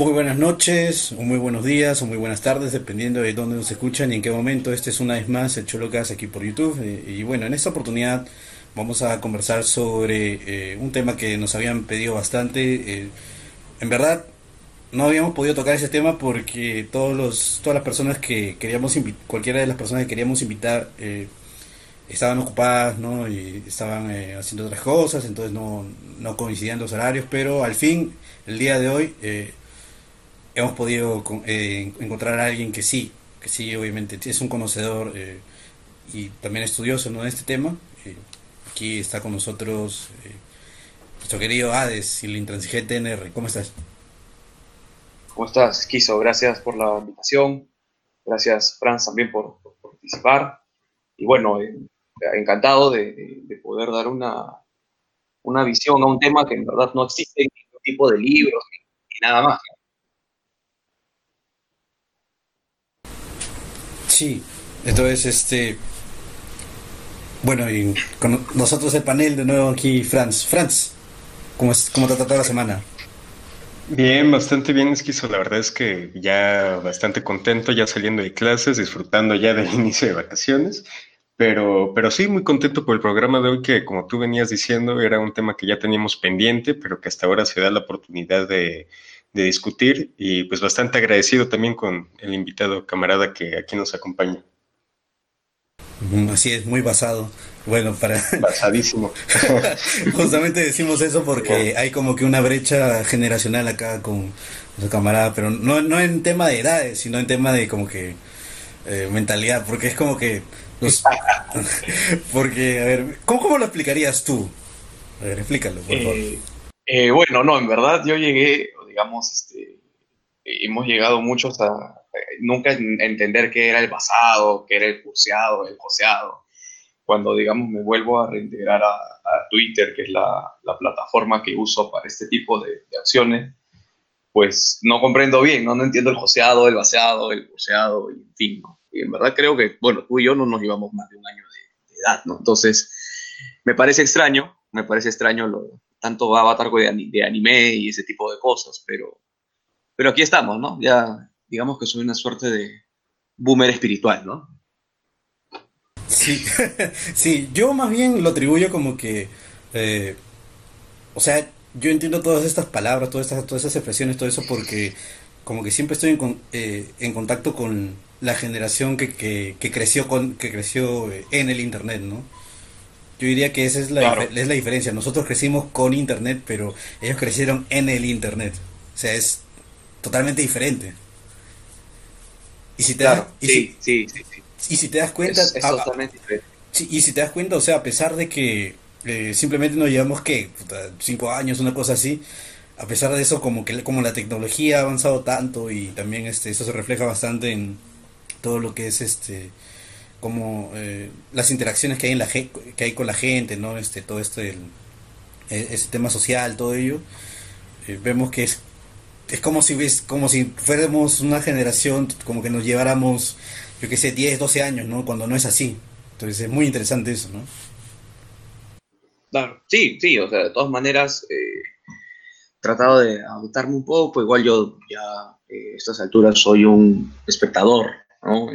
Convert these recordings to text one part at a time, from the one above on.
Muy buenas noches, o muy buenos días, o muy buenas tardes, dependiendo de dónde nos escuchan y en qué momento. Este es una vez más el Cholocas aquí por YouTube. Eh, y bueno, en esta oportunidad vamos a conversar sobre eh, un tema que nos habían pedido bastante. Eh, en verdad, no habíamos podido tocar ese tema porque todos los, todas las personas que queríamos cualquiera de las personas que queríamos invitar eh, estaban ocupadas, ¿no? Y estaban haciendo otras cosas, entonces no, no coincidían los horarios, pero al fin, el día de hoy, hemos podido encontrar a alguien que sí, que sí, obviamente, es un conocedor y también estudioso, ¿no? De este tema. Aquí está con nosotros eh, nuestro querido Hades y el intransigente NR. ¿Cómo estás? ¿Cómo estás, Kiso? Gracias por la invitación. Gracias, Franz, también por, participar. Y bueno, eh, encantado de, poder dar una, una visión a un tema que en verdad no existe en ningún tipo de libros ni, nada más. Sí, entonces, este, bueno, y con nosotros el panel de nuevo aquí, Franz. Franz, ¿cómo, es, cómo te ha tratado la semana? Bien, bastante bien, Esquizo. La verdad es que ya bastante contento, ya saliendo de clases, disfrutando ya del inicio de vacaciones. Pero, pero sí, muy contento por el programa de hoy, que como tú venías diciendo, era un tema que ya teníamos pendiente, pero que hasta ahora se da la oportunidad de, de discutir. Y pues bastante agradecido también con el invitado camarada que aquí nos acompaña. Así es, muy basado. Bueno, para... Basadísimo. Justamente decimos eso porque hay como que una brecha generacional acá con su camarada, pero no, no en tema de edades, sino en tema de como que eh, mentalidad, porque es como que... porque, a ver, ¿cómo, ¿cómo, lo explicarías tú? A ver, explícalo, por favor. Eh, eh, bueno, no, en verdad yo llegué, digamos, este, hemos llegado muchos a, nunca entender qué era el basado, qué era el curseado, el joseado. Cuando, digamos, me vuelvo a reintegrar a, Twitter, que es la, la, plataforma que uso para este tipo de, acciones, pues no comprendo bien, ¿no? no entiendo el joseado, el baseado, el curseado, en fin. Y en verdad creo que, bueno, tú y yo no nos llevamos más de un año de, edad, ¿no? Entonces, me parece extraño, me parece extraño lo, tanto avatar de, anime y ese tipo de cosas, pero, pero aquí estamos, ¿no? Ya digamos que soy una suerte de boomer espiritual, ¿no? Sí, sí, yo más bien lo atribuyo como que, eh, o sea, yo entiendo todas estas palabras, todas estas, todas esas expresiones, todo eso porque como que siempre estoy en, eh, contacto con la generación que, que, creció con que creció eh, en el internet, ¿no? Yo diría que esa es la, es la diferencia. Nosotros crecimos con internet, pero ellos crecieron en el internet. O sea, es totalmente diferente. Y si te das, y si, te das cuenta, y si te das cuenta, o sea, a pesar de que eh, simplemente nos llevamos que cinco años, una cosa así, a pesar de eso, como que como la tecnología ha avanzado tanto y también este eso se refleja bastante en todo lo que es este como eh, las interacciones que hay en la que hay con la gente, no este todo este e, ese tema social, todo ello, eh, vemos que es es como si ves, como si fuéramos una generación, como que nos lleváramos, yo qué sé, 10, 12 años, ¿no? Cuando no es así. Entonces es muy interesante eso, ¿no? Claro, sí, sí, o sea, de todas maneras, eh, tratado de adaptarme un poco, igual yo ya eh, a estas alturas soy un espectador, ¿no?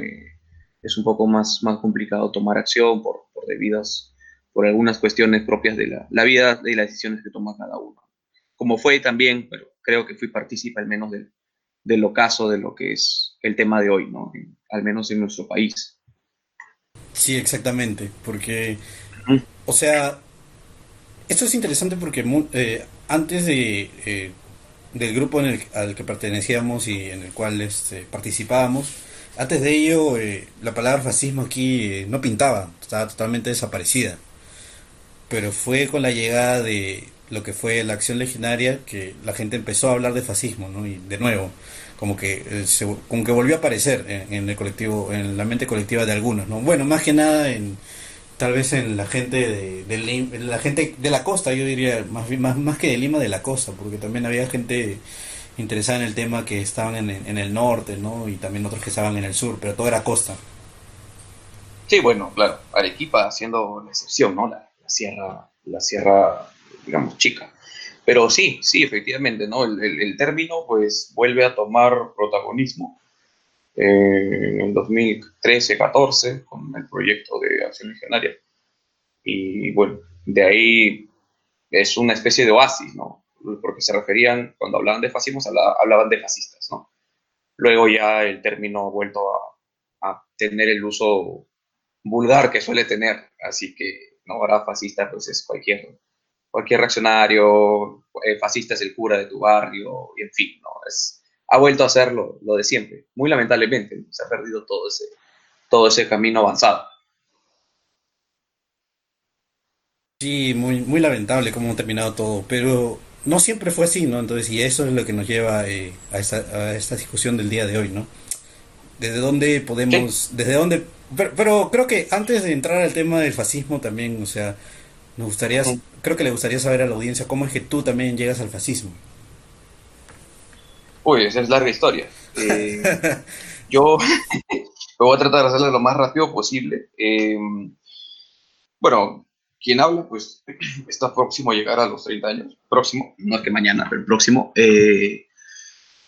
Es un poco más, más complicado tomar acción por, por debidas, por algunas cuestiones propias de la, la vida y las decisiones que toma cada uno. Como fue también, pero creo que fui partícipe al menos del, del ocaso de lo que es el tema de hoy, ¿no? al menos en nuestro país. Sí, exactamente, porque, o sea, esto es interesante porque eh, antes de, eh, del grupo en el, al que pertenecíamos y en el cual este, participábamos, antes de ello eh, la palabra fascismo aquí no pintaba, estaba totalmente desaparecida. Pero fue con la llegada de lo que fue la acción legionaria que la gente empezó a hablar de fascismo, ¿no? De nuevo, como que como que volvió a aparecer en, el colectivo, en la mente colectiva de algunos, ¿no? Bueno, más que nada en tal vez en la gente de, la gente de la costa yo diría más más que de Lima de la costa porque también había gente interesada en el tema que estaban en, en el norte no y también otros que estaban en el sur pero todo era costa. Sí bueno claro Arequipa siendo la excepción no la, sierra la sierra digamos chica. Pero sí sí efectivamente no el, término pues vuelve a tomar protagonismo en el 2013-14 con el proyecto de Acción Legionaria. Y bueno, de ahí es una especie de oasis, ¿no? Porque se referían, cuando hablaban de fascismo, hablaban de fascistas, ¿no? Luego ya el término ha vuelto a, a, tener el uso vulgar que suele tener, así que no ahora fascista pues es cualquier, cualquier reaccionario, eh, fascista es el cura de tu barrio, y en fin, ¿no? Es, ha vuelto a hacer lo, de siempre. Muy lamentablemente, se ha perdido todo ese, todo ese camino avanzado. Sí, muy, muy lamentable cómo ha terminado todo, pero no siempre fue así, ¿no? Entonces, y eso es lo que nos lleva eh, a, esta, a, esta, discusión del día de hoy, ¿no? ¿Desde dónde podemos, desde dónde, pero, creo que antes de entrar al tema del fascismo también, o sea, nos gustaría, creo que le gustaría saber a la audiencia cómo es que tú también llegas al fascismo. Uy, esa es larga historia. Eh, yo voy a tratar de hacerlo lo más rápido posible. Eh, bueno, quien habla, pues está próximo a llegar a los 30 años. Próximo, no es que mañana, pero próximo. Eh,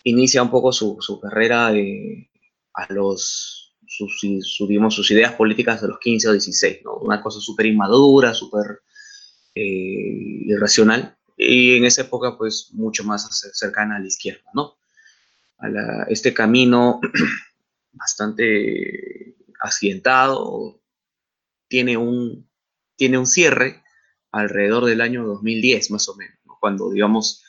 inicia un poco su, su carrera a los, sus, sus ideas políticas de los 15 o 16, ¿no? Una cosa súper inmadura, súper irracional. Y en esa época, pues, mucho más cercana a la izquierda, ¿no? a este camino bastante accidentado, tiene un, tiene un cierre alrededor del año 2010 más o menos, cuando digamos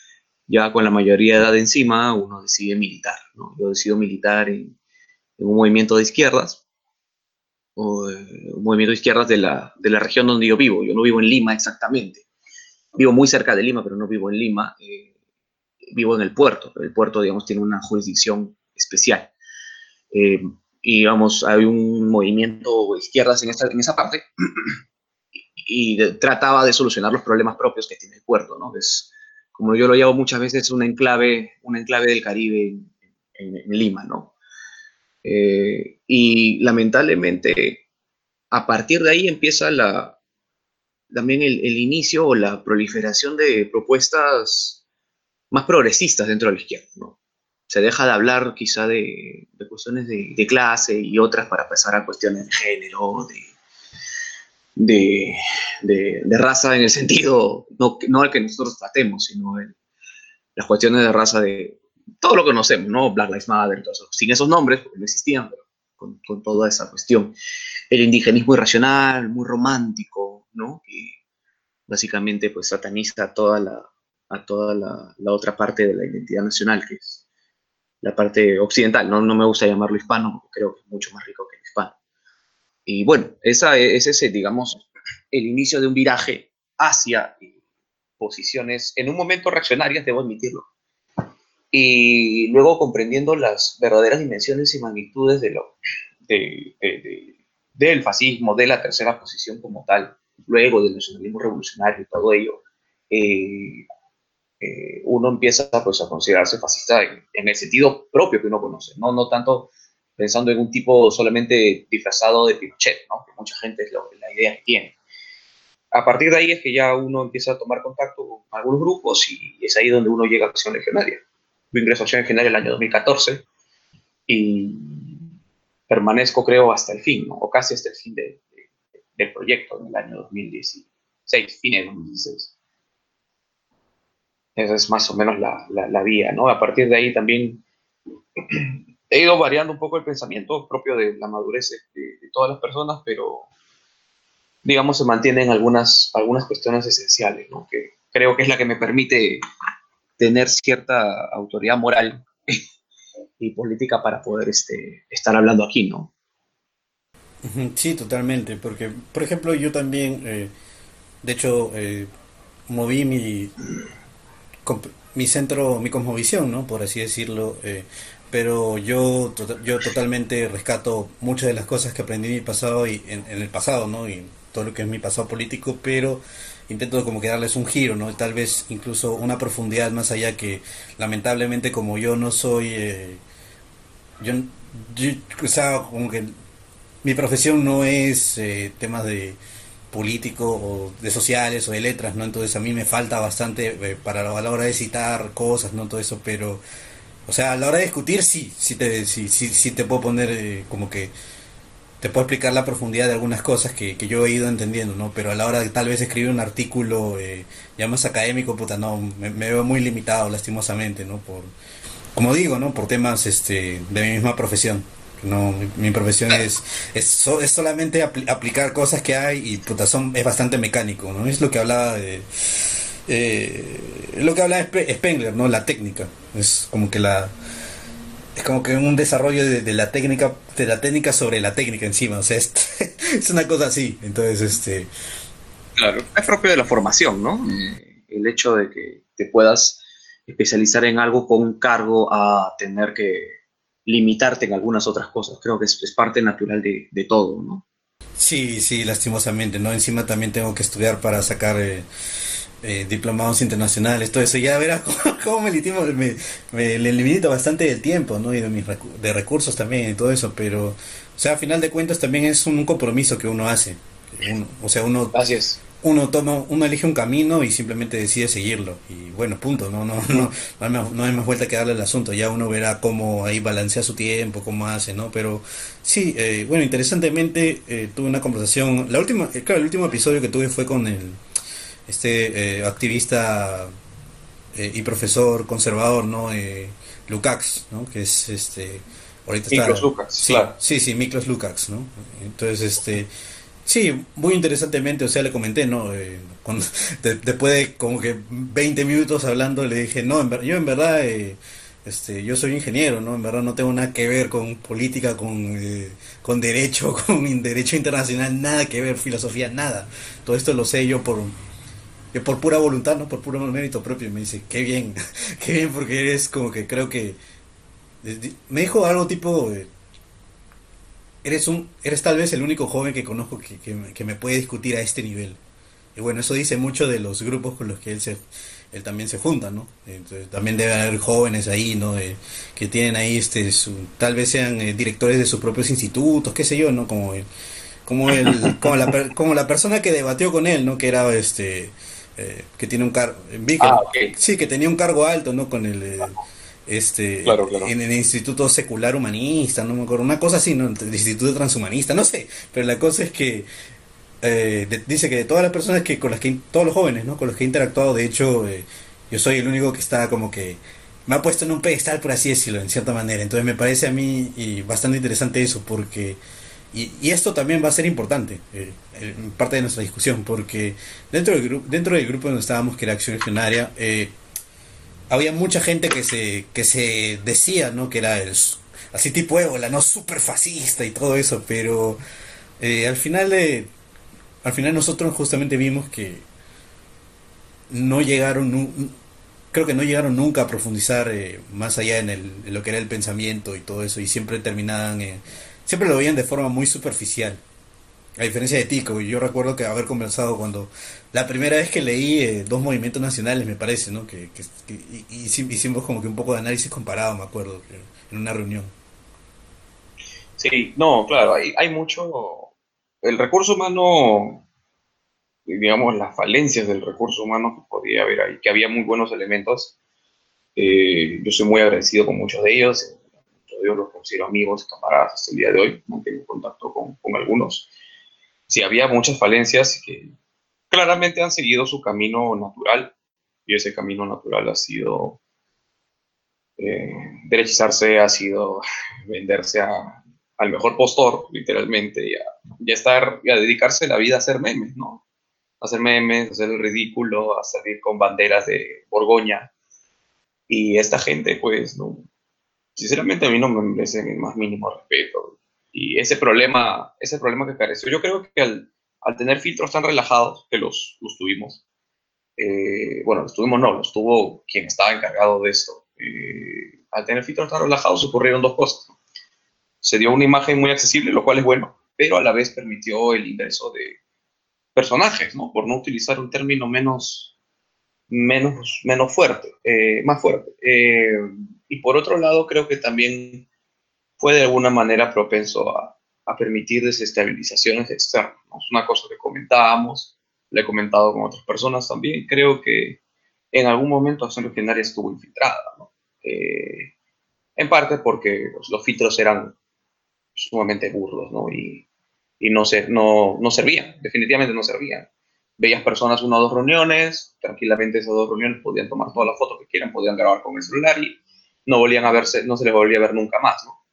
ya con la mayoría de edad encima uno decide militar. ¿no? Yo decido militar en, un movimiento de izquierdas, o, eh, un movimiento de izquierdas de la, de la, región donde yo vivo. Yo no vivo en Lima exactamente. Vivo muy cerca de Lima, pero no vivo en Lima. Eh, vivo en el puerto, el puerto, digamos, tiene una jurisdicción especial. Eh, y, digamos, hay un movimiento de izquierdas en, esta, en esa parte y, trataba de solucionar los problemas propios que tiene el puerto, ¿no? Es, como yo lo llamo muchas veces, un enclave, un enclave del Caribe en, Lima, ¿no? Eh, y lamentablemente, a partir de ahí empieza la, también el, el, inicio o la proliferación de propuestas más progresistas dentro de la izquierda. ¿no? Se deja de hablar quizá de, cuestiones de, clase y otras para pasar a cuestiones de género, de, de, raza en el sentido, no, no el que nosotros tratemos, sino en las cuestiones de raza de todo lo que conocemos, ¿no? Black Lives Matter, todo eso. sin esos nombres, porque no existían, pero con, con, toda esa cuestión. El indigenismo irracional, muy romántico, ¿no? Que básicamente pues sataniza toda la, a toda la, otra parte de la identidad nacional, que es la parte occidental. No, no me gusta llamarlo hispano, creo que es mucho más rico que el hispano. Y bueno, esa es ese, digamos, el inicio de un viraje hacia posiciones, en un momento reaccionarias, debo admitirlo, y luego comprendiendo las verdaderas dimensiones y magnitudes de lo, del fascismo, de la tercera posición como tal, luego del nacionalismo revolucionario y todo ello, eh, eh, uno empieza pues, a considerarse fascista en, el sentido propio que uno conoce, ¿no? no tanto pensando en un tipo solamente disfrazado de Pinochet, ¿no? que mucha gente es la idea que tiene. A partir de ahí es que ya uno empieza a tomar contacto con algunos grupos y es ahí donde uno llega a Acción Legionaria. Yo ingreso a Acción Legionaria el año 2014 y permanezco creo hasta el fin, ¿no? o casi hasta el fin de, del proyecto en el año 2016, fines de 2016. Esa es más o menos la, la, vía, ¿no? A partir de ahí también he ido variando un poco el pensamiento propio de la madurez de, todas las personas, pero digamos se mantienen algunas, algunas cuestiones esenciales, ¿no? Que creo que es la que me permite tener cierta autoridad moral y política para poder este, estar hablando aquí, ¿no? Sí, totalmente, porque, por ejemplo, yo también, eh, de hecho, eh, moví mi, mi centro, mi cosmovisión, ¿no? Por así decirlo, eh, pero yo, tota-, yo totalmente rescato muchas de las cosas que aprendí en mi pasado y en, el pasado, ¿no? Y todo lo que es mi pasado político, pero intento como que darles un giro, ¿no? Tal vez incluso una profundidad más allá que lamentablemente como yo no soy, yo, yo, o sea, como que mi profesión no es eh, temas de político o de sociales o de letras, ¿no? Entonces a mí me falta bastante eh, para la hora de citar cosas, ¿no? Todo eso, pero, o sea, a la hora de discutir sí, sí te, sí, sí, sí te puedo poner eh, como que te puedo explicar la profundidad de algunas cosas que, que, yo he ido entendiendo, ¿no? Pero a la hora de tal vez escribir un artículo ya más académico, puta, no, me, veo muy limitado lastimosamente, ¿no? Por, como digo, ¿no? Por temas este, de mi misma profesión. No, mi, profesión es, es, solamente aplicar cosas que hay y puta, son, es bastante mecánico, ¿no? Es lo que hablaba de... Eh, lo que hablaba Spengler, ¿no? La técnica. Es como que la... Es como que un desarrollo de, la técnica, de la técnica sobre la técnica encima, o sea, es, es una cosa así. Entonces, este... Claro, es propio de la formación, ¿no? Eh, el hecho de que te puedas especializar en algo con un cargo a tener que limitarte en algunas otras cosas. Creo que es, parte natural de, todo, ¿no? Sí, sí, lastimosamente, ¿no? Encima también tengo que estudiar para sacar eh, eh, diplomados internacionales, todo eso. Ya verás cómo, me, litimo, me, me, limito bastante del tiempo, ¿no? Y de, mis de recursos también y todo eso, pero, o sea, a final de cuentas también es un compromiso que uno hace. o sea, uno... Así es uno toma, uno elige un camino y simplemente decide seguirlo. Y bueno, punto, no, no, no, no hay más vuelta que darle al asunto, ya uno verá cómo ahí balancea su tiempo, cómo hace, ¿no? Pero sí, eh, bueno, interesantemente eh, tuve una conversación, la última, eh, claro, el último episodio que tuve fue con el, este activista y profesor conservador, ¿no? Lukács, ¿no? Que es este, ahorita está... Lukács, sí, sí, sí, Miklos Lukács, ¿no? Entonces, este Sí, muy interesantemente, o sea, le comenté, ¿no? Eh, cuando, después de como que 20 minutos hablando, le dije, no, en, yo en verdad, eh, este, yo soy ingeniero, ¿no? En verdad no tengo nada que ver con política, con, eh, con derecho, con derecho internacional, nada que ver, filosofía, nada. Todo esto lo sé yo por, por pura voluntad, ¿no? Por puro mérito propio. Me dice, qué bien, qué bien, porque eres como que creo que... Me dijo algo tipo eres un eres tal vez el único joven que conozco que, que, me puede discutir a este nivel. Y bueno, eso dice mucho de los grupos con los que él se él también se junta, ¿no? Entonces, también debe haber jóvenes ahí, ¿no? que tienen ahí, este, su, tal vez sean eh, directores de sus propios institutos, qué sé yo, ¿no? Como, como, el, como, la, como la persona que debatió con él, ¿no? Que era, este, eh, que tiene un cargo, ah, sí, que tenía un cargo alto, ¿no? Con el, eh, este en el Instituto Secular Humanista, no me acuerdo, una cosa así, ¿no? El Instituto Transhumanista, no sé, pero la cosa es que eh, dice que de todas las personas que con las que todos los jóvenes, ¿no? Con los que he interactuado, de hecho, eh, yo soy el único que está como que me ha puesto en un pedestal, por así decirlo, en cierta manera. Entonces me parece a mí y bastante interesante eso, porque y, esto también va a ser importante, eh, en parte de nuestra discusión, porque dentro del, grupo dentro del grupo donde estábamos, que era Acción Regionaria, eh, había mucha gente que se, que se decía, ¿no? Que era el, así tipo ébola, ¿no? Súper fascista y todo eso, pero eh, al final de, al final nosotros justamente vimos que no llegaron, creo que no llegaron nunca a profundizar eh, más allá en, el, en lo que era el pensamiento y todo eso, y siempre terminaban, siempre lo veían de forma muy superficial. A diferencia de ti, yo recuerdo que haber conversado cuando la primera vez que leí eh, dos movimientos nacionales, me parece, ¿no? Que, que, hicimos como que un poco de análisis comparado, me acuerdo, en una reunión. Sí, no, claro, hay, hay mucho. El recurso humano, digamos, las falencias del recurso humano que podía haber ahí, que había muy buenos elementos. Eh, yo soy muy agradecido con muchos de ellos, yo los considero amigos, camaradas hasta el día de hoy, mantengo contacto con, con algunos sí había muchas falencias que claramente han seguido su camino natural, y ese camino natural ha sido eh, derechizarse, ha sido venderse al mejor postor, literalmente, y a, estar, y a dedicarse la vida a hacer memes, ¿no? A hacer memes, a hacer el ridículo, a salir con banderas de Borgoña. Y esta gente, pues, no, sinceramente a mí no me merece el más mínimo respeto. Y ese problema, ese problema que careció, yo creo que al, al tener filtros tan relajados, que los, los tuvimos, eh, bueno, los tuvimos no, los tuvo quien estaba encargado de esto. Eh, al tener filtros tan relajados ocurrieron dos cosas. Se dio una imagen muy accesible, lo cual es bueno, pero a la vez permitió el ingreso de personajes, ¿no? Por no utilizar un término menos, menos, menos fuerte, eh, más fuerte. Y por otro lado, creo que también fue de alguna manera propenso a, a permitir desestabilizaciones externas. Es una cosa que comentábamos, le he comentado con otras personas también. Creo que en algún momento Acción Legendaria estuvo infiltrada, eh, en parte porque pues, los filtros eran sumamente burdos ¿no? y, y no, se, no, no servían, definitivamente no servían. Veías personas una o dos reuniones, tranquilamente esas dos reuniones podían tomar todas las fotos que quieran, podían grabar con el celular y no volvían a verse, no se les volvía a ver nunca más, ¿no?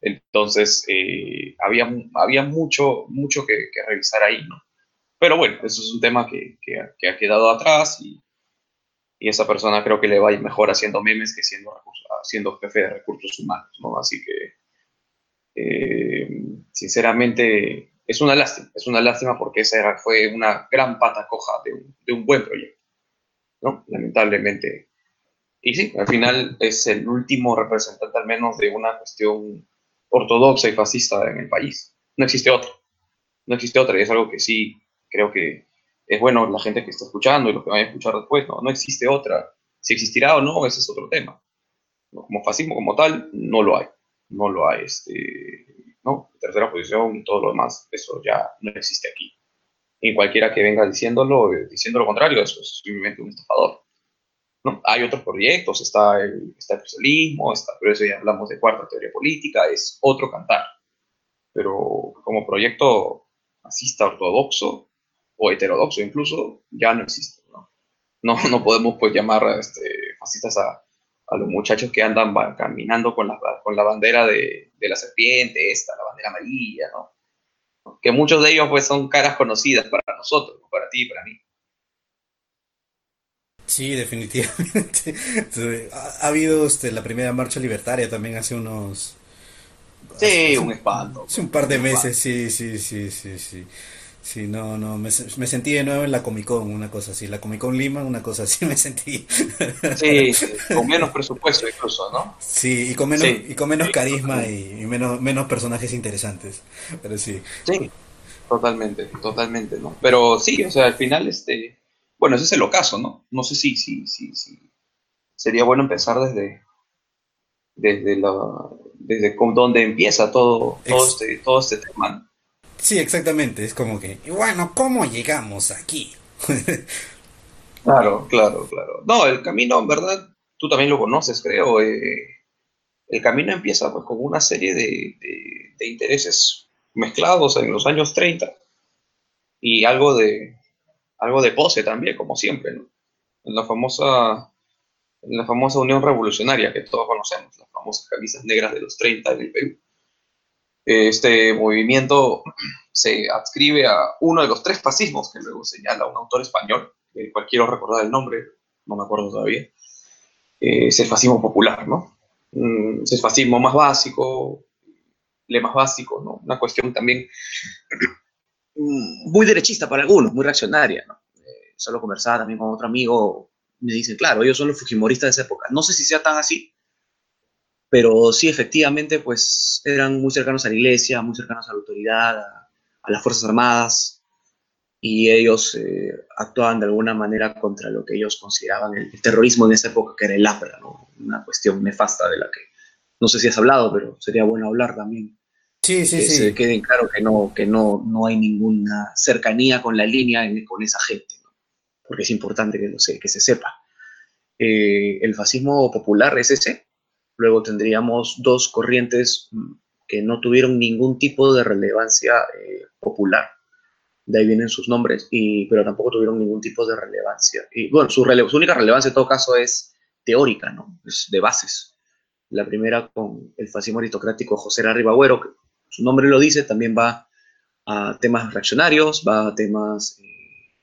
Entonces, eh, había, había mucho, mucho que, revisar ahí, ¿no? Pero bueno, eso es un tema que, que, ha quedado atrás y, y, esa persona creo que le va a ir mejor haciendo memes que siendo, siendo jefe de recursos humanos, ¿no? Así que, eh, sinceramente, es una lástima, es una lástima porque esa fue una gran pata coja de un, de un buen proyecto, ¿no? Lamentablemente. Y sí, al final es el último representante al menos de una cuestión ortodoxa y fascista en el país. No existe otra. No existe otra y es algo que sí creo que es bueno la gente que está escuchando y los que van a escuchar después. No, no existe otra. Si existirá o no, ese es otro tema. Como fascismo como tal, no lo hay. No lo hay. Este, ¿no? Tercera posición y todo lo demás, eso ya no existe aquí. Y cualquiera que venga diciéndolo, diciendo lo contrario, eso es simplemente un estafador. Hay otros proyectos, está el, está socialismo, está, pero eso ya hablamos de cuarta teoría política, es otro cantar. Pero como proyecto fascista ortodoxo o heterodoxo incluso, ya no existe. No, no, podemos pues llamar este, fascistas a, a, los muchachos que andan caminando con la, con la bandera de, de la serpiente, esta, la bandera amarilla, ¿no? Que muchos de ellos pues son caras conocidas para nosotros, para ti y para mí. Sí, definitivamente. Ha, habido este, la primera marcha libertaria también hace unos... Sí, un espanto. Hace un par de meses, sí, sí, sí, sí, sí. Sí, no, no, me, me, sentí de nuevo en la Comic Con, una cosa así. La Comic Con Lima, una cosa así me sentí. Sí, con menos presupuesto incluso, ¿no? Sí, y con menos, y con menos carisma y, menos, menos personajes interesantes. Pero sí. Sí, totalmente, totalmente, ¿no? Pero sí, o sea, al final, este bueno, ese es el ocaso, ¿no? No sé si, si, si, si sería bueno empezar desde, desde, la, desde donde empieza todo, todo, este, todo este tema. Sí, exactamente. Es como que, bueno, ¿cómo llegamos aquí? claro, claro, claro. No, el camino, en verdad, tú también lo conoces, creo. Eh, el camino empieza pues, con una serie de, de intereses mezclados en los años 30 y algo de, algo de pose también, como siempre, ¿no? En la famosa, en la famosa Unión Revolucionaria que todos conocemos, las famosas camisas negras de los 30 en el Perú. Este movimiento se adscribe a uno de los tres fascismos que luego señala un autor español, del cual quiero recordar el nombre, no me acuerdo todavía. Eh, es el fascismo popular, ¿no? Mm, es el fascismo más básico, le más básico, ¿no? Una cuestión también muy derechista para algunos, muy reaccionaria. ¿no? Eh, conversaba también con otro amigo, me dicen, claro, ellos son los fujimoristas de esa época. No sé si sea tan así, pero sí, efectivamente, pues eran muy cercanos a la iglesia, muy cercanos a la autoridad, a, las Fuerzas Armadas, y ellos eh, actuaban de alguna manera contra lo que ellos consideraban el, terrorismo en esa época, que era el APRA, ¿no? una cuestión nefasta de la que no sé si has hablado, pero sería bueno hablar también. Sí, sí, que sí. se quede claro que no, que no, no hay ninguna cercanía con la línea con esa gente, porque es importante que, se, que se sepa. Eh, el fascismo popular es ese. Luego tendríamos dos corrientes mm, que no tuvieron ningún tipo de relevancia eh, popular, de ahí vienen sus nombres, y, pero tampoco tuvieron ningún tipo de relevancia. Y bueno, su, su única relevancia en todo caso es teórica, ¿no? Es de bases. La primera con el fascismo aristocrático José Arribagüero, su nombre lo dice, también va a temas reaccionarios, va a temas eh,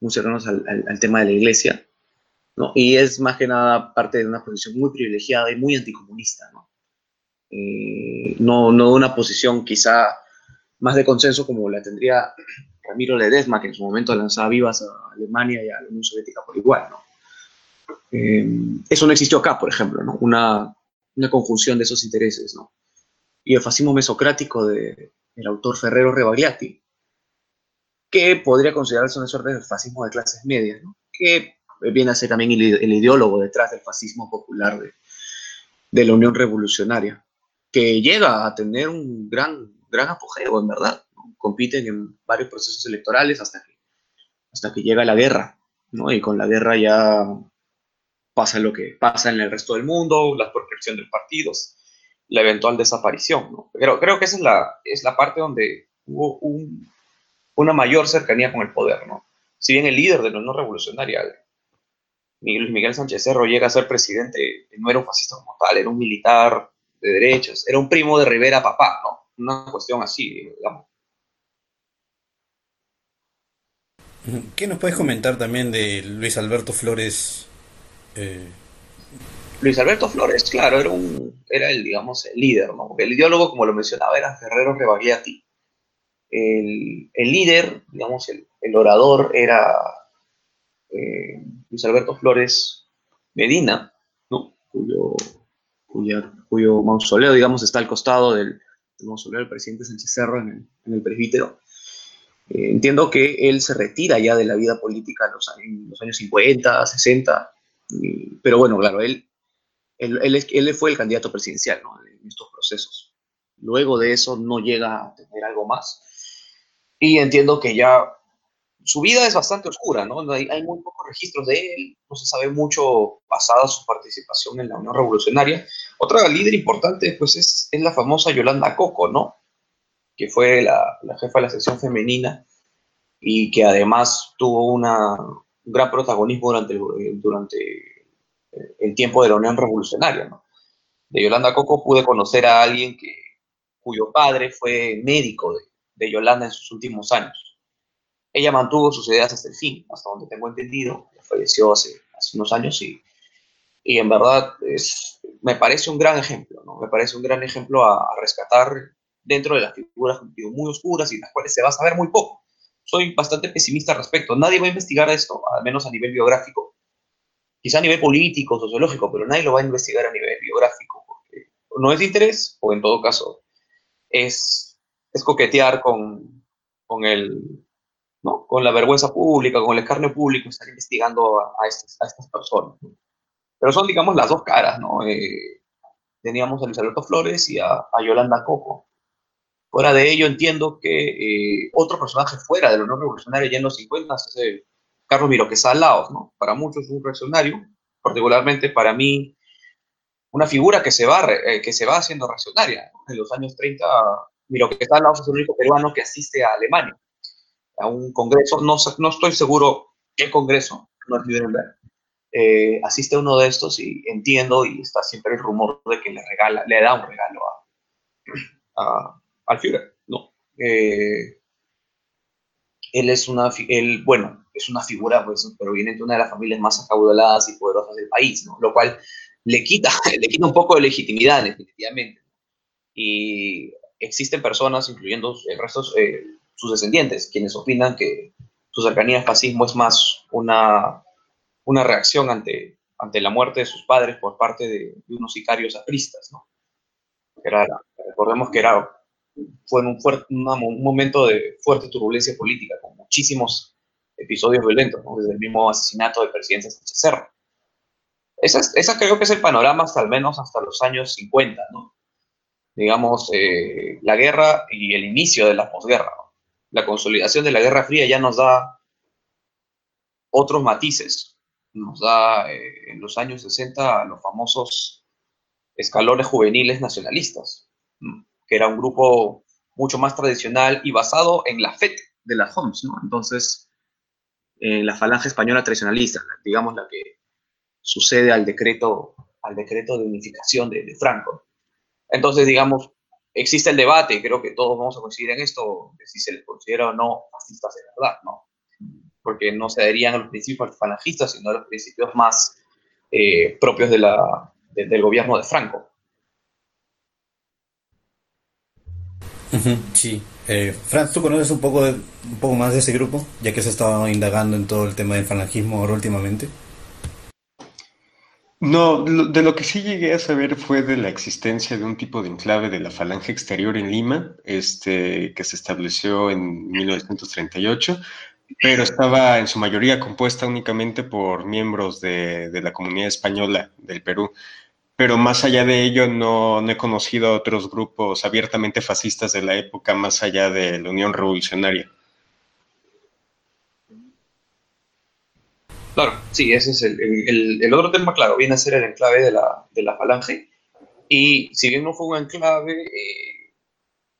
muy cercanos al, tema de la iglesia, ¿no? Y es más que nada parte de una posición muy privilegiada y muy anticomunista, ¿no? Eh, no, no de una posición quizá más de consenso como la tendría Ramiro Ledesma, que en su momento lanzaba vivas a Alemania y a la Unión Soviética por igual, ¿no? Eh, eso no existió acá, por ejemplo, ¿no? Una, una, conjunción de esos intereses, ¿no? Y el fascismo mesocrático de, del autor Ferrero Rebagliati, que podría considerarse una suerte de fascismo de clases medias. Que viene a ser también el, ideólogo detrás del fascismo popular de, de, la Unión Revolucionaria, que llega a tener un gran, gran apogeo, en verdad. Compiten en varios procesos electorales hasta que, hasta que llega la guerra, ¿no? Y con la guerra ya pasa lo que pasa en el resto del mundo, la proscripción de partidos, la eventual desaparición. ¿no? Pero creo que esa es la, es la parte donde hubo una mayor cercanía con el poder. ¿no? Si bien el líder de la Unión Revolucionaria, Miguel, Miguel Sánchez Cerro, llega a ser presidente, no era un fascista como tal, era un militar de derechas, era un primo de Rivera Papá, ¿no? Una cuestión así, digamos. ¿Qué nos puedes comentar también de Luis Alberto Flores eh, Luis Alberto Flores, claro, era, el, digamos, el líder, ¿no? el ideólogo, como lo mencionaba, era Ferrero Rebagliati. El, líder, digamos, el, orador era eh, Luis Alberto Flores Medina, cuyo, mausoleo, digamos, está al costado del, mausoleo del presidente Sánchez Cerro en el, presbítero. Eh, entiendo que él se retira ya de la vida política en los años 50, 60, pero bueno, claro, él, él, fue el candidato presidencial en estos procesos. Luego de eso no llega a tener algo más. Y entiendo que ya su vida es bastante oscura, ¿no? Hay, muy pocos registros de él, no se sabe mucho pasada su participación en la Unión Revolucionaria. Otra líder importante, pues, es, la famosa Yolanda Coco, ¿no? Que fue la, la, jefa de la sección femenina y que además tuvo una, un gran protagonismo durante, durante el tiempo de la Unión Revolucionaria. De Yolanda Coco pude conocer a alguien cuyo padre fue médico de, Yolanda en sus últimos años. Ella mantuvo sus ideas hasta el fin, hasta donde tengo entendido. Falleció hace, unos años y, y en verdad me parece un gran ejemplo, ¿no? Me parece un gran ejemplo a, a rescatar dentro de las figuras muy oscuras y las cuales se va a saber muy poco soy bastante pesimista al respecto. Nadie va a investigar esto, al menos a nivel biográfico. Quizá a nivel político, sociológico, pero nadie lo va a investigar a nivel biográfico, porque no es interés, o en todo caso, es, es coquetear con, con, el, ¿no? con la vergüenza pública, con el escarnio público, estar investigando a, estas, a estas, personas. Pero son, digamos, las dos caras, ¿no? Eh, teníamos a Luis Alberto Flores y a, a Yolanda Coco Fuera de ello, entiendo que eh, otro personaje fuera de la Unión Revolucionaria ya en los 50 es eh, Carlos Miroquesa Laos, ¿no? Para muchos un reaccionario, particularmente para mí una figura que se va, eh, que se va haciendo reaccionaria. En los años 30, Miroquesa Laos es el único peruano que asiste a Alemania, a un congreso, no, no estoy seguro qué congreso, no es ver. Eh, asiste a uno de estos y entiendo, y está siempre el rumor de que le, regala, le da un regalo a, a al Führer, ¿no? Eh, él es una, él, bueno, es una figura, pues, proveniente de una de las familias más acaudaladas y poderosas del país, ¿no? Lo cual le quita, le quita un poco de legitimidad, definitivamente. Y existen personas, incluyendo el resto, eh, sus descendientes, quienes opinan que su cercanía al fascismo es más una, una reacción ante, ante la muerte de sus padres por parte de, unos sicarios apristas, ¿no? Era, recordemos que era fue en un, momento de fuerte turbulencia política, con muchísimos episodios violentos, desde el mismo asesinato del presidente Sánchez Cerro. Esa, creo que es el panorama hasta al menos hasta los años 50, ¿no? Digamos, eh, la guerra y el inicio de la posguerra. La consolidación de la Guerra Fría ya nos da otros matices. Nos da eh, en los años 60 los famosos escalones juveniles nacionalistas que era un grupo mucho más tradicional y basado en la FET, de las Homs, ¿no? Entonces, eh, la falange española tradicionalista, digamos la que sucede al decreto, al decreto de unificación de, Franco. Entonces, digamos, existe el debate, creo que todos vamos a coincidir en esto, de si se les considera o no fascistas de verdad, ¿no? Porque no se adherían a los principios falangistas, sino a los principios más eh, propios del gobierno de Franco. Sí. Eh, Franz, ¿tú conoces un poco, un poco más de ese grupo, ya que se ha estado indagando en todo el tema del falangismo ahora últimamente? No, de lo que sí llegué a saber fue de la existencia de un tipo de enclave de la Falange Exterior en Lima, este, que se estableció en 1938, pero estaba en su mayoría compuesta únicamente por miembros de, de la comunidad española del Perú. Pero más allá de ello, no, no he conocido otros grupos abiertamente fascistas de la época más allá de la Unión Revolucionaria. Claro, sí, ese es el, el, otro tema, claro, viene a ser el enclave de la, de la falange. Y si bien no fue un enclave, eh,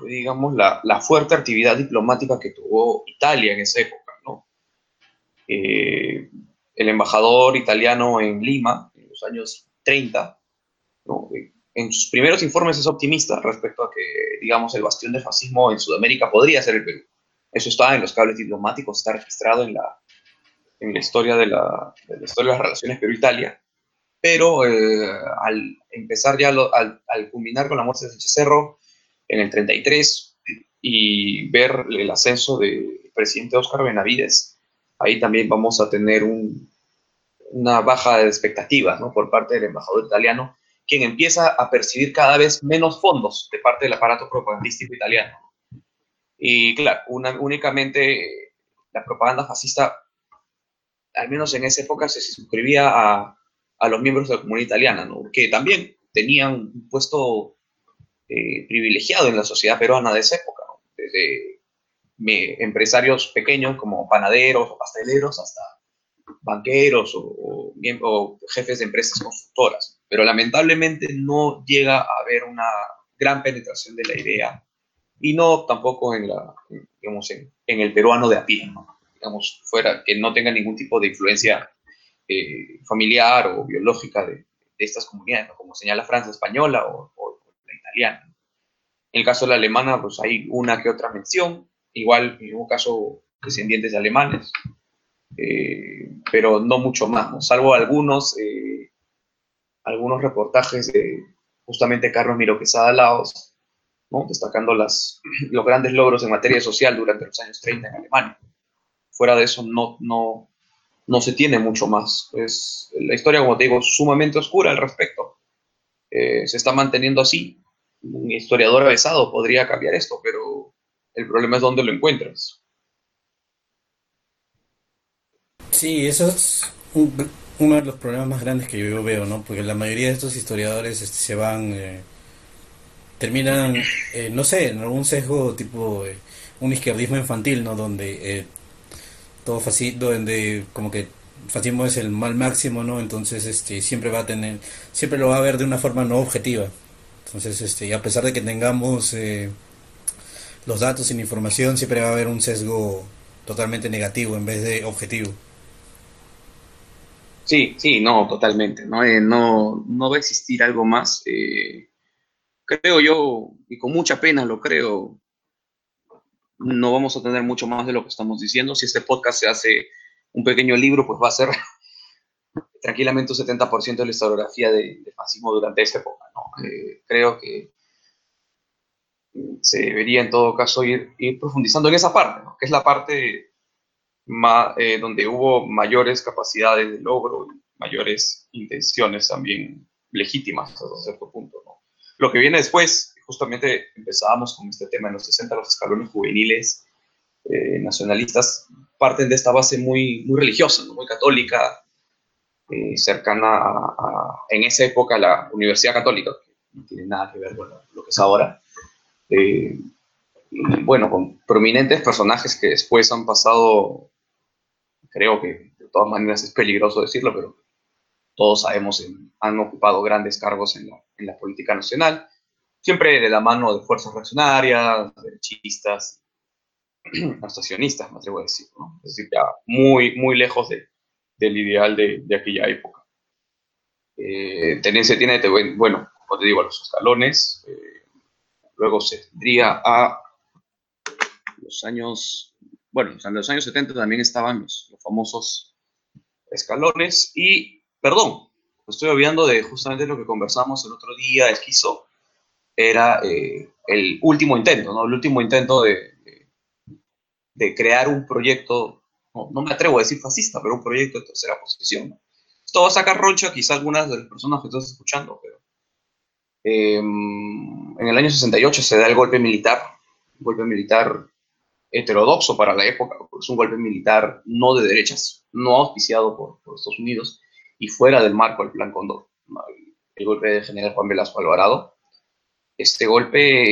digamos, la, la, fuerte actividad diplomática que tuvo Italia en esa época, ¿no? Eh, el embajador italiano en Lima, en los años 30, ¿no? en sus primeros informes es optimista respecto a que, digamos, el bastión del fascismo en Sudamérica podría ser el Perú. Eso está en los cables diplomáticos, está registrado en la, en la historia de, la, de, historia de las relaciones Perú-Italia, pero eh, al empezar ya, lo, al, al, culminar con la muerte de Sánchez Cerro en el 33 y ver el ascenso del presidente Óscar Benavides, ahí también vamos a tener un, una baja de expectativas ¿no? por parte del embajador italiano, quien empieza a percibir cada vez menos fondos de parte del aparato propagandístico italiano. Y claro, una, únicamente la propaganda fascista al menos en esa época, se suscribía a, a los miembros de la comunidad italiana, ¿no? que también tenían un puesto eh, privilegiado en la sociedad peruana de esa época, ¿no? desde me, empresarios pequeños como panaderos o pasteleros hasta banqueros o, o, o, jefes de empresas constructoras. Pero lamentablemente no llega a haber una gran penetración de la idea y no tampoco en, la, digamos, en, en el peruano de a pie. ¿no? digamos, fuera, que no tenga ningún tipo de influencia eh, familiar o biológica de, de estas comunidades, ¿no? como señala Francia española o, o, la italiana. En el caso de la alemana, pues hay una que otra mención, igual en un caso descendientes de alemanes, eh, pero no mucho más, ¿no? salvo algunos, eh, algunos reportajes de justamente Carlos Miro Quesada Laos, ¿no? destacando las, los grandes logros en materia social durante los años 30 en Alemania fuera de eso no, no, no se tiene mucho más. Es, la historia, como te digo, sumamente oscura al respecto. Eh, se está manteniendo así. Un historiador avesado podría cambiar esto, pero el problema es dónde lo encuentras. Sí, eso es un, uno de los problemas más grandes que yo veo, ¿no? Porque la mayoría de estos historiadores este, se van, eh, terminan, eh, no sé, en algún sesgo tipo eh, un izquierdismo infantil, ¿no? Donde eh, todo fascismo, donde como que fascismo es el mal máximo, ¿no? Entonces, este, siempre va a tener, siempre lo va a ver de una forma no objetiva. Entonces, este, y a pesar de que tengamos eh, los datos la información, siempre va a haber un sesgo totalmente negativo en vez de objetivo. Sí, sí, no, totalmente. No, eh, no, no va a existir algo más. Eh, creo yo, y con mucha pena lo creo, no vamos a tener mucho más de lo que estamos diciendo. Si este podcast se hace un pequeño libro, pues va a ser tranquilamente un 70% de la historiografía del de fascismo durante esta época. ¿no? Eh, creo que se debería en todo caso ir, profundizando en esa parte, ¿no? que es la parte más, eh, donde hubo mayores capacidades de logro y mayores intenciones también legítimas hasta cierto punto. ¿no? Lo que viene después justamente empezábamos con este tema en los 60, los escalones juveniles eh, nacionalistas parten de esta base muy, muy religiosa, ¿no? muy católica, eh, cercana a, a, en esa época a la Universidad Católica, que no tiene nada que ver con lo, que es ahora. Eh, bueno, con prominentes personajes que después han pasado, creo que de todas maneras es peligroso decirlo, pero todos sabemos, han ocupado grandes cargos en la, política nacional siempre de la mano de fuerzas reaccionarias, derechistas, hasta sionistas, me atrevo a decir, ¿no? es decir, ya muy, muy lejos de, del ideal de, aquella época. Eh, tendencia tiene, bueno, como te digo, a los escalones, eh, luego se tendría a los años, bueno, en los años 70 también estaban los, los famosos escalones y, perdón, estoy olvidando de justamente lo que conversamos el otro día, Esquizo, era eh, el último intento, ¿no? El último intento de, de, crear un proyecto, no, me atrevo a decir fascista, pero un proyecto de tercera posición. ¿no? Esto va a sacar roncha quizá algunas de las personas que estás escuchando, pero em, en el año 68 se da el golpe militar, un golpe militar heterodoxo para la época, es un golpe militar no de derechas, no auspiciado por, por Estados Unidos y fuera del marco del Plan Condor. El golpe de general Juan Velasco Alvarado. Este golpe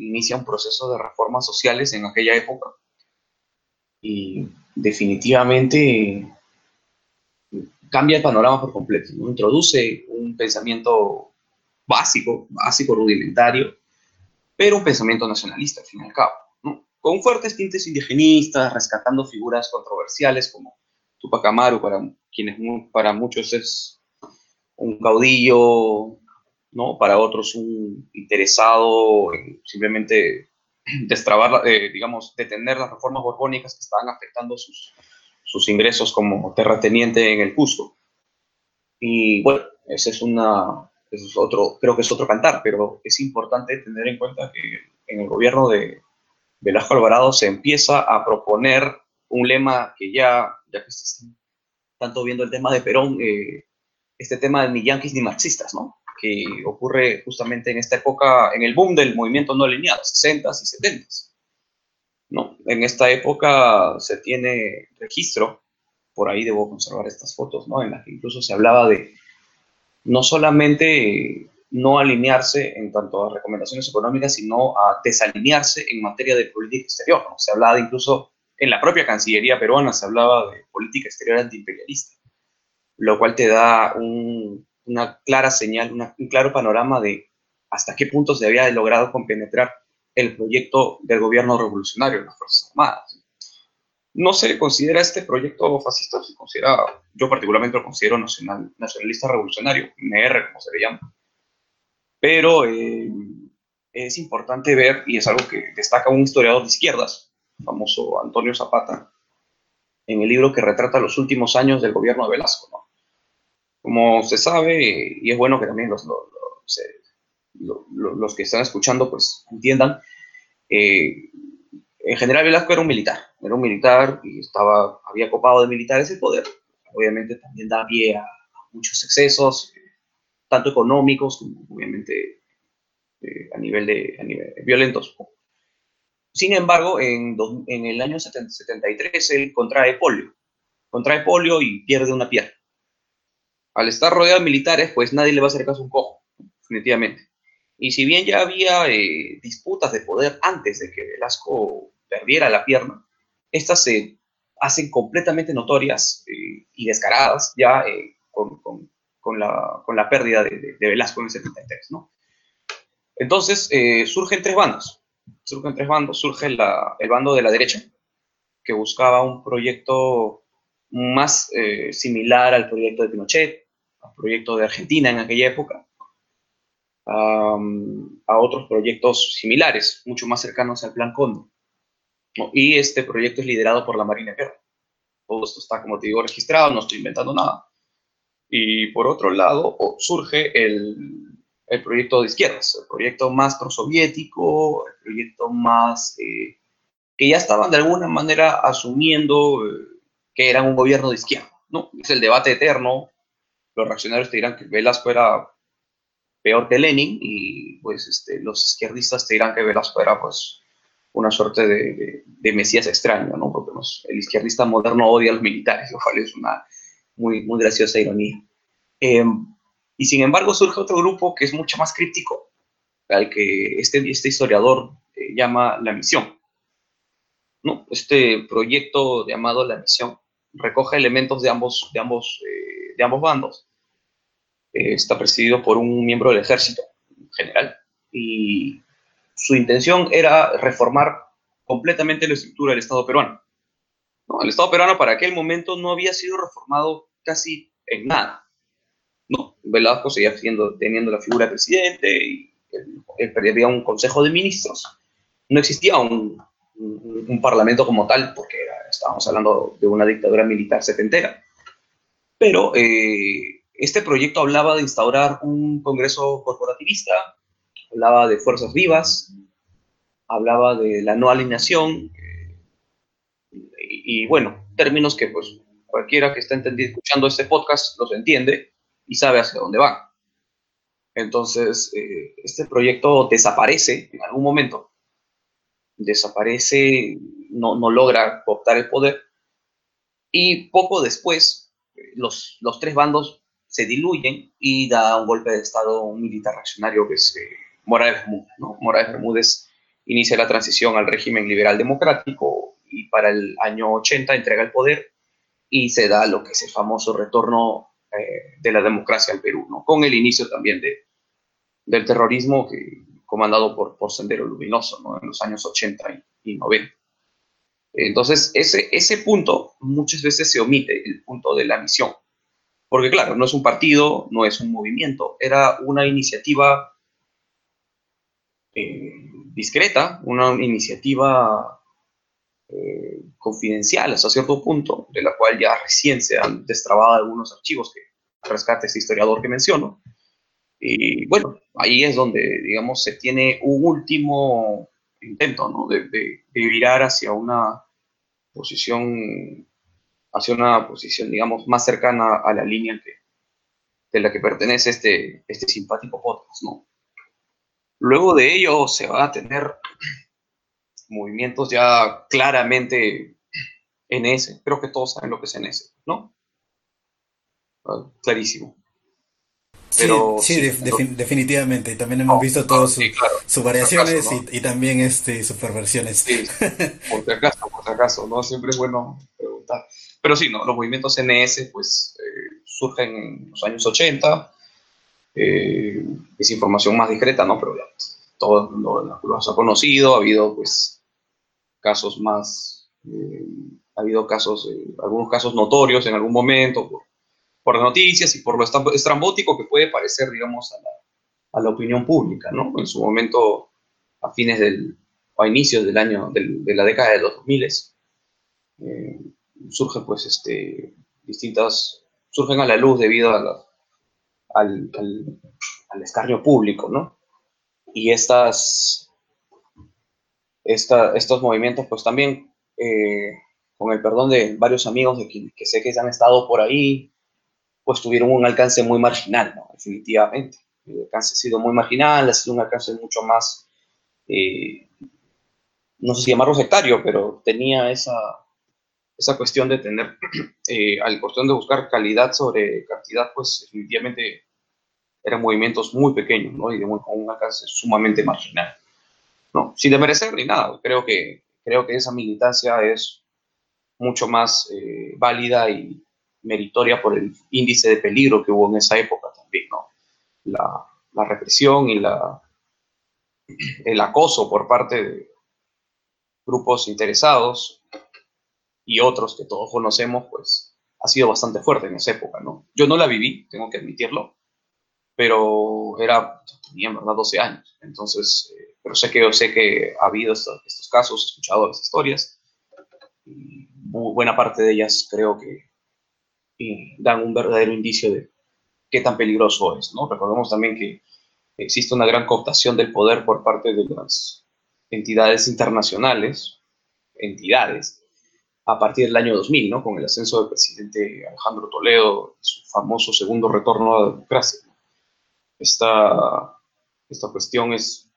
inicia un proceso de reformas sociales en aquella época y definitivamente cambia el panorama por completo, introduce un pensamiento básico, básico, rudimentario, pero un pensamiento nacionalista al fin y al cabo, con fuertes tintes indigenistas, rescatando figuras controversiales como Tupac Amaru, para quienes para muchos es un caudillo ¿no? Para otros un interesado en simplemente destrabar, eh, digamos, detener las reformas borbónicas que estaban afectando sus, sus ingresos como terrateniente en el Cusco. Y bueno, ese es una, es otro, creo que es otro cantar, pero es importante tener en cuenta que en el gobierno de Velasco Alvarado se empieza a proponer un lema que ya, ya que se está tanto viendo el tema de Perón, eh, este tema de ni yanquis ni marxistas, ¿no? que ocurre justamente en esta época, en el boom del movimiento no alineado, 60s y 70s. ¿no? En esta época se tiene registro, por ahí debo conservar estas fotos, ¿no? en las que incluso se hablaba de no solamente no alinearse en cuanto a recomendaciones económicas, sino a desalinearse en materia de política exterior. Se hablaba incluso en la propia Cancillería peruana, se hablaba de política exterior antiimperialista, lo cual te da un, una clara señal, un claro panorama de hasta qué punto se había logrado compenetrar el proyecto del gobierno revolucionario en las Fuerzas Armadas. No se considera este proyecto fascista, se considera, yo particularmente lo considero nacional, nacionalista revolucionario, NR como se le llama. Pero eh, es importante ver, y es algo que destaca un historiador de izquierdas, famoso Antonio Zapata, en el libro que retrata los últimos años del gobierno de Velasco, ¿no? Como se sabe, y es bueno que también los, los, que están escuchando pues entiendan, eh, en general Velasco era un militar, era un militar y estaba, había copado de militares el poder. Obviamente también da pie a, muchos excesos, tanto económicos como obviamente eh, a, nivel de, a nivel violentos. Sin embargo, en, en el año 73 él contrae polio, contrae polio y pierde una pierna al estar rodeado de militares, pues nadie le va a hacer caso a un cojo, definitivamente. Y si bien ya había eh, disputas de poder antes de que Velasco perdiera la pierna, estas se hacen completamente notorias eh, y descaradas ya eh, con, la, pérdida de, Velasco en el 73, ¿no? Entonces surgen tres bandos, surgen tres bandos, surge el bando de la derecha, que buscaba un proyecto más similar al proyecto de Pinochet, proyecto de Argentina en aquella época, a otros proyectos similares, mucho más cercanos al Plan Condor. Y este proyecto es liderado por la Marina de Guerra. Todo esto está, como te digo, registrado, no estoy inventando nada. Y por otro lado, surge el, el proyecto de izquierdas, el proyecto más prosoviético, el proyecto más eh, que ya estaban de alguna manera asumiendo eh, que eran un gobierno de izquierda. ¿no? Es el debate eterno los reaccionarios te dirán que Velasco era peor que Lenin y pues este, los izquierdistas te dirán que Velasco era pues una suerte de, mesías extraño, ¿no? Porque el izquierdista moderno odia a los militares, lo cual es una muy, muy graciosa ironía. Em, y sin embargo surge otro grupo que es mucho más crítico, al que este, este historiador eh, llama La Misión. Este proyecto llamado La Misión recoge elementos de ambos, de ambos, eh, de ambos bandos eh, está presidido por un miembro del ejército general y su intención era reformar completamente la estructura del Estado peruano. ¿no? El Estado peruano para aquel momento no había sido reformado casi en nada. No, Velasco seguía teniendo la figura de presidente y había un consejo de ministros. No existía un, parlamento como tal, porque estábamos hablando de una dictadura militar setentera. Pero eh, este proyecto hablaba de instaurar un congreso corporativista, hablaba de fuerzas vivas, hablaba de la no alineación, y, bueno, términos que pues cualquiera que esté escuchando este podcast los entiende y sabe hacia dónde van. Entonces, eh, este proyecto desaparece en algún momento, desaparece, no, no logra optar el poder, y poco después los, los tres bandos se diluyen y da un golpe de Estado militar reaccionario que es eh, Morales Bermúdez. ¿no? Morales Bermúdez inicia la transición al régimen liberal democrático y para el año 80 entrega el poder y se da lo que es el famoso retorno eh, de la democracia al Perú, ¿no? con el inicio también de, del terrorismo comandado por, por Sendero Luminoso ¿no? en los años 80 y, 90. Entonces, ese, ese punto muchas veces se omite, el punto de la misión. Porque claro, no es un partido, no es un movimiento, era una iniciativa eh, discreta, una iniciativa eh, confidencial hasta cierto punto, de la cual ya recién se han destrabado algunos archivos que rescate este historiador que menciono. Y bueno, ahí es donde, digamos, se tiene un último intento, ¿no? De, de, virar hacia una posición, hacia una posición, digamos, más cercana a la línea que, de la que pertenece este, este simpático podcast, ¿no? Luego de ello se va a tener movimientos ya claramente en ese. Creo que todos saben lo que es en ese, ¿no? Ah, clarísimo. Pero, sí, definitivamente. Y también hemos visto todas sus variaciones y, también este, sus perversiones. Sí, por si acaso, por si acaso, ¿no? Siempre es bueno preguntar. Pero sí, ¿no? Los movimientos NS, pues, eh, surgen en los años 80. Eh, es información más discreta, ¿no? Pero ya, todo lo, lo ha conocido. Ha habido, pues, casos más, eh, ha habido casos, eh, algunos casos notorios en algún momento por, por, noticias y por lo estrambótico que puede parecer, digamos, a la, a la, opinión pública, ¿no? En su momento, a fines del, o a inicios del año, del, de la década de los 2000, eh, surgen pues este, distintas, surgen a la luz debido a al, al, al escarnio público, ¿no? Y estas, estos movimientos, pues también, eh, con el perdón de varios amigos de que, sé que han estado por ahí, pues tuvieron un alcance muy marginal, ¿no? definitivamente. El alcance ha sido muy marginal, ha sido un alcance mucho más, eh, no sé si llamarlo sectario, pero tenía esa, esa cuestión de tener, eh, al cuestión de buscar calidad sobre cantidad, pues definitivamente eran movimientos muy pequeños. Y de con un alcance sumamente marginal. No, sin demerecer ni nada. Creo que, creo que esa militancia es mucho más eh, válida y meritoria por el índice de peligro que hubo en esa época también, ¿no? La, la represión y la, el acoso por parte de grupos interesados y otros que todos conocemos, pues ha sido bastante fuerte en esa época, ¿no? Yo no la viví, tengo que admitirlo, pero era, tenía en verdad 12 años, entonces eh, pero sé que, sé que ha habido estos, casos, he escuchado las historias, y buena parte de ellas creo que dan un verdadero indicio de qué tan peligroso es, ¿no? Recordemos también que existe una gran cooptación del poder por parte de las entidades internacionales, entidades, a partir del año 2000, ¿no? Con el ascenso del presidente Alejandro Toledo, su famoso segundo retorno a la democracia. Esta, esta cuestión es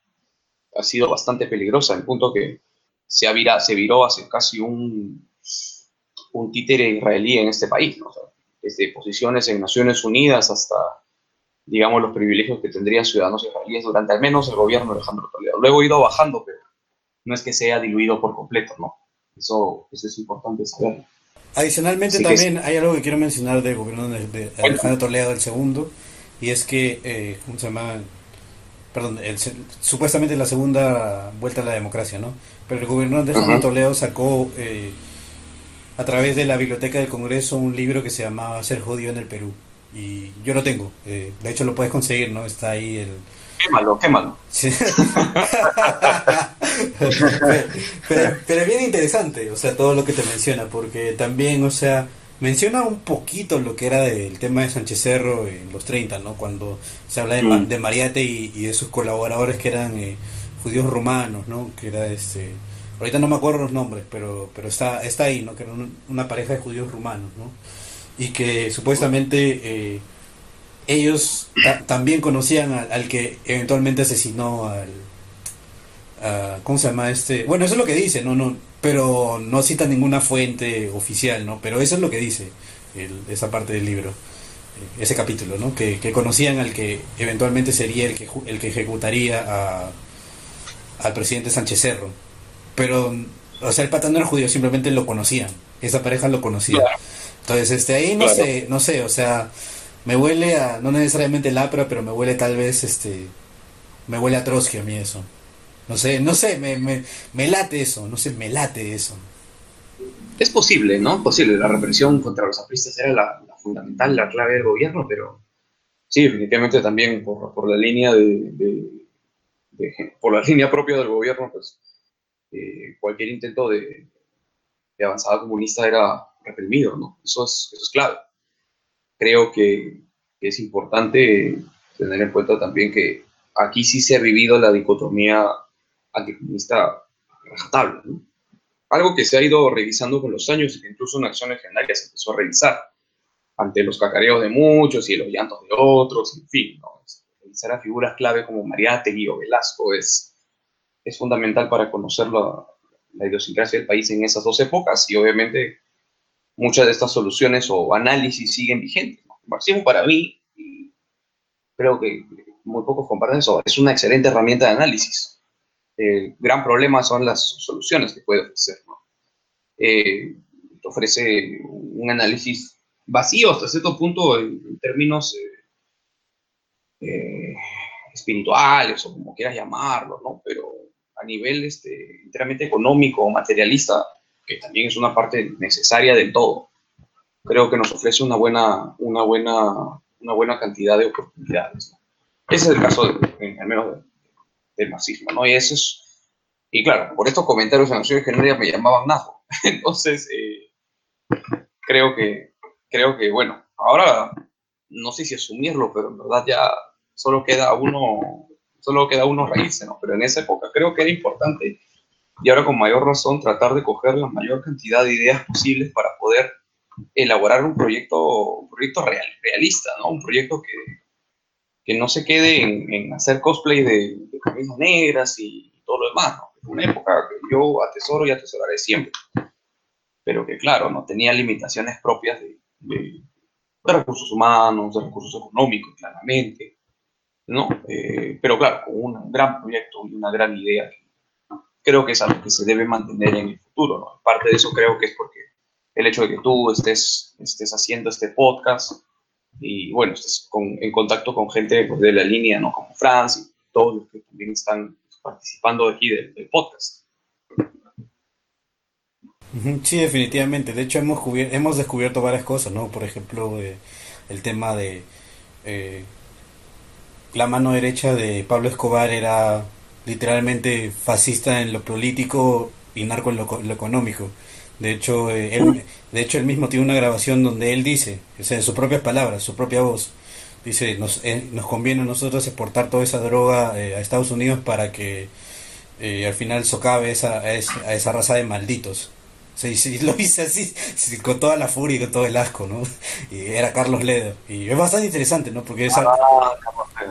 ha sido bastante peligrosa, en punto que se, ha se viró hace casi un, un títere israelí en este país, desde posiciones en Naciones Unidas hasta, digamos, los privilegios que tendrían ciudadanos israelíes durante al menos el gobierno de Alejandro Toledo. Luego ha ido bajando, pero no es que se haya diluido por completo, ¿no? Eso, eso es importante saber. Adicionalmente también hay algo que quiero mencionar del gobierno de, Alejandro Toledo el segundo, y es que, eh, ¿cómo se llama? perdón, supuestamente la segunda vuelta a la democracia, ¿no? Pero el gobernador Juan Toledo sacó eh, a través de la biblioteca del Congreso un libro que se llamaba Ser jodido en el Perú. Y yo lo tengo, eh, de hecho lo puedes conseguir, ¿no? Está ahí el... Quémalo, quémalo. Sí. pero, pero es bien interesante, o sea, todo lo que te menciona, porque también, o sea, menciona un poquito lo que era del tema de Sánchez Cerro en los 30, ¿no? Cuando se habla de, mm. de Mariate y, de sus colaboradores que eran eh, judíos romanos, ¿no? Que era este... Ahorita no me acuerdo los nombres, pero, pero está, está ahí, ¿no? Que era una pareja de judíos romanos, ¿no? Y que supuestamente eh, ellos también conocían al, que eventualmente asesinó al... ¿Cómo se llama este? Bueno, eso es lo que dice, ¿no? no pero no cita ninguna fuente oficial, ¿no? Pero eso es lo que dice esa parte del libro, eh, ese capítulo, ¿no? Que, conocían al que eventualmente sería el que, el que ejecutaría a, al presidente Sánchez Cerro. Pero, o sea, el patán no era judío, simplemente lo conocían. Esa pareja lo conocía. Entonces, este, ahí no sé, no sé, o sea, me huele a, no necesariamente lapra, pero me huele tal vez, este, me huele a Trotsky a mí eso. No sé, no sé, me, me, me late eso, no sé, me late eso. Es posible, ¿no? Posible. La represión contra los apristas era la, fundamental, la clave del gobierno, pero sí, definitivamente también por, por la línea de, por la línea propia del gobierno, pues eh, cualquier intento de, avanzada comunista era reprimido, ¿no? Eso es, eso es clave. Creo que es importante tener en cuenta también que aquí sí se ha vivido la dicotomía anticomunista rajatabla. ¿no? Algo que se ha ido revisando con los años y que incluso en acciones generales se empezó a revisar ante los cacareos de muchos y los llantos de otros, en fin. ¿no? Revisar a figuras clave como Mariátegui o Velasco es, es fundamental para conocer la, la idiosincrasia del país en esas dos épocas y obviamente muchas de estas soluciones o análisis siguen vigentes. Para mí, creo que muy pocos comparten eso, es una excelente herramienta de análisis el gran problema son las soluciones que puede ofrecer. ¿no? Eh, ofrece un análisis vacío hasta cierto punto en, términos eh, eh, espirituales o como quieras llamarlo, ¿no? pero a nivel este, enteramente económico o materialista, que también es una parte necesaria del todo, creo que nos ofrece una buena, una buena, una buena cantidad de oportunidades. Ese es el caso, de, al menos de, del marxismo, ¿no? Y eso es, y claro, por estos comentarios en Naciones Generales me llamaban nazo. Entonces, eh, creo que, creo que, bueno, ahora no sé si asumirlo, pero en verdad ya solo queda uno, solo queda uno reírse, ¿no? Pero en esa época creo que era importante y ahora con mayor razón tratar de coger la mayor cantidad de ideas posibles para poder elaborar un proyecto, proyecto real, realista, ¿no? Un proyecto que, que no se quede en, hacer cosplay de, camisas negras y todo lo demás, ¿no? Es una época que yo atesoro y atesoraré siempre, pero que claro, no tenía limitaciones propias de, recursos humanos, de recursos económicos, claramente, ¿no? Eh, pero claro, con un gran proyecto y una gran idea creo que es algo que se debe mantener en el futuro, ¿no? Parte de eso creo que es porque el hecho de que tú estés, estés haciendo este podcast y bueno, estás en contacto con gente pues, de la línea, ¿no? Como Franz y todos los que también están participando aquí del, podcast. Sí, definitivamente. De hecho, hemos, hemos descubierto varias cosas, ¿no? Por ejemplo, eh, el tema de eh, la mano derecha de Pablo Escobar era literalmente fascista en lo político y narco en lo económico. De hecho, eh, él, de hecho, él mismo tiene una grabación donde él dice, o sea, en sus propias palabras, su propia voz, dice, nos, eh, nos conviene a nosotros exportar toda esa droga eh, a Estados Unidos para que al final socave esa, a, esa, raza de malditos. O y, lo dice así, con toda la furia y con todo el asco, ¿no? Y era Carlos Ledo. Y es bastante interesante, ¿no? Porque es ah,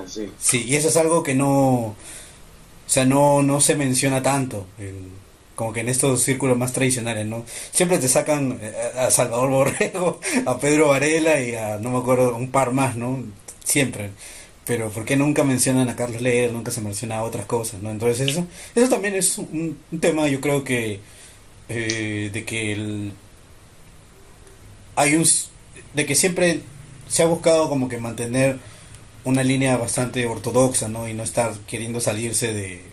sí. sí. y eso es algo que no, o sea, no, no se menciona tanto en, como que en estos círculos más tradicionales, ¿no? Siempre te sacan eh, a Salvador Borrego, a Pedro Varela y a, no me acuerdo, un par más, ¿no? Siempre. Pero ¿por qué nunca mencionan a Carlos Leer? Nunca se menciona a otras cosas, ¿no? Entonces eso, eso también es un, tema, yo creo que, eh, de que el, hay un, de que siempre se ha buscado como que mantener una línea bastante ortodoxa, ¿no? Y no estar queriendo salirse de,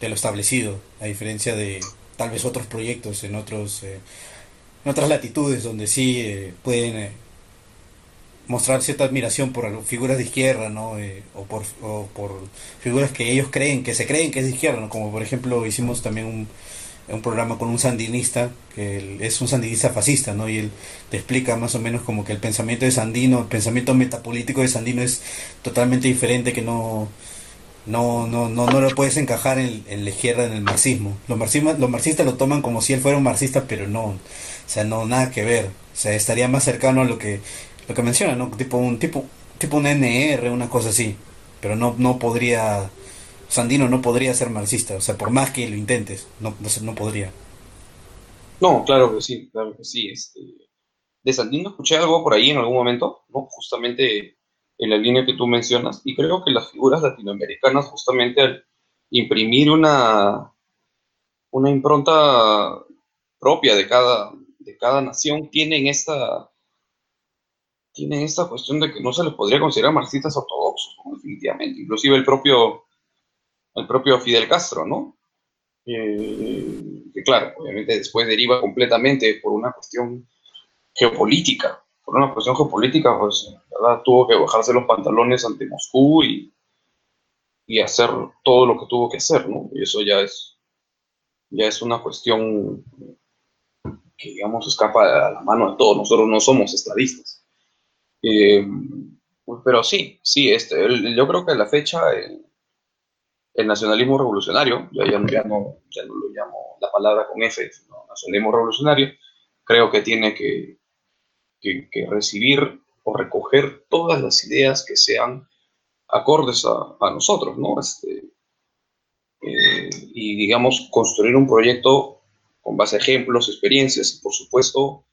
de lo establecido, a diferencia de tal vez otros proyectos en otros eh, en otras latitudes donde sí eh, pueden eh, mostrar cierta admiración por figuras de izquierda, ¿no? o, por, o por figuras que ellos creen, que se creen que es de izquierda, ¿no? Como por ejemplo hicimos también un, un programa con un sandinista, que es un sandinista fascista, ¿no? Y él te explica más o menos como que el pensamiento de Sandino, el pensamiento metapolítico de Sandino es totalmente diferente, que no, no, no, no, no lo puedes encajar en, la izquierda, en el marxismo. Los, marxistas, lo toman como si él fuera un marxista, pero no, o sea, no, nada que ver. O sea, estaría más cercano a lo que, lo que menciona, ¿no? Tipo un, tipo, tipo un NR, una cosa así. Pero no, no podría Sandino no podría ser marxista, o sea, por más que lo intentes, no, no, podría. No, claro que sí, claro que sí. Este, de Sandino escuché algo por ahí en algún momento, ¿no? Justamente en la línea que tú mencionas, y creo que las figuras latinoamericanas, justamente al imprimir una, una impronta propia de cada, de cada nación, tienen esta, tienen esta cuestión de que no se les podría considerar marxistas ortodoxos, definitivamente. Inclusive el propio el propio Fidel Castro, ¿no? Eh, que claro, obviamente después deriva completamente por una cuestión geopolítica. Por una cuestión geopolítica, pues, ¿verdad? Tuvo que bajarse los pantalones ante Moscú y, y hacer todo lo que tuvo que hacer, ¿no? Y eso ya es, ya es una cuestión que, digamos, escapa a la mano de todos. Nosotros no somos estadistas. Eh, pero sí, sí, este, yo creo que a la fecha eh, el nacionalismo revolucionario, ya, ya, ya, no, ya no lo llamo la palabra con F, sino nacionalismo revolucionario, creo que tiene que, que, recibir o recoger todas las ideas que sean acordes a, a nosotros, ¿no? Este, eh, y digamos, construir un proyecto con base a ejemplos, experiencias y, por supuesto,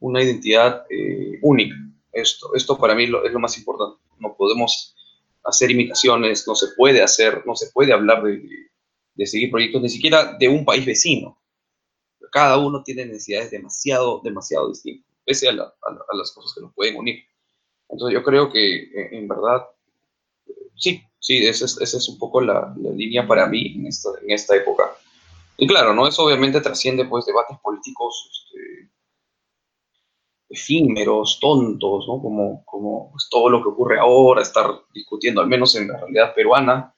una identidad eh, única. Esto, esto para mí es lo más importante. No podemos hacer imitaciones, no se puede hacer, no se puede hablar de, seguir proyectos ni siquiera de un país vecino. Cada uno tiene necesidades demasiado, demasiado distintas, pese a, las cosas que nos pueden unir. Entonces yo creo que en verdad, sí, sí, esa es, un poco la, línea para mí en esta, en esta época. Y claro, ¿no? Eso obviamente trasciende pues debates políticos este, efímeros, tontos, ¿no? Como, como pues, todo lo que ocurre ahora, estar discutiendo, al menos en la realidad peruana.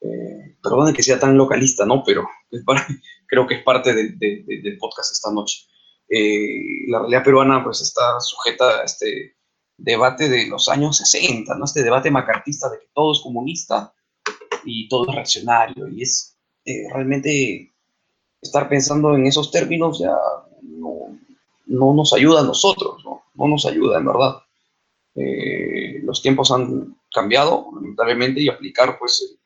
Eh, perdón que sea tan localista, ¿no? Pero creo que es parte del podcast esta noche. Eh, la realidad peruana pues está sujeta a este debate de los años 60, ¿no? Este debate macartista de que todo es comunista y todo es reaccionario. Y es eh, realmente estar pensando en esos términos ya no, no nos ayuda a nosotros, no, no nos ayuda en verdad. Eh, los tiempos han cambiado, lamentablemente, y aplicar pues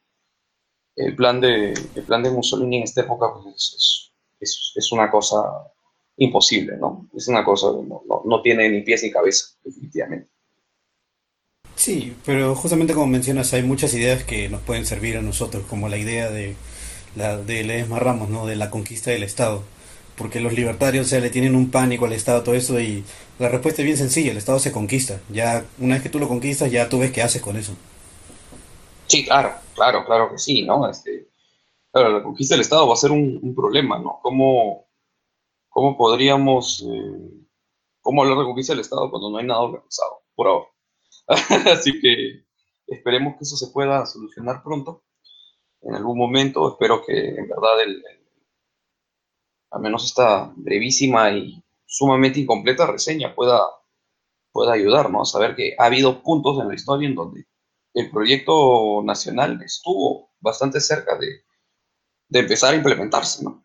el, plan, de, el plan de Mussolini en esta época pues, es, es, una cosa imposible, ¿no? Es una cosa que no, no, tiene ni pies ni cabeza, definitivamente. Sí, pero justamente como mencionas, hay muchas ideas que nos pueden servir a nosotros, como la idea de la de Ledesma Ramos, ¿no? De la conquista del Estado porque los libertarios se le tienen un pánico al Estado, todo eso, y la respuesta es bien sencilla, el Estado se conquista. Ya una vez que tú lo conquistas, ya tú ves qué haces con eso. Sí, claro, claro, claro que sí, ¿no? Este, claro, la conquista del Estado va a ser un, problema, ¿no? ¿Cómo, cómo podríamos, eh, cómo hablar de conquista del Estado cuando no hay nada organizado, por ahora? Así que esperemos que eso se pueda solucionar pronto, en algún momento, espero que en verdad el al menos esta brevísima y sumamente incompleta reseña pueda, pueda ayudarnos a saber que ha habido puntos en la historia en donde el proyecto nacional estuvo bastante cerca de, empezar a implementarse, ¿no?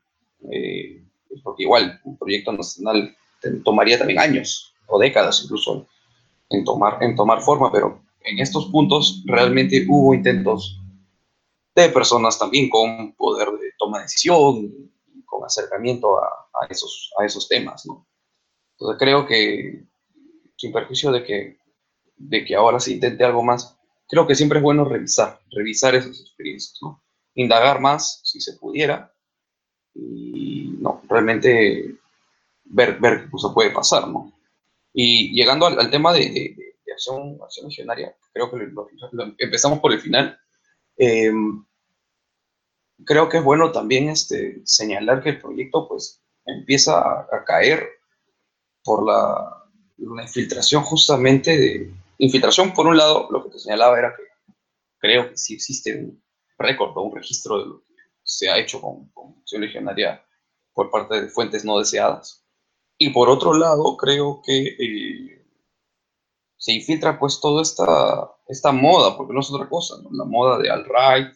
Eh, porque igual un proyecto nacional tomaría también años o décadas incluso en tomar, en tomar forma, pero en estos puntos realmente hubo intentos de personas también con poder de toma de decisión, con acercamiento a, esos, a esos temas, ¿no? Entonces creo que, sin perjuicio de que, de que ahora se intente algo más, creo que siempre es bueno revisar, revisar esas experiencias, ¿no? Indagar más, si se pudiera, y no, realmente ver, ver qué cosa puede pasar, ¿no? Y llegando al, tema de, Acción, Acción Legionaria, creo que empezamos por el final. Eh, creo que es bueno también este, señalar que el proyecto pues empieza a, caer por la, infiltración justamente de... Infiltración, por un lado, lo que te señalaba era que creo que sí existe un récord o un registro de lo que se ha hecho con, con acción legionaria por parte de fuentes no deseadas. Y por otro lado, creo que eh, se infiltra pues toda esta, esta moda, porque no es otra cosa, la moda de alt-right,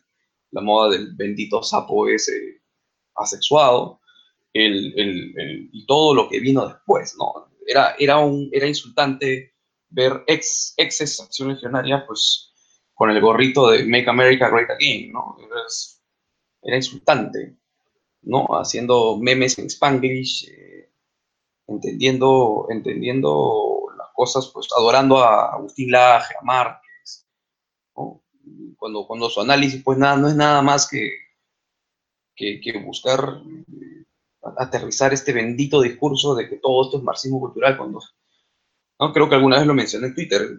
la moda del bendito sapo ese asexuado, el, el, y todo lo que vino después, ¿no? Era, era, un, era insultante ver ex, exes acción legionaria, pues, con el gorrito de Make America Great Again, ¿no? Era, era insultante, ¿no? Haciendo memes en Spanglish, eh, entendiendo, entendiendo las cosas, pues, adorando a Agustín Laje, a Márquez, cuando, cuando su análisis pues nada, no es nada más que, que, buscar eh, aterrizar este bendito discurso de que todo esto es marxismo cultural, cuando ¿no? creo que alguna vez lo mencioné en Twitter,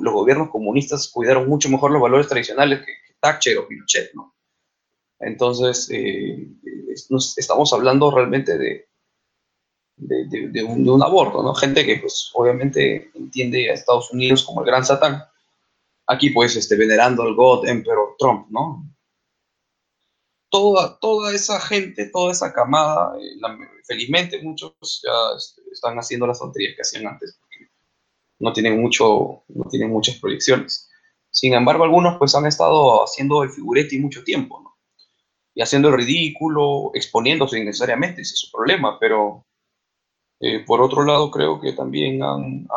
los gobiernos comunistas cuidaron mucho mejor los valores tradicionales que, Thatcher o Pinochet, ¿no? Entonces, eh, estamos hablando realmente de, de, un, de, un, aborto, ¿no? Gente que, pues, obviamente entiende a Estados Unidos como el gran satán, aquí pues este, venerando al God Emperor Trump, ¿no? Toda, toda esa gente, toda esa camada, eh, felizmente muchos ya este, están haciendo las tonterías que hacían antes, porque no tienen, mucho, no tienen muchas proyecciones. Sin embargo, algunos pues han estado haciendo el figuretti mucho tiempo, ¿no? Y haciendo el ridículo, exponiéndose innecesariamente, ese es su problema, pero eh, por otro lado creo que también han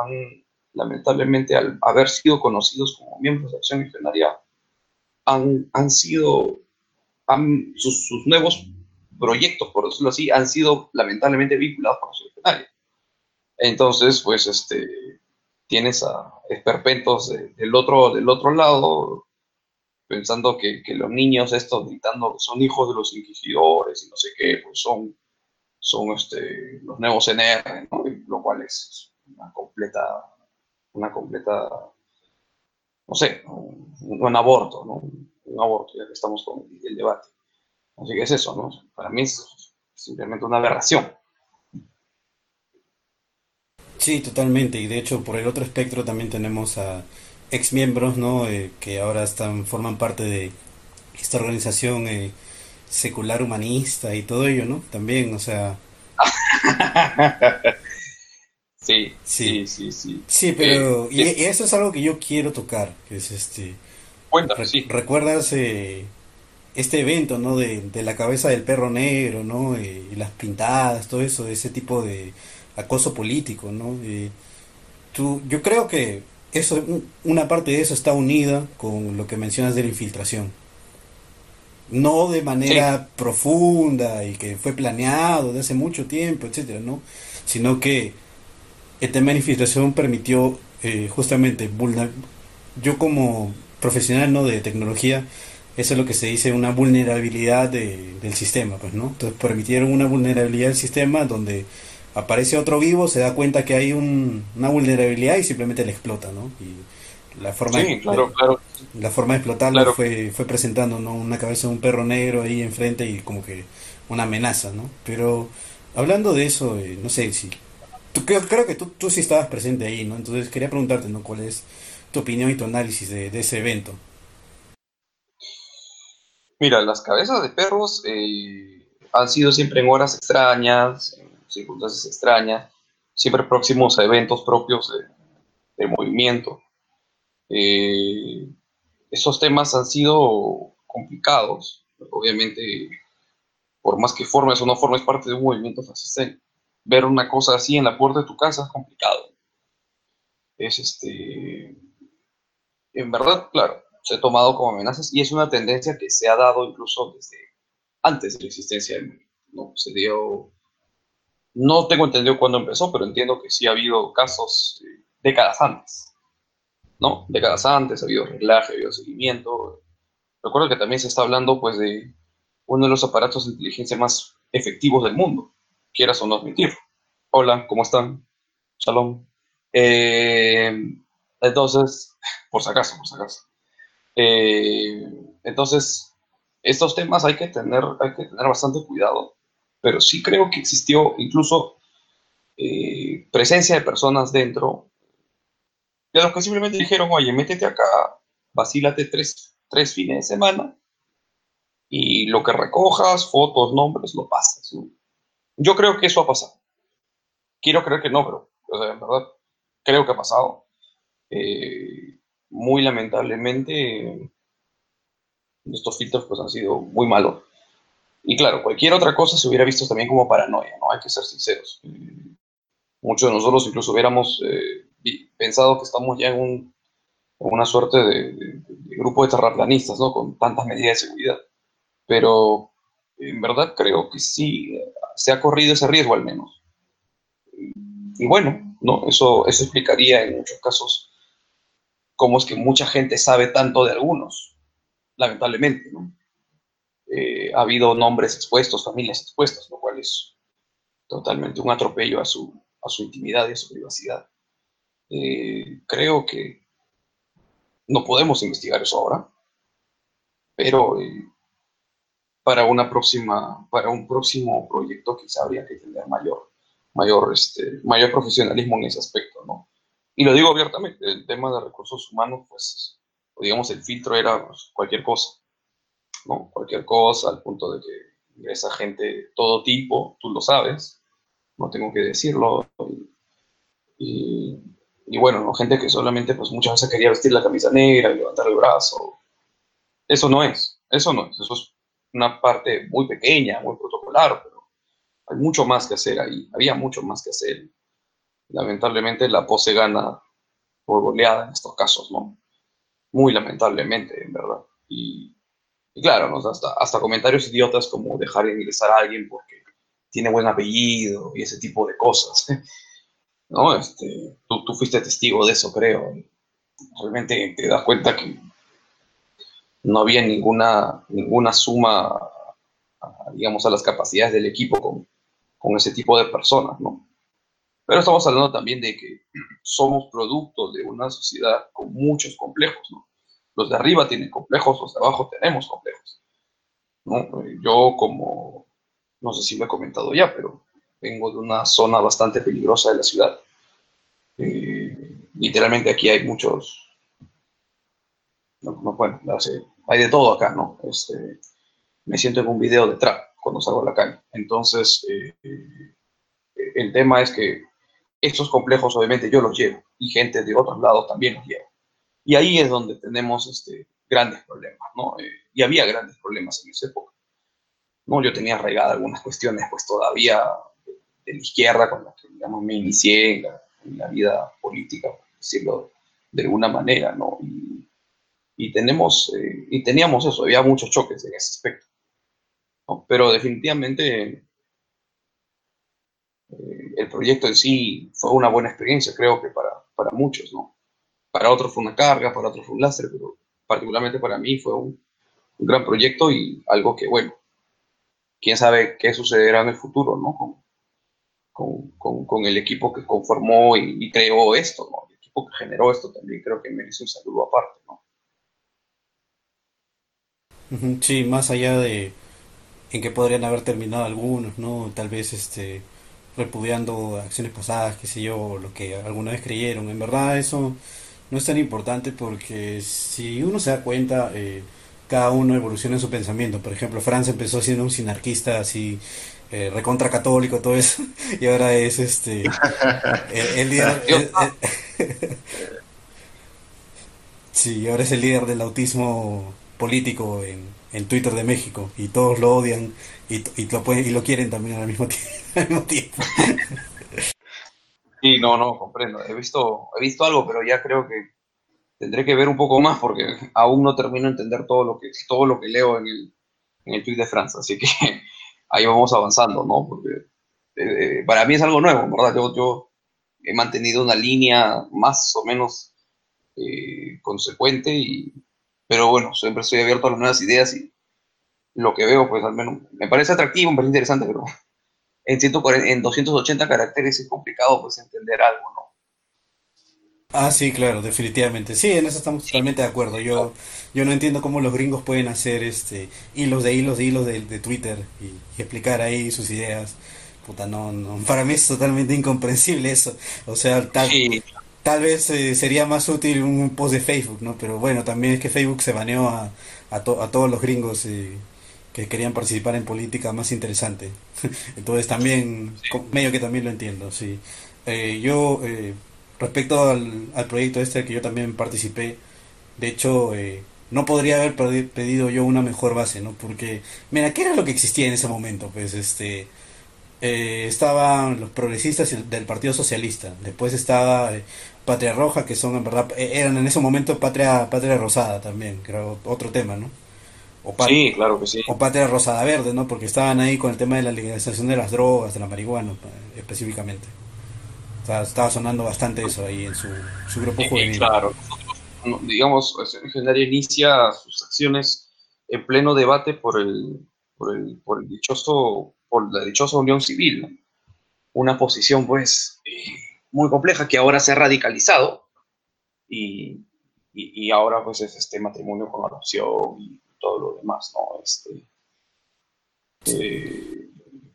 lamentablemente al haber sido conocidos como miembros de Acción Legionaria, han, han sido, han, sus, nuevos proyectos, por decirlo así, han sido lamentablemente vinculados con Acción Legionaria. Entonces, pues, este, tienes a esperpentos del, otro, del otro lado, pensando que, que, los niños estos gritando son hijos de los inquisidores y no sé qué, pues son, son este, los nuevos NR, ¿no? lo cual es una completa una completa, no sé, un, aborto, ¿no? Un aborto, ya que estamos con el debate. Así que es eso, ¿no? Para mí es simplemente una aberración. Sí, totalmente. Y de hecho, por el otro espectro también tenemos a ex miembros, ¿no? Eh, que ahora están, forman parte de esta organización eh, secular humanista y todo ello, ¿no? También, o sea. Sí, sí, sí, sí. Sí, pero y, eso es algo que yo quiero tocar, que es este... Cuéntame, sí. ¿Recuerdas eh, este evento, no? De, la cabeza del perro negro, ¿no? Eh, y las pintadas, todo eso, ese tipo de acoso político, ¿no? Eh, tú, yo creo que eso, una parte de eso está unida con lo que mencionas de la infiltración. No de manera profunda y que fue planeado de hace mucho tiempo, etcétera, ¿no? Sino que esta manifestación permitió eh, justamente yo como profesional no de tecnología eso es lo que se dice una vulnerabilidad del sistema pues no entonces permitieron una vulnerabilidad del sistema donde aparece otro vivo se da cuenta que hay una vulnerabilidad y simplemente le explota no y la forma de, la forma de explotarlo fue fue presentando ¿no? una cabeza de un perro negro ahí enfrente y como que una amenaza no pero hablando de eso eh, no sé si creo, creo, que tú, tú, sí estabas presente ahí, ¿no? Entonces quería preguntarte, ¿no? ¿Cuál es tu opinión y tu análisis de, ese evento? Mira, las cabezas de perros eh, han sido siempre en horas extrañas, circunstancias extrañas, siempre próximos a eventos propios de, movimiento. Eh, esos temas han sido complicados, obviamente, por más que formes o no formes parte de un movimiento fascista ver una cosa así en la puerta de tu casa es complicado. Es este. En verdad, claro, se ha tomado como amenazas y es una tendencia que se ha dado incluso desde antes de la existencia del ¿no? Se dio. No tengo entendido cuándo empezó, pero entiendo que sí ha habido casos eh, décadas antes. ¿No? Décadas antes, ha habido reglaje, ha habido seguimiento. Recuerdo que también se está hablando pues de uno de los aparatos de inteligencia más efectivos del mundo, quieras o no admitir. Hola, ¿cómo están? Shalom. Eh, Entonces, por si acaso, por si acaso. Eh, entonces, estos temas hay que, tener, hay que tener bastante cuidado, pero sí creo que existió incluso eh, presencia de personas dentro de los que simplemente dijeron, oye, métete acá, vacílate tres, tres fines de semana y lo que recojas, fotos, nombres, lo pasas. Yo creo que eso ha pasado. Quiero creer que no, pero en verdad creo que ha pasado. Eh, muy lamentablemente, estos filtros pues han sido muy malos. Y claro, cualquier otra cosa se hubiera visto también como paranoia, ¿no? Hay que ser sinceros. muchos de nosotros incluso hubiéramos eh, pensado que estamos ya en, un, una suerte de, de, grupo de terraplanistas, ¿no? Con tantas medidas de seguridad. Pero en verdad creo que sí se ha corrido ese riesgo al menos. Y bueno, ¿no? Eso, eso explicaría en muchos casos cómo es que mucha gente sabe tanto de algunos, lamentablemente, ¿no? Eh, ha habido nombres expuestos, familias expuestas, lo cual es totalmente un atropello a su, a su intimidad y a su privacidad. Eh, creo que no podemos investigar eso ahora, pero eh, para una próxima, para un próximo proyecto quizá habría que tener mayor, mayor, este, mayor profesionalismo en ese aspecto, ¿no? Y lo digo abiertamente, el tema de recursos humanos, pues, digamos, el filtro era pues, cualquier cosa. ¿No? Cualquier cosa, al punto de que ingresa gente todo tipo, tú lo sabes, no tengo que decirlo. Y, y, bueno, ¿no? gente que solamente pues muchas veces quería vestir la camisa negra y levantar el brazo. Eso no es, eso no es, eso es una parte muy pequeña, muy protocolar, pero hay mucho más que hacer ahí, había mucho más que hacer. Lamentablemente la pose gana por goleada en estos casos, ¿no? Muy lamentablemente, en verdad. Y y claro, hasta, hasta comentarios idiotas como dejar de ingresar a alguien porque tiene buen apellido y ese tipo de cosas. ¿no? Este, tú, tú, fuiste testigo de eso, creo. Realmente te das cuenta que no había ninguna, ninguna suma, digamos, a las capacidades del equipo con, con ese tipo de personas, ¿no? Pero estamos hablando también de que somos producto de una sociedad con muchos complejos, ¿no? Los de arriba tienen complejos, los de abajo tenemos complejos. Yo como, no sé si lo he comentado ya, pero vengo de una zona bastante peligrosa de la ciudad. Eh, literalmente aquí hay muchos, no, bueno, hay de todo acá, ¿no? Este, me siento en un video de trap cuando salgo a la calle. Entonces, eh, el tema es que estos complejos obviamente yo los llevo y gente de otros lados también los lleva. Y ahí es donde tenemos este, grandes problemas, ¿no? Eh, y había grandes problemas en esa época. ¿no? Yo tenía arraigada algunas cuestiones, pues todavía de, la izquierda, con las que, digamos, me inicié en la, vida política, por decirlo de alguna manera, ¿no? Y, tenemos, eh, y teníamos eso, había muchos choques en ese aspecto. Pero definitivamente eh, el proyecto en sí fue una buena experiencia, creo que para, para muchos, ¿no? Para otros fue una carga, para otros fue un láser, pero particularmente para mí fue un, gran proyecto y algo que, bueno, quién sabe qué sucederá en el futuro, ¿no? Con, con, con, el equipo que conformó y, creó esto, ¿no? El equipo que generó esto también creo que merece un saludo aparte, ¿no? Sí, más allá de en que podrían haber terminado algunos, ¿no? Tal vez este repudiando acciones pasadas, qué sé yo, lo que alguna vez creyeron. En verdad eso no es tan importante porque si uno se da cuenta, eh, cada uno evoluciona en su pensamiento. Por ejemplo, Franz empezó siendo un sinarquista así, eh, recontra católico, todo eso, y ahora es este el, líder. sí, ahora es el líder del autismo político en, en Twitter de México y todos lo odian y, y lo, pueden, y lo quieren también al mismo, al mismo tiempo. Sí, no, no, comprendo. He visto, he visto algo, pero ya creo que tendré que ver un poco más porque aún no termino de entender todo lo que, todo lo que leo en el, en el tweet de Francia. Así que ahí vamos avanzando, ¿no? Porque eh, eh, para mí es algo nuevo, ¿verdad? Yo, yo he mantenido una línea más o menos eh, consecuente, y, pero bueno, siempre estoy abierto a las nuevas ideas y lo que veo, pues al menos me parece atractivo, me parece interesante, pero en, 140, en 280 caracteres es complicado pues entender algo, ¿no? Ah, sí, claro, definitivamente. Sí, en eso estamos totalmente de acuerdo. Yo, yo no entiendo cómo los gringos pueden hacer este hilos de hilos de hilos de, de Twitter y, y explicar ahí sus ideas. Puta, no, no, para mí es totalmente incomprensible eso. O sea, tal, Sí, tal vez eh, sería más útil un post de Facebook, ¿no? Pero bueno, también es que Facebook se baneó a, a, to- a todos los gringos eh, que querían participar en política más interesante. Entonces también, medio que también lo entiendo, sí. Eh, yo, eh, respecto al, al proyecto este que yo también participé, de hecho, eh, no podría haber pedi- pedido yo una mejor base, ¿no? Porque, mira, ¿qué era lo que existía en ese momento? Pues, este, eh, estaban los progresistas del Partido Socialista. Después estaba eh, Patria Roja, que son en verdad, eh, eran en ese momento Patria, Patria Rosada también, que era otro tema, ¿no? O, pat- sí, claro que sí. o Patria Rosada Verde, ¿no? Porque estaban ahí con el tema de la legalización de las drogas, de la marihuana, eh, específicamente. O sea, estaba sonando bastante eso ahí en su, su grupo Y, y juvenil. claro, digamos, Acción Legendaria inicia sus acciones en pleno debate por el, por el, por el dichoso, por la dichosa unión civil. Una posición, pues, eh, muy compleja que ahora se ha radicalizado y, y, y ahora, pues, es este matrimonio con adopción y todo lo demás, ¿no? Este, eh,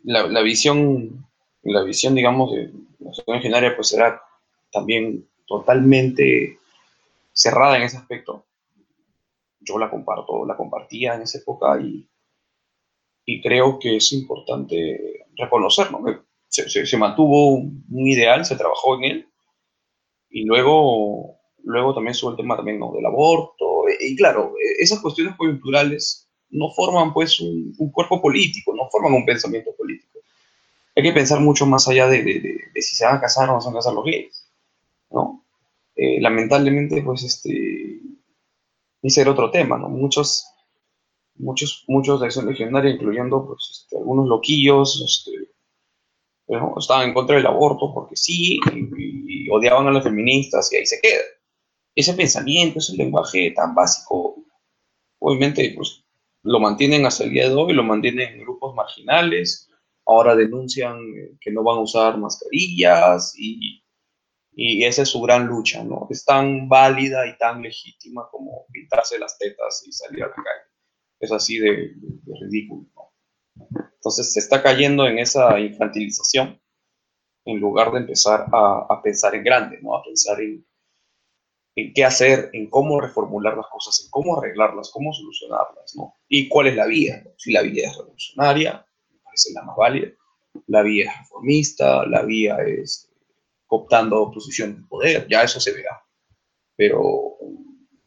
la, la visión, la visión, digamos, de la Acción Legendaria, pues, será también totalmente cerrada en ese aspecto. Yo la comparto, la compartía en esa época y, y creo que es importante reconocerlo. ¿no? Se, se- se mantuvo un, un ideal, se trabajó en él y luego, luego también sobre el tema también, ¿no? del aborto. Y, claro, e- esas cuestiones coyunturales no forman pues un, cuerpo político, no forman un pensamiento político. Hay que pensar mucho más allá de, de- si se van a casar o no se van a casar los gays, ¿no? Eh, lamentablemente, pues, este, ese era otro tema, ¿no? Muchos, muchos, muchos de Acción Legendaria, incluyendo, pues, este, algunos loquillos, este, estaban en contra del aborto porque sí, y, y odiaban a las feministas, y ahí se queda. Ese pensamiento, ese lenguaje tan básico, obviamente, pues, lo mantienen hasta el día de hoy, lo mantienen en grupos marginales, ahora denuncian eh, que no van a usar mascarillas, y y esa es su gran lucha, ¿no? Es tan válida y tan legítima como pintarse las tetas y salir a la calle. Es así de, ridículo, ¿no? Entonces se está cayendo en esa infantilización en lugar de empezar a pensar en grande, ¿no? A pensar en, en qué hacer, en cómo reformular las cosas, en cómo arreglarlas, cómo solucionarlas, ¿no? Y cuál es la vía, ¿no? Si la vía es revolucionaria, me parece la más válida, la vía es reformista, la vía es cooptando posición de poder, ya eso se verá. Pero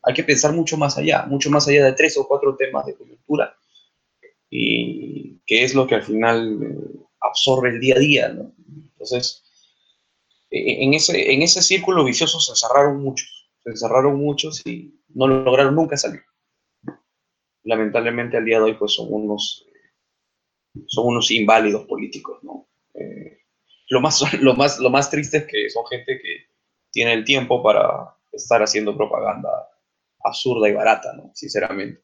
hay que pensar mucho más allá, mucho más allá de tres o cuatro temas de coyuntura, y que es lo que al final eh, absorbe el día a día, ¿no? Entonces, eh, en ese, en ese círculo vicioso se encerraron muchos, encerraron muchos y no lograron nunca salir. Lamentablemente al día de hoy pues son unos, son unos inválidos políticos, ¿no? Eh, lo más, lo más, lo más triste es que son gente que tiene el tiempo para estar haciendo propaganda absurda y barata, ¿no? Sinceramente.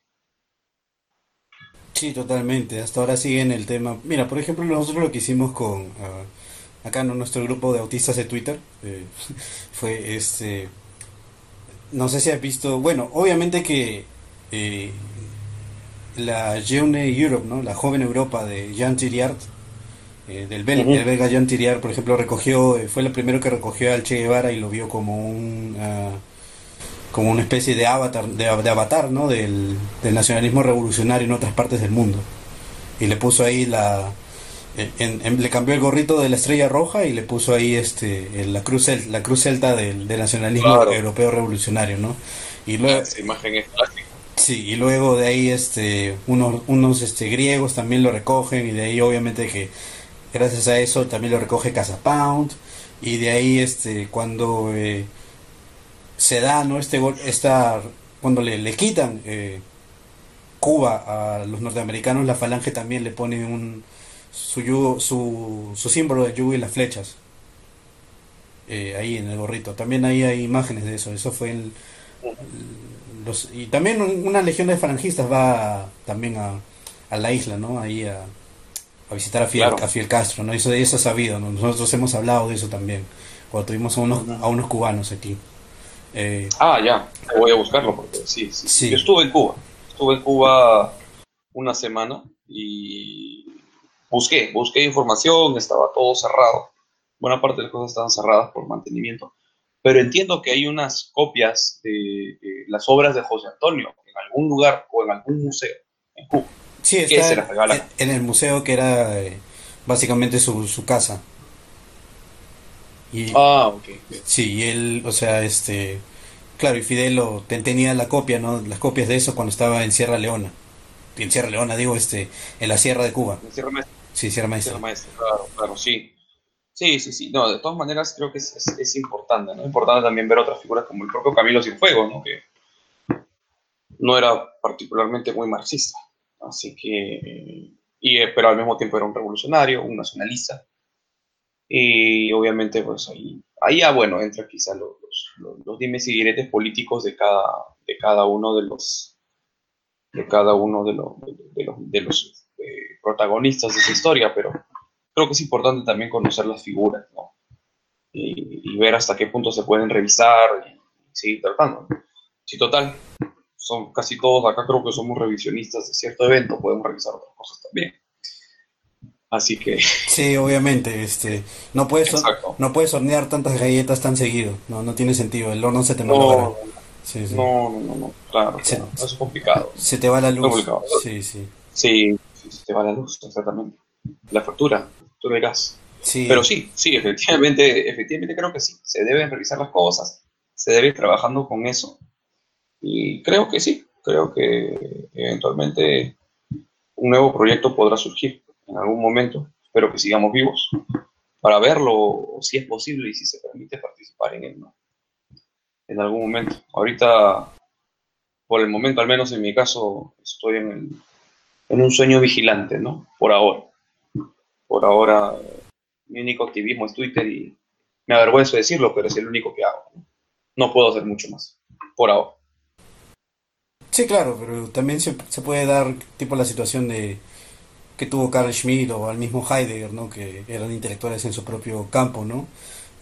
Sí, totalmente. Hasta ahora siguen el tema. Mira, por ejemplo, nosotros lo que hicimos con ah, acá en nuestro grupo de autistas de Twitter eh, fue este. No sé si has visto. Bueno, obviamente que eh, la Jeune Europe, ¿no? La joven Europa de Jean Thiriart, eh, del belga Jean Thiriart, por ejemplo, recogió, eh, fue el primero que recogió al Che Guevara y lo vio como un. ah, como una especie de avatar, de, de avatar, ¿no? Del, del nacionalismo revolucionario en otras partes del mundo. Y le puso ahí la, en- en- le cambió el gorrito de la estrella roja y le puso ahí este, el- la cruz, la cruz celta del, del nacionalismo Claro. europeo revolucionario, ¿no? Y luego, Esa imagen es clásica. sí, y luego de ahí este, unos, unos este, griegos también lo recogen y de ahí obviamente que gracias a eso también lo recoge Casa Pound y de ahí este, cuando eh, se da, ¿no? Este gol, esta, cuando le, le quitan eh, Cuba a los norteamericanos, la Falange también le pone un su yugo- su, su símbolo de yugo y las flechas eh, ahí en el gorrito. También ahí hay imágenes de eso. Eso fue el, los y también un- una legión de falangistas va también a, a la isla, ¿no? Ahí a, a visitar a Fidel, Claro. a Fidel Castro, ¿no? Eso, eso es sabido, ¿no? Nosotros hemos hablado de eso también, cuando tuvimos a unos, a unos cubanos aquí. Eh, ah, ya, voy a buscarlo porque sí, sí, Yo estuve en Cuba, estuve en Cuba una semana y busqué, busqué información, estaba todo cerrado. Buena parte de las cosas estaban cerradas por mantenimiento. Pero entiendo que hay unas copias de, las obras de José Antonio en algún lugar o en algún museo en Cuba. Sí, está en, el museo que era eh, básicamente su, su casa. Y, ah, ok. Sí, y él, o sea, este, claro, y Fidel tenía la copia, ¿no? Las copias de eso cuando estaba en Sierra Leona. En Sierra Leona, digo, este, en la Sierra de Cuba. En Sierra Maestra. Sí, Sierra Maestra. Sierra Maestra, claro, claro, sí. Sí, sí, sí. No, de todas maneras creo que es, es, importante, ¿no? Importante también ver otras figuras como el propio Camilo Cienfuegos, ¿no? Que no era particularmente muy marxista. Así que, y, eh, pero al mismo tiempo era un revolucionario, un nacionalista. Y obviamente, pues ahí, ahí ya, bueno, entra quizá los, los, los, dimes y diretes políticos de cada, de cada uno de los, de cada uno de los, de los eh, protagonistas de esa historia, pero creo que es importante también conocer las figuras, ¿no? Y, y ver hasta qué punto se pueden revisar y seguir tratando. Sí, total, son casi todos acá creo que somos revisionistas de cierto evento, podemos revisar otras cosas también. Así que... Sí, obviamente, este, no puedes, no puedes hornear tantas galletas tan seguido, no, no tiene sentido, el horno se te malogra. No, no, no, no, claro, eso es complicado. Se te va la luz. Sí, sí. Sí, se te va la luz, exactamente. La factura, factura de gas. Sí. Pero sí, sí, efectivamente, efectivamente creo que sí, se deben revisar las cosas, se debe ir trabajando con eso y creo que sí, creo que eventualmente un nuevo proyecto podrá surgir en algún momento. Espero que sigamos vivos para verlo, si es posible y si se permite participar en él, En algún momento. Ahorita, por el momento, al menos en mi caso, estoy en, un sueño vigilante, ¿no? Por ahora. Por ahora, mi único activismo es Twitter y me avergüenzo decirlo, pero es el único que hago. no puedo hacer mucho más. Por ahora. Sí, claro, pero también se, se, puede dar tipo la situación de que tuvo Carl Schmitt o al mismo Heidegger, ¿no? Que eran intelectuales en su propio campo, ¿no?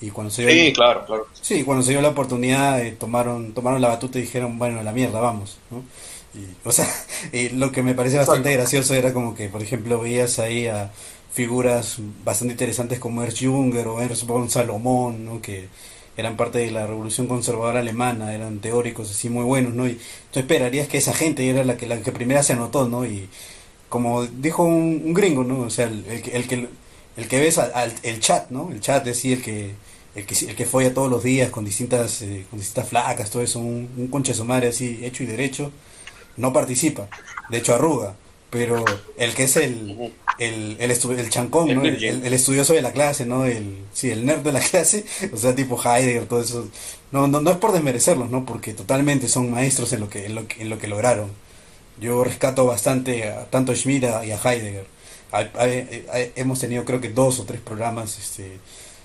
Y cuando se dio, sí, claro, claro. Sí, cuando se dio la oportunidad eh, tomaron tomaron la batuta y dijeron, bueno, la mierda, vamos, ¿no? Y, o sea, lo que me parece bastante gracioso era como que, por ejemplo, veías ahí a figuras bastante interesantes como Ernst Junger o Ernst von Salomón, ¿no? Que eran parte de la revolución conservadora alemana, eran teóricos así muy buenos, ¿no? Y tú esperarías que esa gente era la que, la que primera se anotó, ¿no? Y como dijo un, gringo, ¿no? O sea, el, el, el que el que ves al, el chat, ¿no? El chat es el que el que, el que folla todos los días con distintas eh, con distintas flacas, todo eso, un, un madre así hecho y derecho, no participa, de hecho arruga pero el que es el, el, el, el chancón, ¿no? el, estudioso de la clase, ¿no? El, sí, el nerd de la clase, o sea, tipo Heidegger, todo eso. No, no, no es por desmerecerlos, ¿no? Porque totalmente son maestros en lo que, en lo que, en lo que lograron. Yo rescato bastante a, tanto a Schmidt y a Heidegger. hemos tenido creo que dos o tres programas este,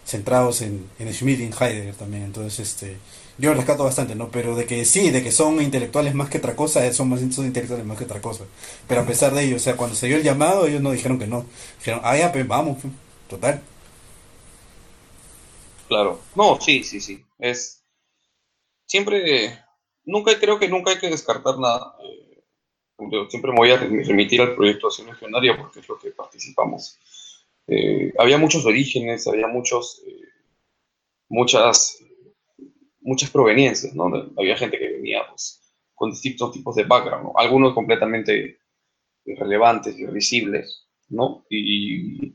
centrados en, en Schmidt y en Heidegger también. Entonces, este, yo rescato bastante, ¿no? Pero de que sí, de que son intelectuales más que otra cosa, eh, son más intelectuales más que otra cosa. Pero a pesar de ello, o sea, cuando se dio el llamado, ellos no dijeron que no. Dijeron, ah, ya, pues vamos, pues, total. Claro. No, sí, sí, sí. Es. Siempre. Nunca, creo que nunca hay que descartar nada. Eh, siempre me voy a remitir al proyecto de Acción Legionaria porque es lo que participamos. Eh, había muchos orígenes, había muchos. muchas muchas proveniencias, ¿no? Había gente que venía pues, con distintos tipos de background, algunos completamente irrelevantes, irrisibles, ¿no? Y,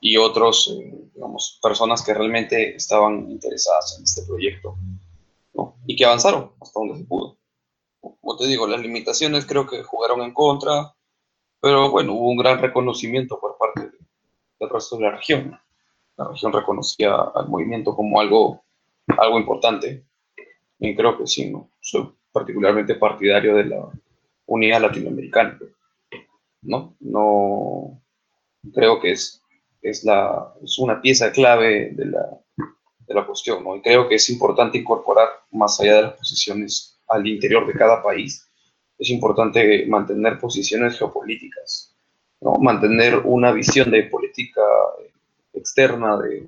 y otros, eh, digamos, personas que realmente estaban interesadas en este proyecto, ¿no? Y que avanzaron hasta donde se pudo. Como te digo, las limitaciones creo que jugaron en contra, pero bueno, hubo un gran reconocimiento por parte del resto de la región. La región reconocía al movimiento como algo algo importante. Y creo que sí, ¿no? Soy particularmente partidario de la unidad latinoamericana. ¿No? No creo que es, es, la, es una pieza clave de la, de la cuestión, ¿no? Y creo que es importante incorporar, más allá de las posiciones al interior de cada país, es importante mantener posiciones geopolíticas, ¿no? Mantener una visión de política externa de,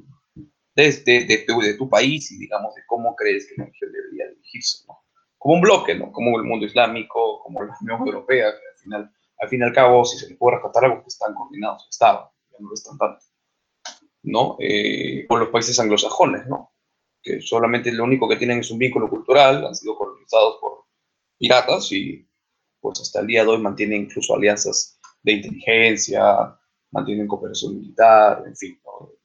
desde de, tu, de tu país y, digamos, de cómo crees que la región debería dirigirse, ¿no? Como un bloque, ¿no? Como el mundo islámico, como la Unión Europea, que al final, al fin y al cabo, si se le puede rescatar algo, que están coordinados, estaban, ya no lo están tanto, ¿no? Eh, con los países anglosajones, ¿no? Que solamente lo único que tienen es un vínculo cultural, han sido colonizados por piratas y pues hasta el día de hoy mantienen incluso alianzas de inteligencia, mantienen cooperación militar, en fin,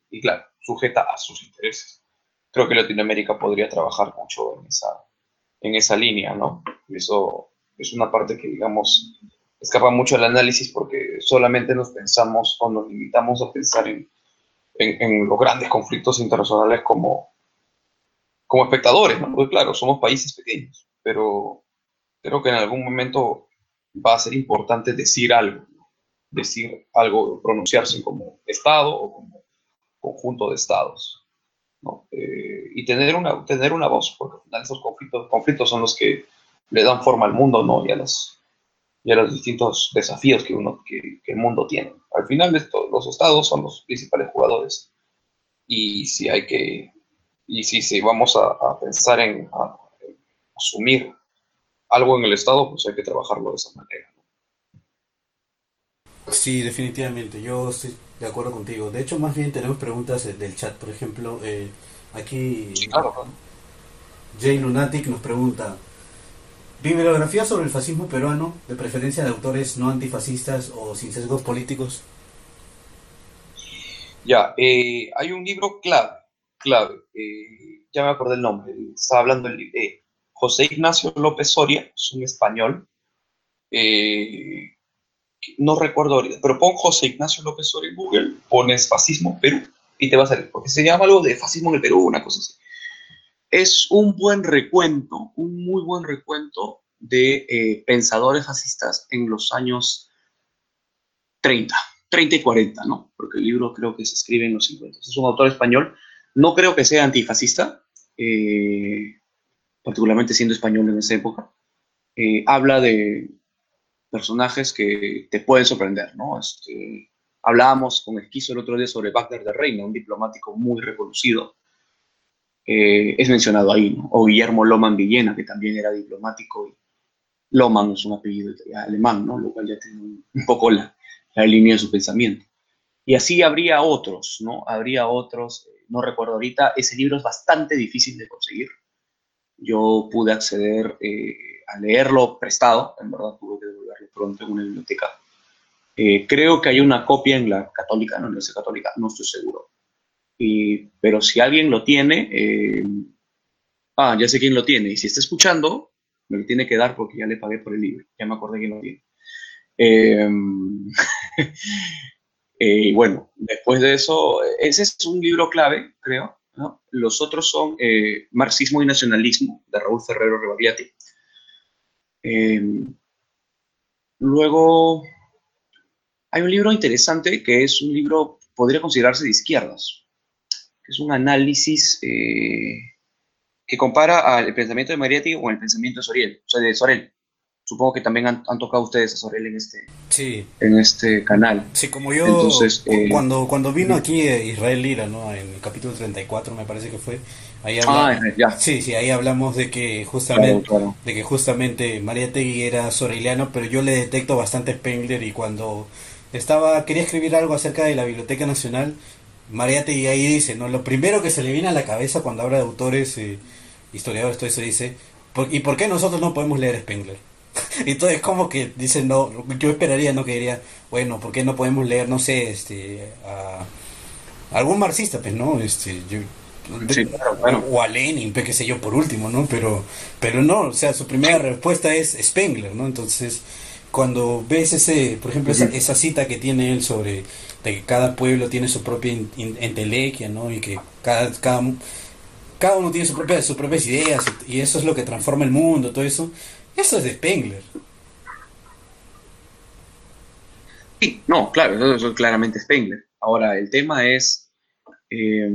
y claro, sujeta a sus intereses. Creo que Latinoamérica podría trabajar mucho en esa, en esa línea, ¿no? Eso es una parte que, digamos, escapa mucho al análisis porque solamente nos pensamos o nos limitamos a pensar en, en, los grandes conflictos internacionales como, como espectadores, ¿no? Porque claro, somos países pequeños, pero creo que en algún momento va a ser importante decir algo, decir algo, pronunciarse como Estado o como conjunto de Estados. Eh, y tener una, tener una voz, porque al final esos conflictos, conflictos son los que le dan forma al mundo ¿no? y, a los, y a los distintos desafíos que, uno, que, el mundo tiene. Al final esto, los estados son los principales jugadores y si hay que, y si, si vamos a, pensar en, en asumir algo en el estado, pues hay que trabajarlo de esa manera. Sí, definitivamente, yo estoy de acuerdo contigo. De hecho, más bien tenemos preguntas del chat. Por ejemplo, eh, aquí Jay Lunatic nos pregunta, ¿bibliografía sobre el fascismo peruano, de preferencia de autores no antifascistas o sin sesgos políticos? Ya, eh, hay un libro clave, clave, eh, ya me acordé el nombre, estaba hablando el, eh, José Ignacio López Soria, es un español, eh, no recuerdo ahorita, pero pon José Ignacio López Soria en Google, pones fascismo Perú y te va a salir, porque se llama algo de fascismo en el Perú, una cosa así. Es un buen recuento, un muy buen recuento de eh, pensadores fascistas en los años 30, 30 y 40, ¿no? Porque el libro creo que se escribe en los 50. Es un autor español, no creo que sea antifascista, eh, particularmente siendo español en esa época. Eh, habla de, personajes que te pueden sorprender, ¿no? Este, hablábamos con Esquizo el otro día sobre Wagner de Reina, un diplomático muy reconocido, eh, es mencionado ahí. O Guillermo Loman Villena, que también era diplomático, y Loman es un apellido alemán, ¿no? Lo cual ya tiene un poco la, la línea de su pensamiento. Y así habría otros, ¿no? Habría otros, eh, no recuerdo ahorita, ese libro es bastante difícil de conseguir. Yo pude acceder eh, a leerlo prestado, en verdad tuve que devolverlo pronto en una biblioteca. Eh, creo que hay una copia en la católica, no en la católica, no estoy seguro. pero si alguien lo tiene, eh, ah, ya sé quién lo tiene, y si está escuchando, me lo tiene que dar porque ya le pagué por el libro, ya me acordé quién lo tiene. Eh, y bueno, después de eso, ese es un libro clave, creo. Los otros son Marxismo y Nacionalismo, de Raúl Ferrero Rebariati. Eh, luego, hay un libro interesante que es un libro, podría considerarse de izquierdas, que es un análisis eh, que compara al pensamiento de Mariatti con el pensamiento de Sorel, o sea, de Sorel. Supongo que también han, tocado ustedes a Sorel en este, en este canal. Sí, como yo, Entonces, eh, cuando, cuando vino aquí Israel Lira, ¿no? en el capítulo 34 me parece que fue, Ahí ah, Sí, sí, ahí hablamos de que justamente de que justamente María Tegui era soreliano, pero yo le detecto bastante Spengler y cuando estaba quería escribir algo acerca de la Biblioteca Nacional, María Tegui ahí dice, no, lo primero que se le viene a la cabeza cuando habla de autores eh, historiadores todo eso dice, ¿y por qué nosotros no podemos leer Spengler? Entonces como que dice no, yo esperaría no que diría, bueno, ¿por qué no podemos leer no sé, este a algún marxista, pues no, este yo o a Lenin, qué sé yo, por último, ¿no? Pero, pero no, o sea, su primera respuesta es Spengler, ¿no? Entonces, cuando ves ese, por ejemplo, esa, cita que tiene él sobre que cada pueblo tiene su propia entelequia, ¿no? Y que cada, cada, cada uno tiene su propia, sus propias ideas y eso es lo que transforma el mundo, todo eso, eso es de Spengler. Sí, no, claro, eso, es claramente Spengler. Ahora, el tema es... Eh,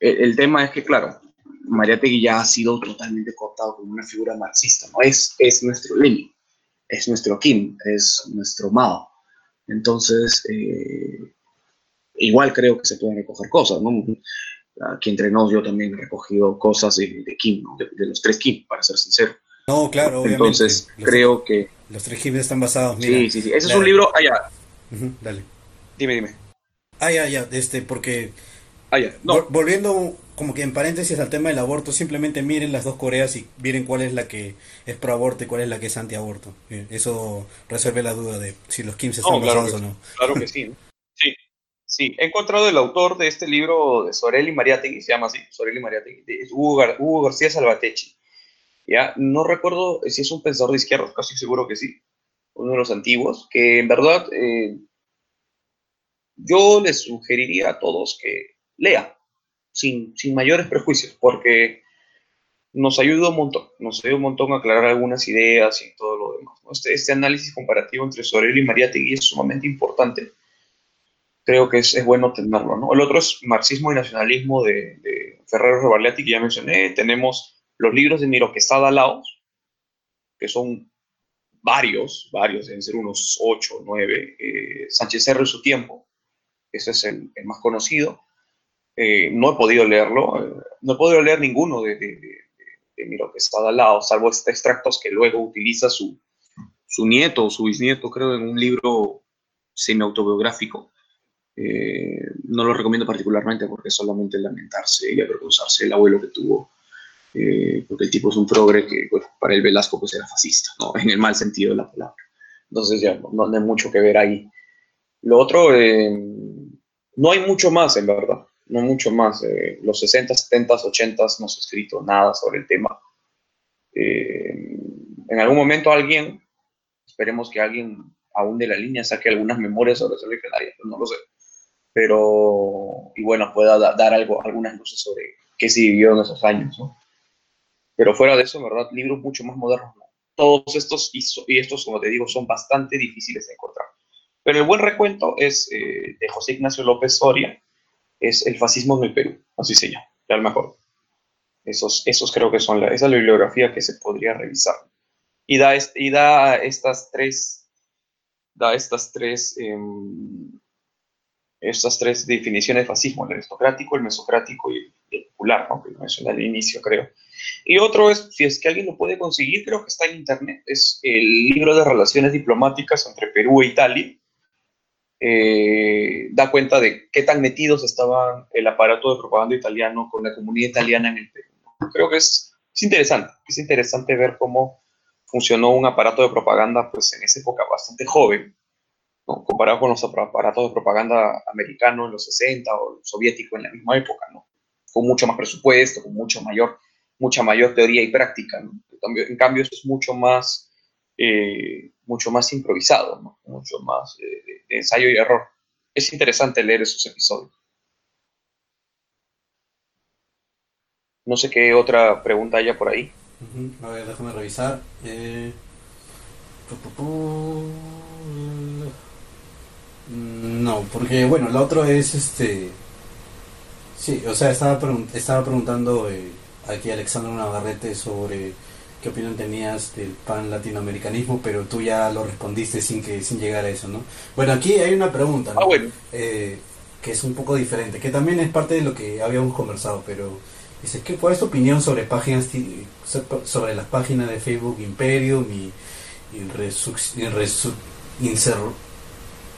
el, tema es que, claro, Mariátegui ya ha sido totalmente cortado como una figura marxista, ¿no? Es, es nuestro Lenin, es nuestro Kim, es nuestro Mao. Entonces, eh, igual creo que se pueden recoger cosas, ¿no? Aquí entre nos yo también he recogido cosas de, Kim, de, los tres Kim, para ser sincero. No, claro, obviamente. Entonces, creo que... Los tres Kim están basados, mira. Sí, sí, sí. Ese es un libro... Ah, ya. dale. Dime, dime. Ah, ya, ya, este, porque... Ah, ya. No. Volviendo como que en paréntesis al tema del aborto, simplemente miren las dos Coreas y miren cuál es la que es pro aborto y cuál es la que es anti aborto. Eso resuelve la duda de si los Kim se están basados o no. Claro que sí. Sí, sí. He encontrado el autor de este libro de Sorelli Mariategui, se llama así, Sorelli Mariategui, es Hugo, García Salvatechi. Ya, no recuerdo si es un pensador de izquierda, casi seguro que sí, uno de los antiguos, que en verdad eh, yo les sugeriría a todos que lean sin, mayores prejuicios, porque nos ayuda un montón, nos ayuda un montón a aclarar algunas ideas y todo lo demás. Este, este, análisis comparativo entre Sorel y Mariátegui es sumamente importante. Creo que es, bueno tenerlo, ¿no? El otro es Marxismo y Nacionalismo de, de Ferrero Rebarliati, que ya mencioné. Tenemos los libros de Miro Quesada Laos, que son varios, varios, deben ser unos ocho, nueve. Eh, Sánchez Cerro y su tiempo, ese es el más conocido. Eh, no he podido leerlo, eh, no he podido leer ninguno de, de, Miro que está al lado, salvo estos extractos que luego utiliza su, su nieto o su bisnieto, creo, en un libro semi-autobiográfico. Eh, no lo recomiendo particularmente porque solamente lamentarse y avergonzarse del abuelo que tuvo, porque el tipo es un progre que para el Velasco pues era fascista, ¿no? en el mal sentido de la palabra. Entonces ya no, no hay mucho que ver ahí. Lo otro, no hay mucho más en verdad no mucho más. Eh, los 60, 70, 80 no se ha escrito nada sobre el tema. Eh, en algún momento alguien, esperemos que alguien aún de la línea saque algunas memorias sobre esa legendaria, no lo sé. Pero, y bueno, pueda dar algo, algunas luces sobre qué se vivió en esos años, ¿no? Pero fuera de eso, en verdad, libros mucho más modernos, Todos estos, y, estos, como te digo, son bastante difíciles de encontrar. Pero el buen recuento es eh, de José Ignacio López Soria, es El fascismo en el Perú, así se llama, a lo mejor. Esos, esos creo que son la, esa bibliografía que se podría revisar. Y da, y da estas tres, da estas tres, em, estas tres definiciones de fascismo, el aristocrático, el mesocrático y el, popular, ¿no? que lo mencioné al inicio, creo. Y otro es, si es que alguien lo puede conseguir, creo que está en internet, es el libro de relaciones diplomáticas entre Perú e Italia, eh, da cuenta de qué tan metidos estaban el aparato de propaganda italiano con la comunidad italiana en el Perú. Creo que es, es interesante, es interesante ver cómo funcionó un aparato de propaganda pues en esa época bastante joven, comparado con los aparatos de propaganda americanos en los 60 o soviético en la misma época, ¿no? con mucho más presupuesto, con mucho mayor, mucha mayor teoría y práctica. En, cambio, esto es mucho más eh, mucho más improvisado, mucho más de, ensayo y error. Es interesante leer esos episodios. No sé qué otra pregunta haya por ahí. A ver, déjame revisar. Eh, no, porque bueno, la otra es este. Sí, o sea, estaba, estaba preguntando eh, aquí Alexandro Navarrete sobre qué opinión tenías del pan latinoamericanismo, pero tú ya lo respondiste sin que sin llegar a eso, ¿no? Bueno, aquí hay una pregunta, ah, eh, que es un poco diferente, que también es parte de lo que habíamos conversado, pero dice, ¿qué, ¿cuál es tu opinión sobre páginas sobre las páginas de Facebook Imperium y,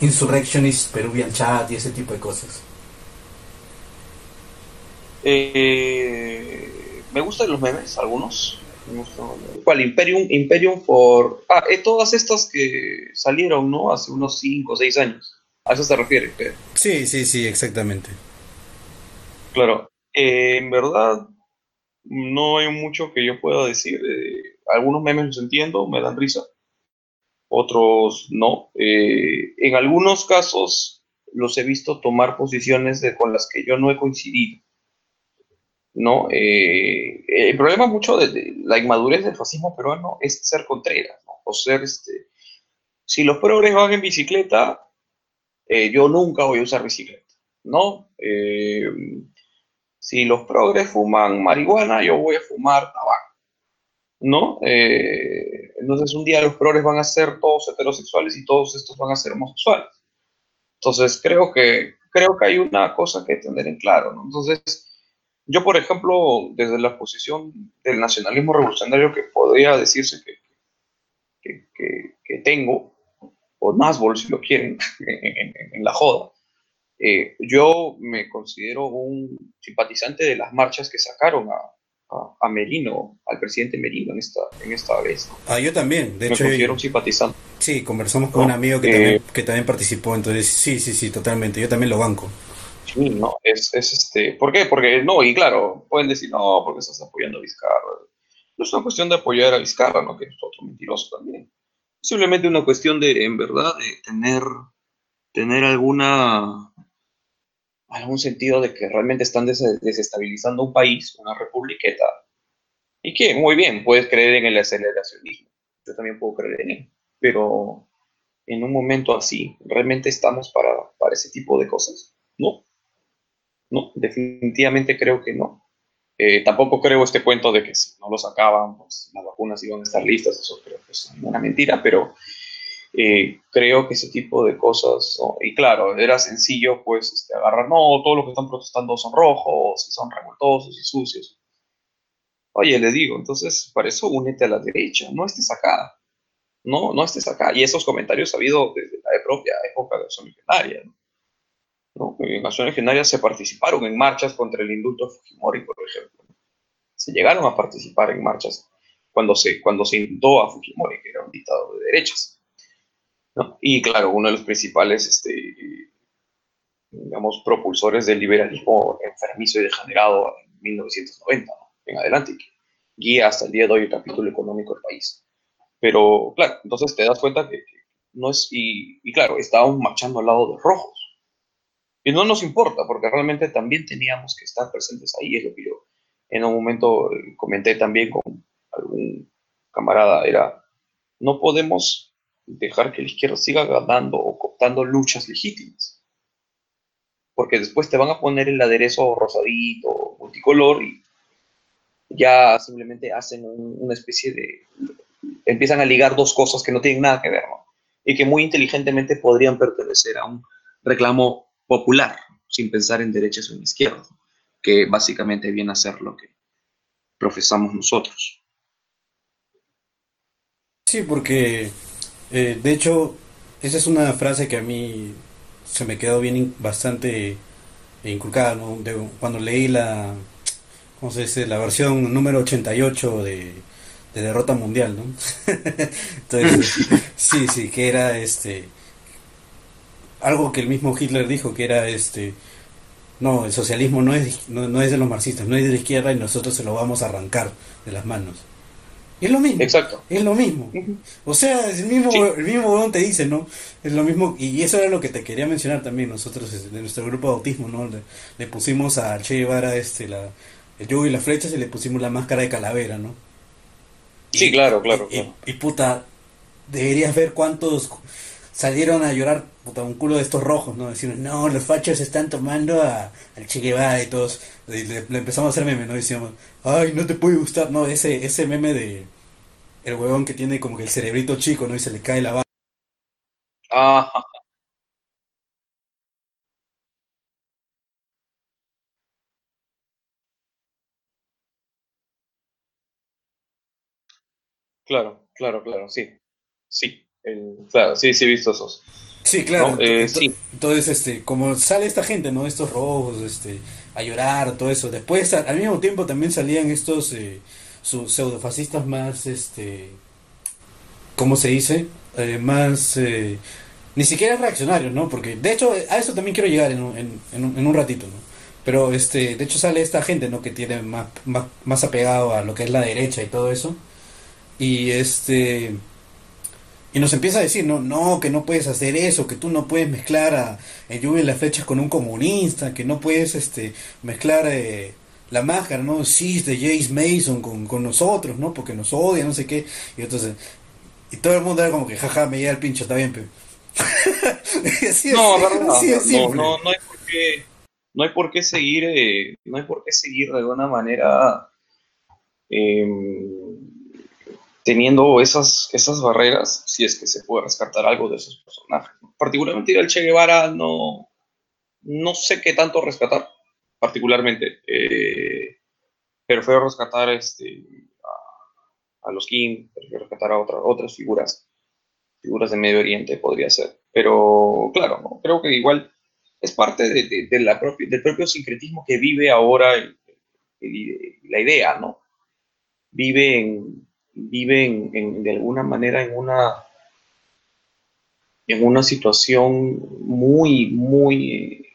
Insurrectionist Peruvian Chat y ese tipo de cosas? Eh, me gustan los memes, algunos. ¿Cuál? Imperium, Imperium for... Ah, eh, todas estas que salieron, ¿no? Hace unos 5 o 6 años. ¿A eso se refiere? Sí, sí, sí, exactamente. Claro. Eh, en verdad, no hay mucho que yo pueda decir. Eh, algunos memes los entiendo, me dan risa. Otros no. en algunos casos los he visto tomar posiciones con las que yo no he coincidido. ¿no? Eh, el problema mucho de, la inmadurez del fascismo peruano es ser contreras, O ser, este, si los progres van en bicicleta, eh, yo nunca voy a usar bicicleta, ¿no? Eh, si los progres fuman marihuana, yo voy a fumar tabaco, ¿no? entonces un día los progres van a ser todos heterosexuales y todos estos van a ser homosexuales. Entonces creo que creo que hay una cosa que tener en claro. Entonces, yo, por ejemplo, desde la posición del nacionalismo revolucionario que podría decirse que, que, tengo, o más si lo quieren, en, la joda, eh, yo me considero un simpatizante de las marchas que sacaron a, a, Merino, al presidente Merino en esta, en esta vez. Ah, yo también, de me hecho. un simpatizante. Sí, conversamos con un amigo que, eh, también, que también participó, entonces sí, sí, sí, totalmente, yo también lo banco. Sí, no, es, es, este, ¿por qué? Porque no, y claro, pueden decir, no, porque estás apoyando a Vizcarra. No es una cuestión de apoyar a Vizcarra, ¿no? Que es otro mentiroso también. Simplemente una cuestión de, en verdad, de tener, tener alguna, algún sentido de que realmente están desestabilizando un país, una republiqueta, y que, muy bien, puedes creer en el aceleracionismo. Yo también puedo creer en él. Pero en un momento así, ¿realmente estamos para, para ese tipo de cosas? No. No, definitivamente creo que no. Eh, tampoco creo este cuento de que si no lo sacaban, pues las vacunas iban a estar listas, eso creo que es una mentira, pero eh, creo que ese tipo de cosas, y claro, era sencillo pues este, no, todos los que están protestando son rojos, son revoltosos y sucios. Oye, le digo, entonces, para eso únete a la derecha, no estés acá, no, no estés acá. Y esos comentarios ha habido desde la propia época de Acción Legendaria, ¿no? En Acción Legendaria se participaron en marchas contra el indulto Fujimori, por ejemplo. Se llegaron a participar en marchas cuando se, cuando se indultó a Fujimori, que era un dictador de derechas. Y claro, uno de los principales, este, digamos, propulsores del liberalismo enfermizo y degenerado en 1990, en adelante, que guía hasta el día de hoy el capítulo económico del país. Pero claro, entonces te das cuenta que, no es, y, y claro, estábamos marchando al lado de rojos. Y no nos importa, porque realmente también teníamos que estar presentes ahí, es lo que yo en un momento eh, comenté también con algún camarada, era, no podemos dejar que la izquierda siga ganando o cooptando luchas legítimas, porque después te van a poner el aderezo rosadito, multicolor, y ya simplemente hacen una especie de, empiezan a ligar dos cosas que no tienen nada que ver, ¿no? Y que muy inteligentemente podrían pertenecer a un reclamo popular, sin pensar en derechas o en izquierdas, que básicamente viene a ser lo que profesamos nosotros. Sí, porque eh, de hecho esa es una frase que a mí se me quedó bien bastante inculcada, cuando leí la, ¿cómo se dice? La versión número 88 de, de Derrota Mundial, ¿no? Entonces, sí, sí, que era este algo que el mismo Hitler dijo que era este no el socialismo no es no, es de los marxistas no es de la izquierda y nosotros se lo vamos a arrancar de las manos es lo mismo. Exacto. Es lo mismo. O sea el mismo el mismo te dice no es lo mismo y eso era lo que te quería mencionar también nosotros de nuestro grupo de autismo no le, pusimos a Che Guevara este la el yugo y las flechas y le pusimos la máscara de calavera no sí claro claro, y puta deberías ver cuántos salieron a llorar puta, un culo de estos rojos, ¿no? Decir, no, los fachos están tomando a, al Che Guevara y todos. le, empezamos a hacer meme, ¿no? Decíamos, ay, no te puede gustar, ¿no? Ese, ese meme de el huevón que tiene como que el cerebrito chico, ¿no? Y se le cae la barra. Ah. Claro, claro, claro, sí. Sí. Claro, sí, sí he visto esos. Sí, claro. Eh, entonces, este, como sale esta gente, ¿no? Estos rojos, este, a llorar, todo eso. Después, al mismo tiempo, también salían estos eh, pseudofascistas más, este, ¿cómo se dice? Eh, más, eh, ni siquiera reaccionarios, ¿no? Porque, de hecho, a eso también quiero llegar en un, en, en un ratito, ¿no? Pero, este, de hecho, sale esta gente, ¿no? Que tiene más, más, más apegado a lo que es la derecha y todo eso. Y, este y nos empieza a decir, no, no, que no puedes hacer eso, que tú no puedes mezclar a el Lluvia y las flechas con un comunista, que no puedes este mezclar eh, la máscara, ¿no? Sí, de Jace Mason con, con, nosotros, ¿no? Porque nos odia, no sé qué. Y entonces, y todo el mundo era como que, jaja, me llega el pincho, está bien, pero... no, no, no, no, no, hay por qué, no hay por qué seguir, eh, no hay por qué seguir de alguna manera... Eh, teniendo esas, esas barreras, si es que se puede rescatar algo de esos personajes. Particularmente el Che Guevara no, no sé qué tanto rescatar, particularmente. Eh, prefiero rescatar este, a, los King, prefiero rescatar a otras figuras, figuras de Medio Oriente podría ser. Pero claro, creo que igual es parte de, la del propio sincretismo que vive ahora la idea, ¿no? Vive, en, vive en, de alguna manera en una, en una situación muy, muy,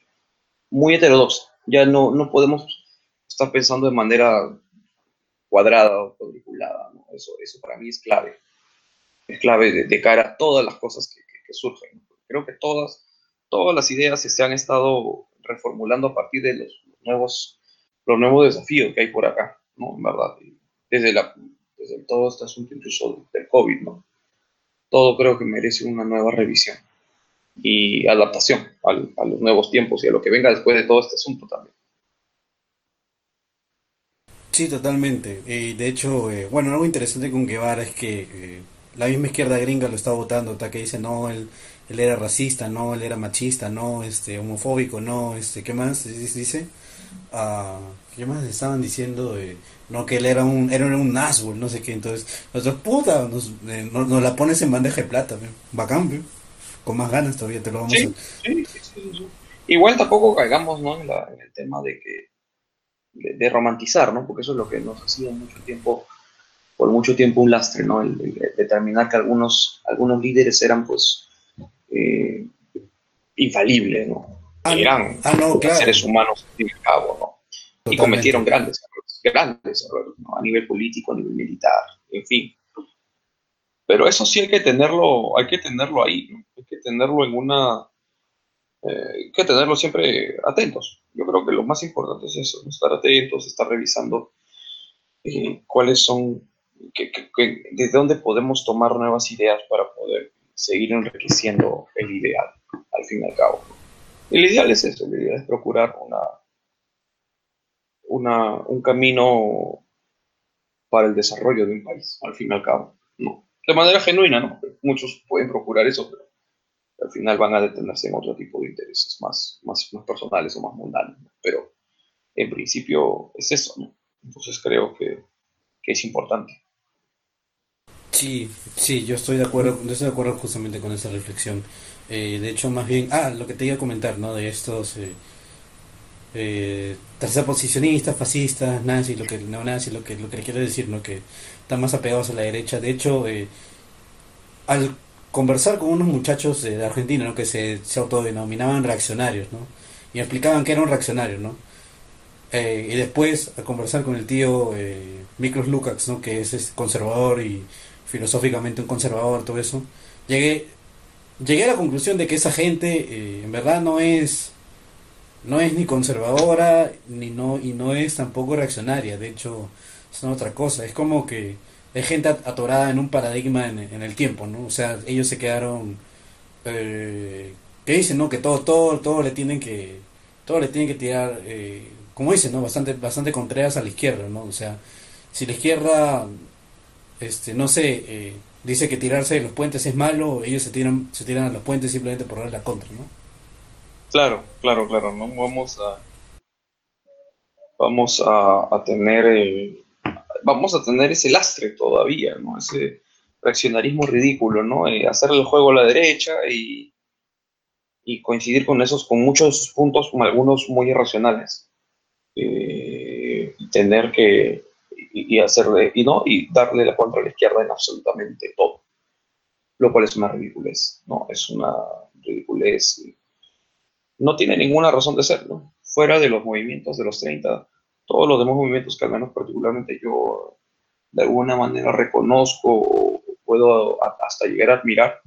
muy heterodoxa. Ya no, no podemos estar pensando de manera cuadrada o cuadriculada. Eso, eso para mí es clave. Es clave de, cara a todas las cosas que, que surgen. Creo que todas todas las ideas se han estado reformulando a partir de los nuevos, los nuevos desafíos que hay por acá, ¿no? En verdad, desde, la, desde todo este asunto incluso del COVID, ¿no? Todo creo que merece una nueva revisión y adaptación a los nuevos tiempos y a lo que venga después de todo este asunto también. Sí, totalmente. Y de hecho, eh, bueno, algo interesante con Guevara es que eh, la misma izquierda gringa lo está votando, hasta que dice, no, él él era racista, no, él era machista, no, este, homofóbico, no, este, ¿qué más dice? Ah, ¿Qué más estaban diciendo? no, que él era un, era un Nazgûl, no sé qué, entonces, nosotros, puta, nos, eh, nos, la pones en bandeja de plata, bacán, con más ganas todavía te lo vamos a... Sí, Igual tampoco caigamos, ¿no? En, la, en el tema de que, de, romantizar, ¿no? Porque eso es lo que nos ha sido mucho tiempo, por mucho tiempo un lastre, ¿no? El, determinar que algunos, algunos líderes eran, pues, eh, infalible, ¿no? Ah, Eran ah, seres humanos, al cabo, ¿no? Y cometieron grandes errores, grandes errores, ¿no? A nivel político, a nivel militar, en fin. Pero eso sí hay que tenerlo, hay que tenerlo ahí, hay que tenerlo en una, eh, hay que tenerlo siempre atentos. Yo creo que lo más importante es eso, estar atentos, estar revisando eh, cuáles son, que, desde dónde podemos tomar nuevas ideas para poder seguir enriqueciendo el ideal, al fin y al cabo. El ideal es eso, el ideal es procurar una, una, un camino para el desarrollo de un país, al fin y al cabo. No. De manera genuina, ¿no? Muchos pueden procurar eso, pero al final van a detenerse en otro tipo de intereses más, más, más personales o más mundanos. Pero en principio es eso, ¿no? Entonces creo que, que es importante. Sí, sí, yo estoy de acuerdo, estoy de acuerdo justamente con esa reflexión. Eh, de hecho, más bien, ah, lo que te iba a comentar, ¿no? De estos eh, eh, tercerposicionistas, fascistas, nazis, lo que no nazis, lo que lo que le quiero decir, ¿no? Que están más apegados a la derecha. De hecho, eh, al conversar con unos muchachos de Argentina, ¿no? Que se, se autodenominaban reaccionarios, ¿no? Y explicaban que eran reaccionarios, ¿no? y después, al conversar con el tío eh, Miklos Lukács, ¿no? Que es conservador y filosóficamente un conservador, todo eso, llegué, llegué a la conclusión de que esa gente eh, en verdad no es, no es ni conservadora ni no, y no es tampoco reaccionaria, de hecho es otra cosa, es como que hay gente atorada en un paradigma en, el tiempo, ¿no? O sea, ellos se quedaron, eh, dicen, ¿no? Que todo, todo, todo le tienen que, todo le tienen que tirar, eh, como dicen, ¿no? Bastante, bastante contreras a la izquierda, ¿no? O sea, si la izquierda este, no sé, eh, dice que tirarse de los puentes es malo, ellos se tiran, se tiran a los puentes simplemente por dar la contra, ¿no? Claro, claro, claro, ¿no? Vamos a vamos a, tener vamos a tener ese lastre todavía, ¿no? Ese reaccionarismo ridículo, ¿no? Eh, hacer el juego a la derecha y, y coincidir con esos, con muchos puntos, algunos muy irracionales. Eh, tener que y, hacerle, y, ¿no? y darle la contra a la izquierda en absolutamente todo. Lo cual es una ridiculez, ¿no? Es una ridiculez. No tiene ninguna razón de ser, ¿no? Fuera de los movimientos de los 30, todos los demás movimientos que al menos particularmente yo de alguna manera reconozco o puedo hasta llegar a admirar,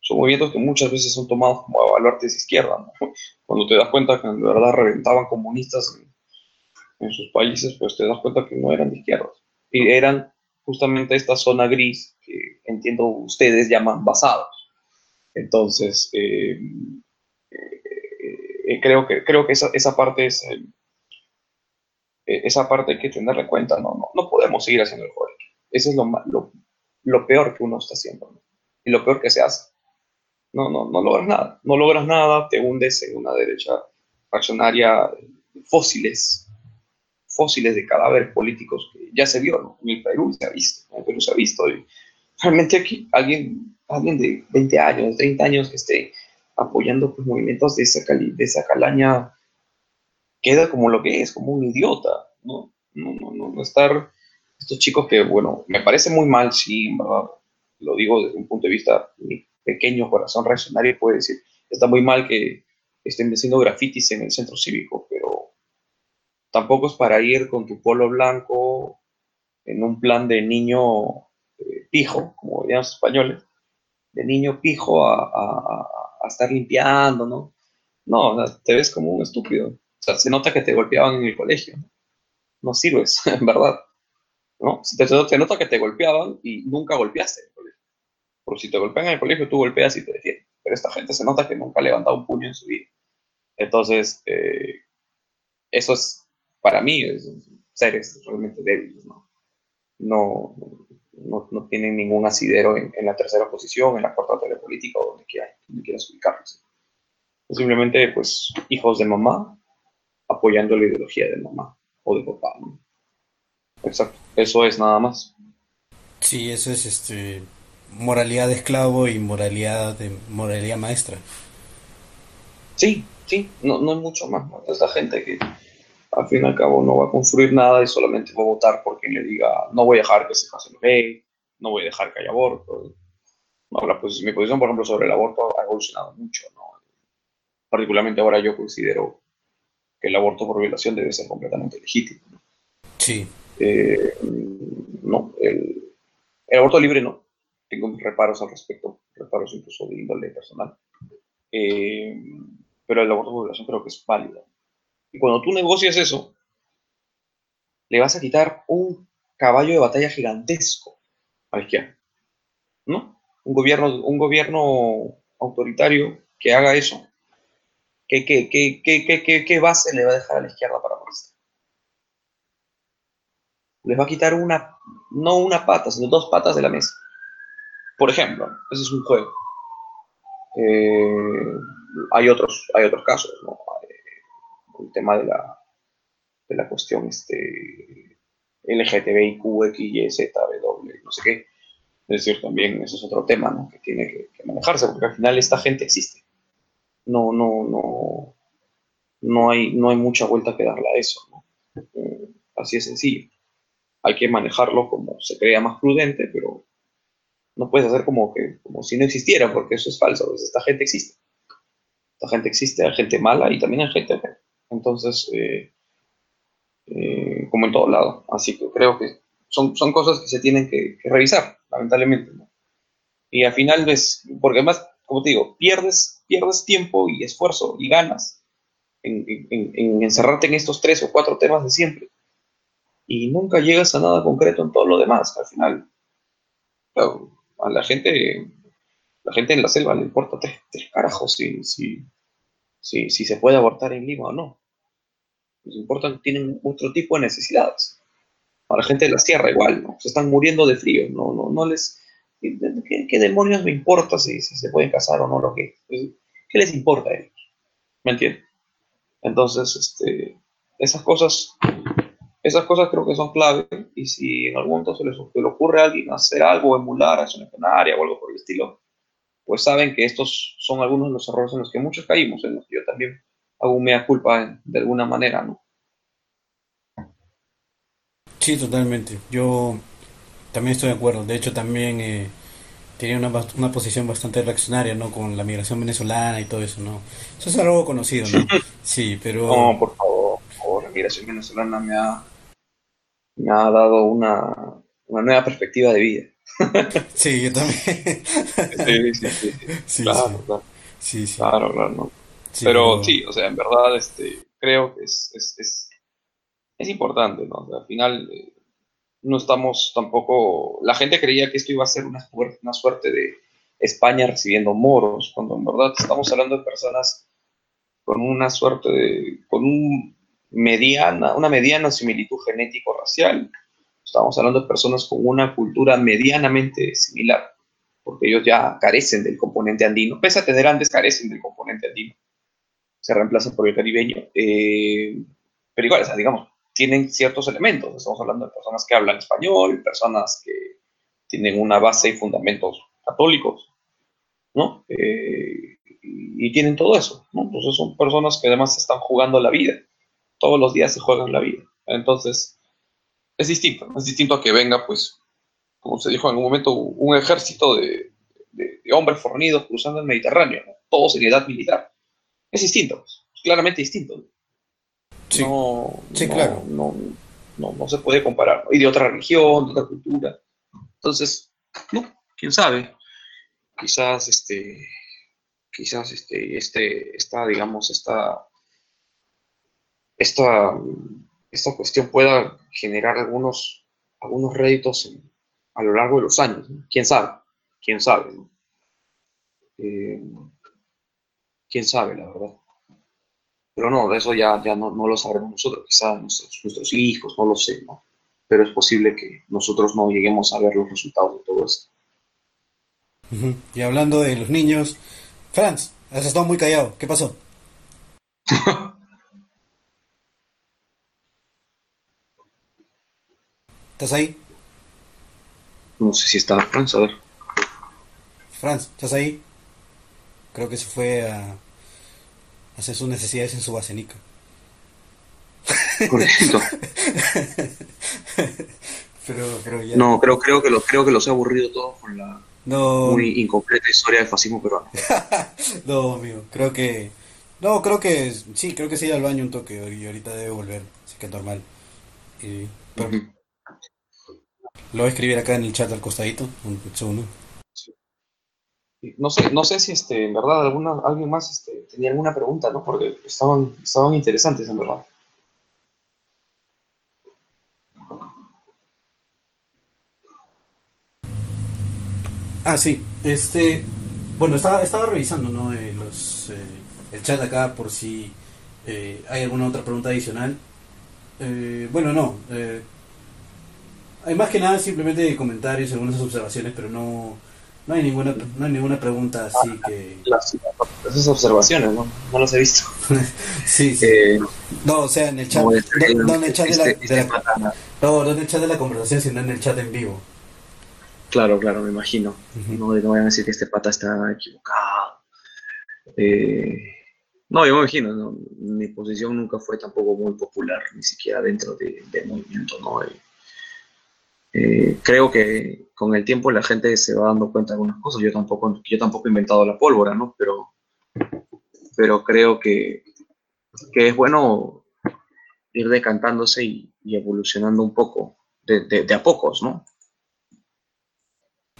son movimientos que muchas veces son tomados como baluartes de izquierda, ¿no? Cuando te das cuenta que en verdad reventaban comunistas en sus países, pues te das cuenta que no eran de izquierdas. Y eran justamente esta zona gris que entiendo ustedes llaman basados. Entonces, eh, eh, creo que, creo que esa, esa parte es... Eh, esa parte hay que tenerla en cuenta, no, no, no podemos seguir haciendo el juego. Eso es lo, lo, lo, peor que uno está haciendo, y lo peor que se hace. no, no, no logras nada. No logras nada, te hundes en una derecha reaccionaria fósiles, fósiles de cadáveres políticos que ya se vio, ¿no? En el Perú se ha visto, en el Perú se ha visto. Realmente aquí alguien, alguien de 20 años, 30 años que esté apoyando pues, movimientos de esa, de esa calaña queda como lo que es, como un idiota, ¿no? No, no, no, no estar estos chicos que, bueno, me parece muy mal, sí, verdad, lo digo desde un punto de vista, mi pequeño corazón reaccionario puede decir, está muy mal que estén haciendo grafitis en el centro cívico, tampoco es para ir con tu polo blanco en un plan de niño eh, pijo, como dirían los españoles, de niño pijo a, estar limpiando, ¿no? No, te ves como un estúpido. O sea, se nota que te golpeaban en el colegio. No, sirves, en verdad. ¿no? Si te, se nota que te golpeaban y nunca golpeaste en el colegio. Porque si te golpean en el colegio, tú golpeas y te defiendes. Pero esta gente se nota que nunca ha un puño en su vida. Entonces, eh, eso es, para mí, es, seres realmente débiles, ¿no? No, no, no tienen ningún asidero en, la tercera posición, en la cuarta telepolítica o donde quieras, donde quieras ubicarlos. Simplemente, pues, hijos de mamá apoyando la ideología de mamá o de papá, ¿no? Exacto, eso es nada más. Sí, eso es este moralidad de esclavo y moralidad de moralidad maestra. Sí, sí, no, no hay mucho más. ¿no? Esta gente que al fin y al cabo no va a construir nada y solamente va a votar por quien le diga no voy a dejar que se casen los no voy a dejar que haya aborto. No, pues, mi posición, por ejemplo, sobre el aborto ha evolucionado mucho. ¿no? Particularmente ahora yo considero que el aborto por violación debe ser completamente legítimo. Sí. Eh, no, el, aborto libre no. Tengo reparos al respecto, reparos incluso de índole personal. Eh, pero el aborto por violación creo que es válido. Y cuando tú negocias eso, le vas a quitar un caballo de batalla gigantesco a la izquierda. ¿No? Un gobierno, un gobierno autoritario que haga eso. ¿Qué, base le va a dejar a la izquierda para molestar? les va a quitar una, no una pata, sino dos patas de la mesa. Por ejemplo, ese es un juego. Eh, hay, otros, hay otros casos, ¿no? El tema de la, de la cuestión este, LGTBIQ, X, Y, Z, W, no sé qué. Es decir, también ese es otro tema ¿no? que tiene que, manejarse, porque al final esta gente existe. No, no, no, no hay, no hay mucha vuelta que darle a eso. Eh, así es sencillo hay que manejarlo como se crea más prudente, pero no puedes hacer como que como si no existiera, porque eso es falso. Esta gente existe. Esta gente existe, hay gente mala y también hay gente. Entonces, eh, eh, como en todo lado. Así que creo que son, son cosas que se tienen que, revisar, lamentablemente. Y al final, ves, porque además, como te digo, pierdes, pierdes tiempo y esfuerzo y ganas en, en encerrarte en estos tres o cuatro temas de siempre y nunca llegas a nada concreto en todo lo demás. Al final, a la gente, la gente en la selva le importa tres, carajos si, si, si, si, se puede abortar en Lima o no. Les importa, tienen otro tipo de necesidades. A la gente de la sierra igual, ¿no? Se están muriendo de frío, no, no, no les... ¿Qué, demonios me importa si, si, se pueden casar o no? Lo que, ¿Qué les importa a ellos? ¿Me entiendes? Entonces, este, esas cosas esas cosas creo que son clave y si en algún momento se le ocurre a alguien hacer algo, emular a una canaria o algo por el estilo, pues saben que estos son algunos de los errores en los que muchos caímos, en los que yo también hago mea culpa de alguna manera, ¿no? Sí, totalmente. Yo también estoy de acuerdo. De hecho, también eh, tenía una, una, posición bastante reaccionaria, ¿no? Con la migración venezolana y todo eso, ¿no? Eso es algo conocido, ¿no? Sí, pero... No, por favor, por favor, la migración venezolana me ha me ha dado una, nueva perspectiva de vida. Sí, yo también. Sí, sí, sí. sí claro, claro. Sí, sí. Claro, claro. pero, sí, o sea, en verdad este, creo que es, es, es, importante, ¿no? al final eh, no estamos tampoco... La gente creía que esto iba a ser una, una suerte de España recibiendo moros, cuando en verdad estamos hablando de personas con una suerte de... con un mediana, una mediana similitud genético-racial. Estamos hablando de personas con una cultura medianamente similar. porque ellos ya carecen del componente andino, pese a tener antes, carecen del componente andino, se reemplazan por el caribeño, eh, pero igual, digamos, tienen ciertos elementos, estamos hablando de personas que hablan español, personas que tienen una base y fundamentos católicos, ¿no? Eh, y, tienen todo eso, ¿no? Entonces son personas que además están jugando la vida, todos los días se juegan la vida, entonces es distinto, es distinto a que venga, pues, como se dijo en un momento, un ejército de, hombres fornidos cruzando el Mediterráneo, todos en edad militar. Es distinto, claramente distinto. Sí, no, sí claro. No, no, se puede comparar. Y de otra religión, de otra cultura. Entonces, no, quién sabe. Quizás este, quizás este, este, esta, digamos, esta, esta, esta cuestión pueda generar algunos, algunos réditos a lo largo de los años. ¿Quién sabe? ¿Quién sabe? Eh, ¿Quién sabe, la verdad? Pero no, de eso ya, ya no, lo sabremos nosotros, quizás nuestros, nuestros hijos, no lo sé, ¿no? Pero es posible que nosotros no lleguemos a ver los resultados de todo esto. Y hablando de los niños, Franz, has estado muy callado, ¿qué pasó? ¿Estás ahí? No sé si está Franz, a ver. Franz, ¿estás ahí? Creo que se fue a hacer sus necesidades en su basenica. Correcto. pero, pero ya... No, creo, creo, que lo, creo que los he aburrido todos con la muy incompleta historia del fascismo peruano. no, amigo, creo que... No, creo que sí, creo que se iba al baño un toque y ahorita debe volver, así que normal. Y, lo voy a escribir acá en el chat al costadito, un segundo. No sé, no sé si este, en verdad alguna, alguien más este, tenía alguna pregunta, ¿no? Porque estaban, estaban interesantes, en verdad. Ah, sí. Este, bueno, estaba, estaba revisando, ¿no? Eh, los, eh, el chat acá por si eh, hay alguna otra pregunta adicional. bueno, no. Hay más que nada simplemente comentarios, algunas observaciones, pero no, no hay ninguna, no hay ninguna pregunta así que... esas observaciones, ¿no? No las he visto. sí, sí. Eh, no, o sea, en el chat... No, en el chat de la, este, este no, no en el chat de la conversación, sino en el chat en vivo. Claro, claro, me imagino. no, no vayan a decir que este pata está equivocado. Eh, no, yo me imagino, mi posición nunca fue tampoco muy popular, ni siquiera dentro del movimiento, ¿no? Eh, creo que con el tiempo la gente se va dando cuenta de algunas cosas. Yo tampoco, yo tampoco he inventado la pólvora, ¿no? Pero, pero creo que, que es bueno ir decantándose y, evolucionando un poco, de, a pocos, ¿no?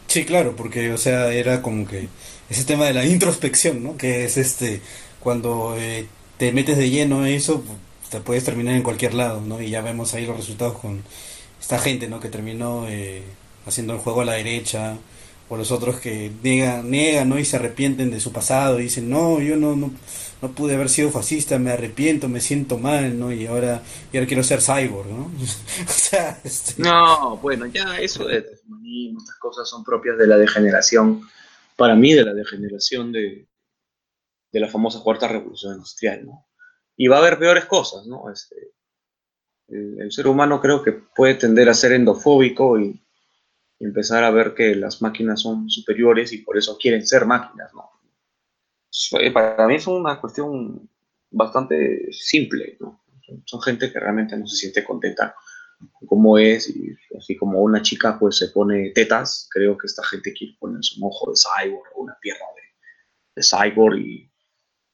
Sí, claro, porque, o sea, era como que ese tema de la introspección, ¿no? Que es este, cuando eh, te metes de lleno a eso, te puedes terminar en cualquier lado, ¿no? Y ya vemos ahí los resultados con esta gente, ¿no? Que terminó eh, haciendo el juego a la derecha, o los otros que niegan, niegan, ¿no? Y se arrepienten de su pasado y dicen, no, yo no, no, no pude haber sido fascista, me arrepiento, me siento mal, ¿no? Y ahora, y ahora quiero ser cyborg, ¿no? o sea, este... No, bueno, ya eso de transhumanismo, estas cosas son propias de la degeneración, para mí de la degeneración de, de la famosa cuarta revolución industrial, ¿no? Y va a haber peores cosas, ¿no? Este, el, ser humano creo que puede tender a ser endofóbico y, empezar a ver que las máquinas son superiores y por eso quieren ser máquinas, ¿no? Eh, para mí es una cuestión bastante simple, ¿no? Son gente que realmente no se siente contenta como es y así como una chica pues se pone tetas, creo que esta gente quiere ponerse un ojo de cyborg o una pierna de, cyborg y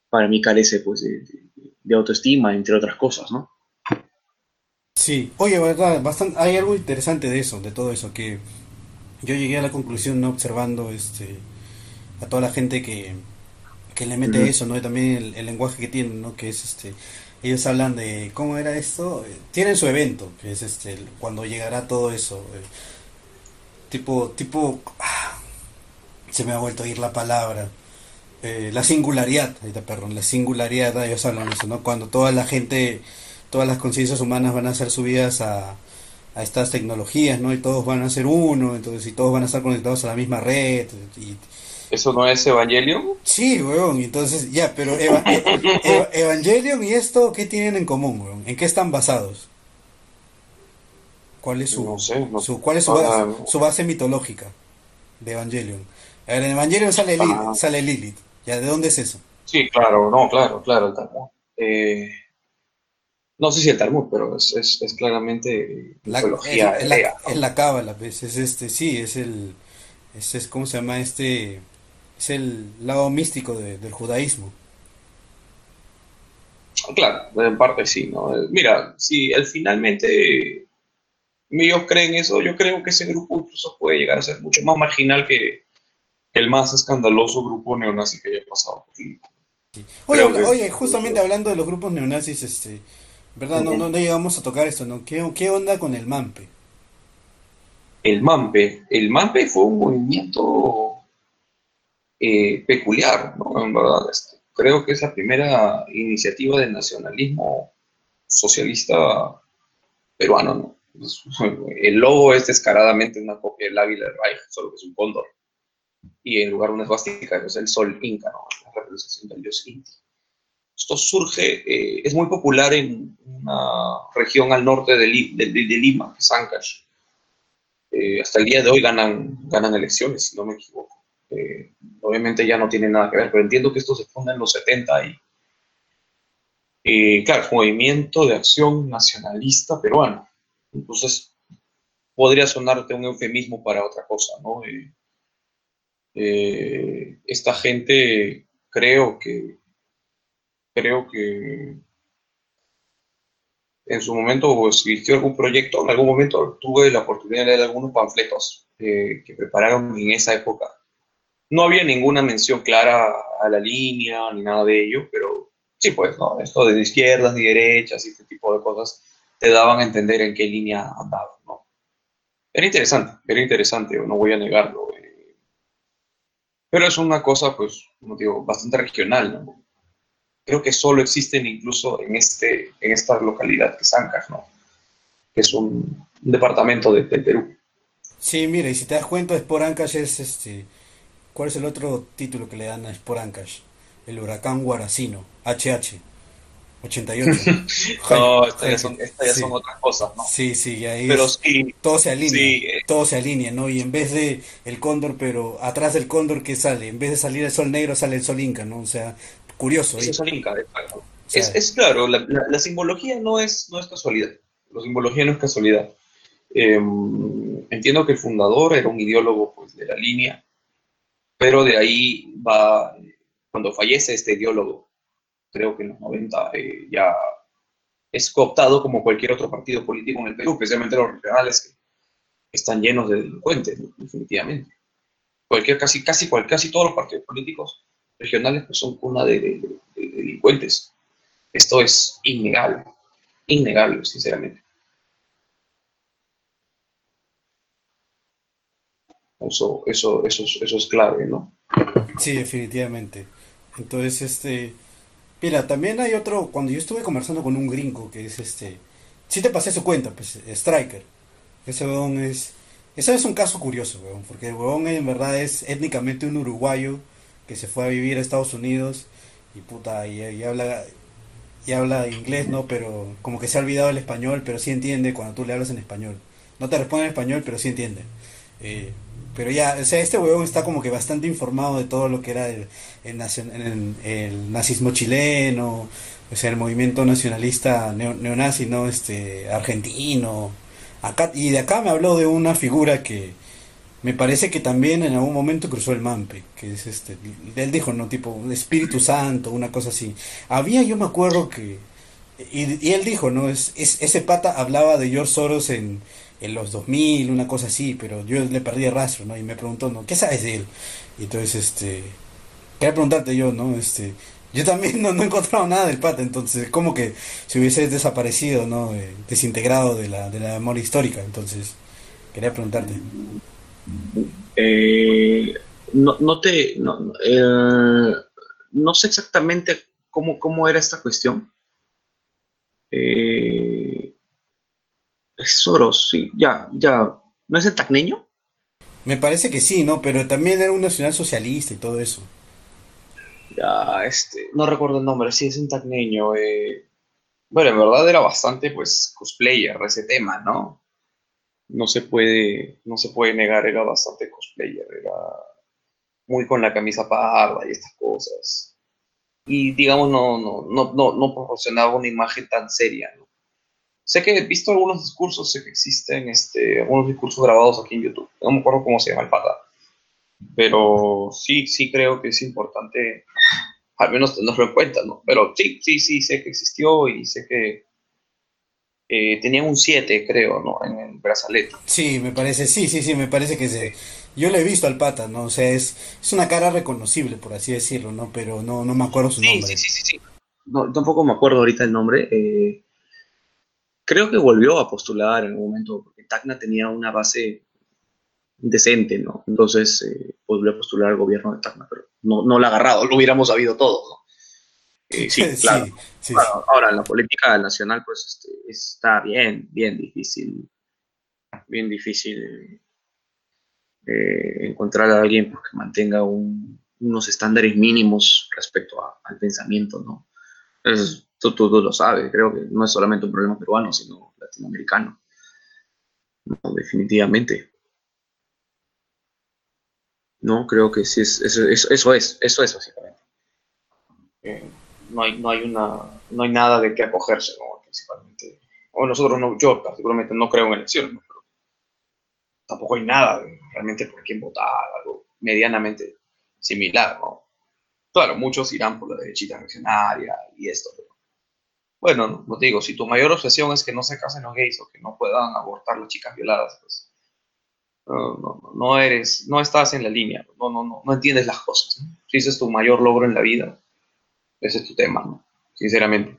para mí carece pues de autoestima, entre otras cosas, ¿no? Sí, oye, verdad, bastante, hay algo interesante de eso, de todo eso, que yo llegué a la conclusión, ¿no? Observando este, a toda la gente que, que le mete eso, ¿no? Y también el, lenguaje que tienen, ¿no? Que es este, ellos hablan de, ¿cómo era esto? Tienen su evento, que es este, cuando llegará todo eso. Eh, tipo, tipo, ah, se me ha vuelto a ir la palabra. Eh, la singularidad, perdón, la singularidad, ellos hablan de eso, ¿no? Cuando toda la gente todas las conciencias humanas van a ser subidas a, a estas tecnologías, ¿no? Y todos van a ser uno, entonces, y todos van a estar conectados a la misma red. Y, ¿Eso no es Evangelion? Sí, weón, entonces, ya, pero Eva- Evangelion y esto, ¿qué tienen en común, weón? ¿En qué están basados? ¿Cuál es su, No sé, no- su- cuál es su, base, su base mitológica de Evangelion? A ver, en Evangelion sale, Lilith, Ah. sale Lilith. ¿Ya de dónde es eso? Sí, claro, no, claro, claro. Eh, no sé si el Talmud, pero es, es, es claramente La, mitología es, es la, hebrea, ¿no? es la cábala, pues, es este, sí, es el, es, es, ¿cómo se llama este? Es el lado místico de- del judaísmo. Claro, en parte sí, ¿no? Mira, si él finalmente ellos creen eso, yo creo que ese grupo incluso puede llegar a ser mucho más marginal que el más escandaloso grupo neonazi que haya pasado. Oye, oye, justamente hablando de los grupos neonazis, este, ¿verdad? No, no, llegamos a tocar esto, ¿no? ¿Qué, qué onda con el MAMPE? El MAMPE, el MAMPE fue un movimiento eh, peculiar, ¿no? En verdad, este, creo que es la primera iniciativa de nacionalismo socialista peruano, ¿no? El logo es descaradamente una copia del Águila del Reich, solo que es un cóndor. Y en lugar de una esvástica es el sol inca, ¿no? La representación del dios Inti. Esto surge, eh, es muy popular en una región al norte de, Li- de- de- de Lima, que es Ancash. Eh, hasta el día de hoy ganan, ganan elecciones, si no me equivoco. Eh, obviamente ya no tiene nada que ver, pero entiendo que esto se funda en los 70 y, eh, claro, movimiento de acción nacionalista peruano. Entonces, podría sonarte un eufemismo para otra cosa, ¿no? Esta gente creo que creo que en su momento existió algún proyecto, en algún momento tuve la oportunidad de leer algunos panfletos eh, que prepararon en esa época. No había ninguna mención clara a la línea ni nada de ello, pero sí, pues, ¿no? Esto de izquierdas ni derechas y este tipo de cosas te daban a entender en qué línea andaban, ¿no? Era interesante, era interesante, no voy a negarlo. eh. Pero es una cosa, pues, como digo, bastante regional, ¿no? Creo que solo existen incluso en, este, en esta localidad que es Ancash, ¿no? Que es un, un departamento de, del Perú. Sí, mira, y si te das cuenta, Sport Ancash es este. ¿Cuál es el otro título que le dan a Sport Ancash? El huracán Guaracino, HH, 88. No, estas ya son, estas ya sí, son otras cosas, ¿no? sí, sí, y ahí Pero es- sí, todo se alinea, sí, eh. todo se alinea, ¿no? Y en vez de el cóndor, pero atrás del cóndor que sale, en vez de salir el sol negro, sale el sol inca, ¿no? O sea, curioso, Eso es el Inca, Es, es claro, la, la- la simbología no es, no es casualidad. La simbología no es casualidad. Eh, entiendo que el fundador era un ideólogo pues, de la línea, pero de ahí va, cuando fallece este ideólogo, creo que en los 90 eh, ya es cooptado como cualquier otro partido político en el Perú, especialmente los regionales que están llenos de delincuentes, definitivamente. Cualquier, casi, casi, casi todos los partidos políticos regionales pues, son cuna de, de- de- de delincuentes. Esto es innegable, innegable, sinceramente. Eso, eso, eso, es- eso es clave, ¿no? Sí, definitivamente. Entonces, este, mira, también hay otro, cuando yo estuve conversando con un gringo que es este, sí te pasé su cuenta, pues, Striker. Ese huevón es, ese es un caso curioso, huevón, porque el huevón en verdad es étnicamente un uruguayo que se fue a vivir a Estados Unidos y puta, y, habla, y habla inglés, ¿no? Pero como que se ha olvidado el español, pero sí entiende cuando tú le hablas en español. No te responde en español, pero sí entiende. Eh, pero ya, o sea, este huevón está como que bastante informado de todo lo que era el, el, el- el nazismo chileno, o sea, el movimiento nacionalista neo- neonazi, ¿no? Este, argentino. Acá, y de acá me habló de una figura que me parece que también en algún momento cruzó el Mampe, que es este, él dijo, ¿no? Tipo, Espíritu Santo, una cosa así. Había, yo me acuerdo que, y, él dijo, ¿no? Es, es- ese pata hablaba de George Soros en, en los 2000, una cosa así, pero yo le perdí el rastro, ¿no? Y me preguntó, ¿no? ¿Qué sabes de él? Y entonces, este, quería preguntarte yo, ¿no? Este, yo también no, no he encontrado nada del pata, entonces, como que si hubiese desaparecido, ¿no? Eh, desintegrado de la, de la memoria histórica, entonces, quería preguntarte. Eh, no, no te, no, eh, no sé exactamente cómo, cómo era esta cuestión. Eh, Soros, sí, ya, ya. ¿No es el tacneño? Me parece que sí, ¿no? Pero también era un nacional socialista y todo eso. Ya, este, no recuerdo el nombre, sí, es un tacneño. Eh. Bueno, en verdad era bastante, pues, cosplayer ese tema, ¿no? No se puede, no se puede negar, era bastante cosplayer, era muy con la camisa parda y estas cosas. Y digamos, no, no, no, no, no proporcionaba una imagen tan seria, ¿no? Sé que he visto algunos discursos, sé que existen este, algunos discursos grabados aquí en YouTube. No me acuerdo cómo se llama el pata. Pero sí, sí creo que es importante al menos tenerlo en cuenta, ¿no? Pero sí, sí, sí, sé que existió y sé que eh, tenía un 7, creo, ¿no? En el brazalete. Sí, me parece, sí, sí, sí, me parece que se... Yo le he visto al pata, ¿no? O sea, es, es una cara reconocible, por así decirlo, ¿no? Pero no, no me acuerdo su nombre. Sí, sí, sí, sí. No, tampoco me acuerdo ahorita el nombre. Eh, creo que volvió a postular en un momento, porque Tacna tenía una base decente, ¿no? Entonces eh, volvió a postular al gobierno de Tacna, pero no, no lo ha agarrado, lo hubiéramos sabido todos, ¿no? Eh, sí, claro. Ahora, en la política nacional, pues este, está bien, bien difícil, bien difícil eh, encontrar a alguien pues, que mantenga unos estándares mínimos respecto al pensamiento, ¿no? Es, tú, lo sabes, creo que no es solamente un problema peruano, sino latinoamericano. No, definitivamente. No, creo que sí, es, eso, eso, es, eso es básicamente. Eh, no, hay, no, hay una, no hay nada de qué acogerse, ¿no? principalmente. O nosotros, no, yo particularmente no creo en elecciones, tampoco hay nada realmente por quién votar, algo medianamente similar, ¿no? Claro, muchos irán por la derechita reaccionaria y esto, bueno, no digo, si tu mayor obsesión es que no se casen los gays o que no puedan abortar las chicas violadas, pues no, no, eres, no estás en la línea, no, no, no, no entiendes las cosas. Si ese es tu mayor logro en la vida, ese es tu tema, ¿no? Sinceramente.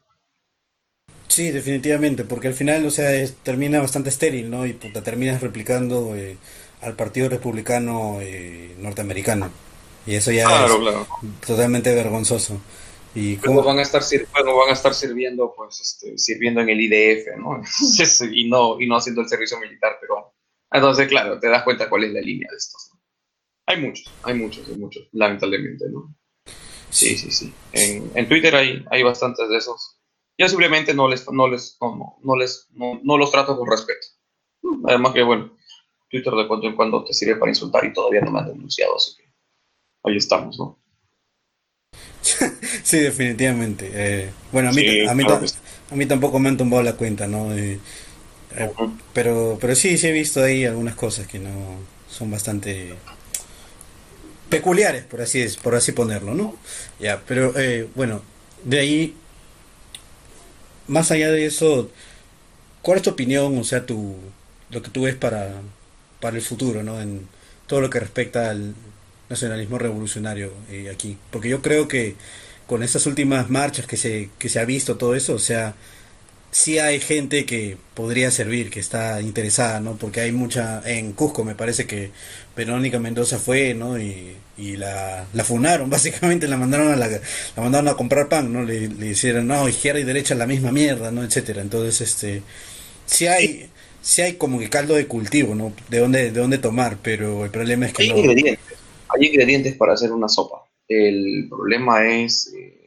Sí, definitivamente, porque al final, o sea, termina bastante estéril, ¿no? Y puta, terminas replicando eh, al Partido Republicano eh, norteamericano. Y eso ya es totalmente vergonzoso. Y cómo van a estar van a estar sirviendo, pues, este, sirviendo en el IDF, ¿no? y no y no haciendo el servicio militar peruano. Entonces, claro, te das cuenta cuál es la línea de estos. Hay muchos, hay muchos, hay muchos, lamentablemente, ¿no? Sí, sí, sí. En, en Twitter hay, hay bastantes de esos. Yo simplemente no les, no les, no, no les, no, no, los trato con respeto. Además que, bueno, Twitter de cuando en cuando te sirve para insultar y todavía no me han denunciado, así que ahí estamos, ¿no? sí, definitivamente. Eh, bueno, a mí, a, mí a mí tampoco me han tumbado la cuenta, ¿no? Eh, eh, pero, pero sí, sí he visto ahí algunas cosas que no son bastante peculiares, por así por así ponerlo, ¿no? Ya, pero bueno, de ahí, más allá de eso, ¿cuál es tu opinión, o sea, tu, lo que tú ves para, para el futuro, ¿no? En todo lo que respecta al, nacionalismo revolucionario eh, aquí. Porque yo creo que con estas últimas marchas que se, que se ha visto, todo eso, o sea, sí hay gente que podría servir, que está interesada, ¿no? Porque hay mucha, en Cusco me parece que Verónica Mendoza fue, ¿no? Y, y la, la funaron, básicamente la mandaron a la, la mandaron a comprar pan, ¿no? Le, le hicieron, no, izquierda y derecha la misma mierda, ¿no? Etcétera. Entonces, este, sí hay, sí hay como que caldo de cultivo, ¿no? De dónde, de dónde tomar, pero el problema es que no hay ingredientes para hacer una sopa. El problema es, eh,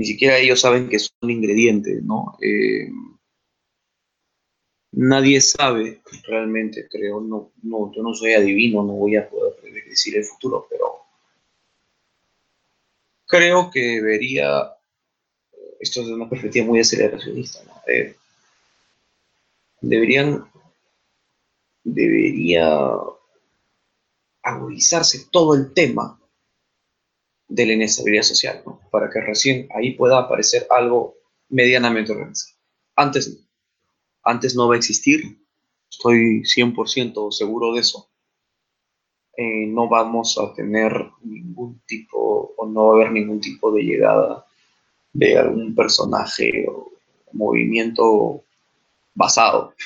ni siquiera ellos saben que son ingredientes, ¿no? Eh, nadie sabe realmente, creo, no, yo no soy adivino, no voy a poder predecir el futuro, pero creo que debería, esto es una perspectiva muy aceleracionista, ¿no? Eh, deberían, debería agudizarse todo el tema de la inestabilidad social, para que recién ahí pueda aparecer algo medianamente organizado. Antes no. Antes no va a existir, estoy 100% seguro de eso. Eh, no vamos a tener ningún tipo, o no va a haber ningún tipo de llegada de algún personaje o movimiento basado.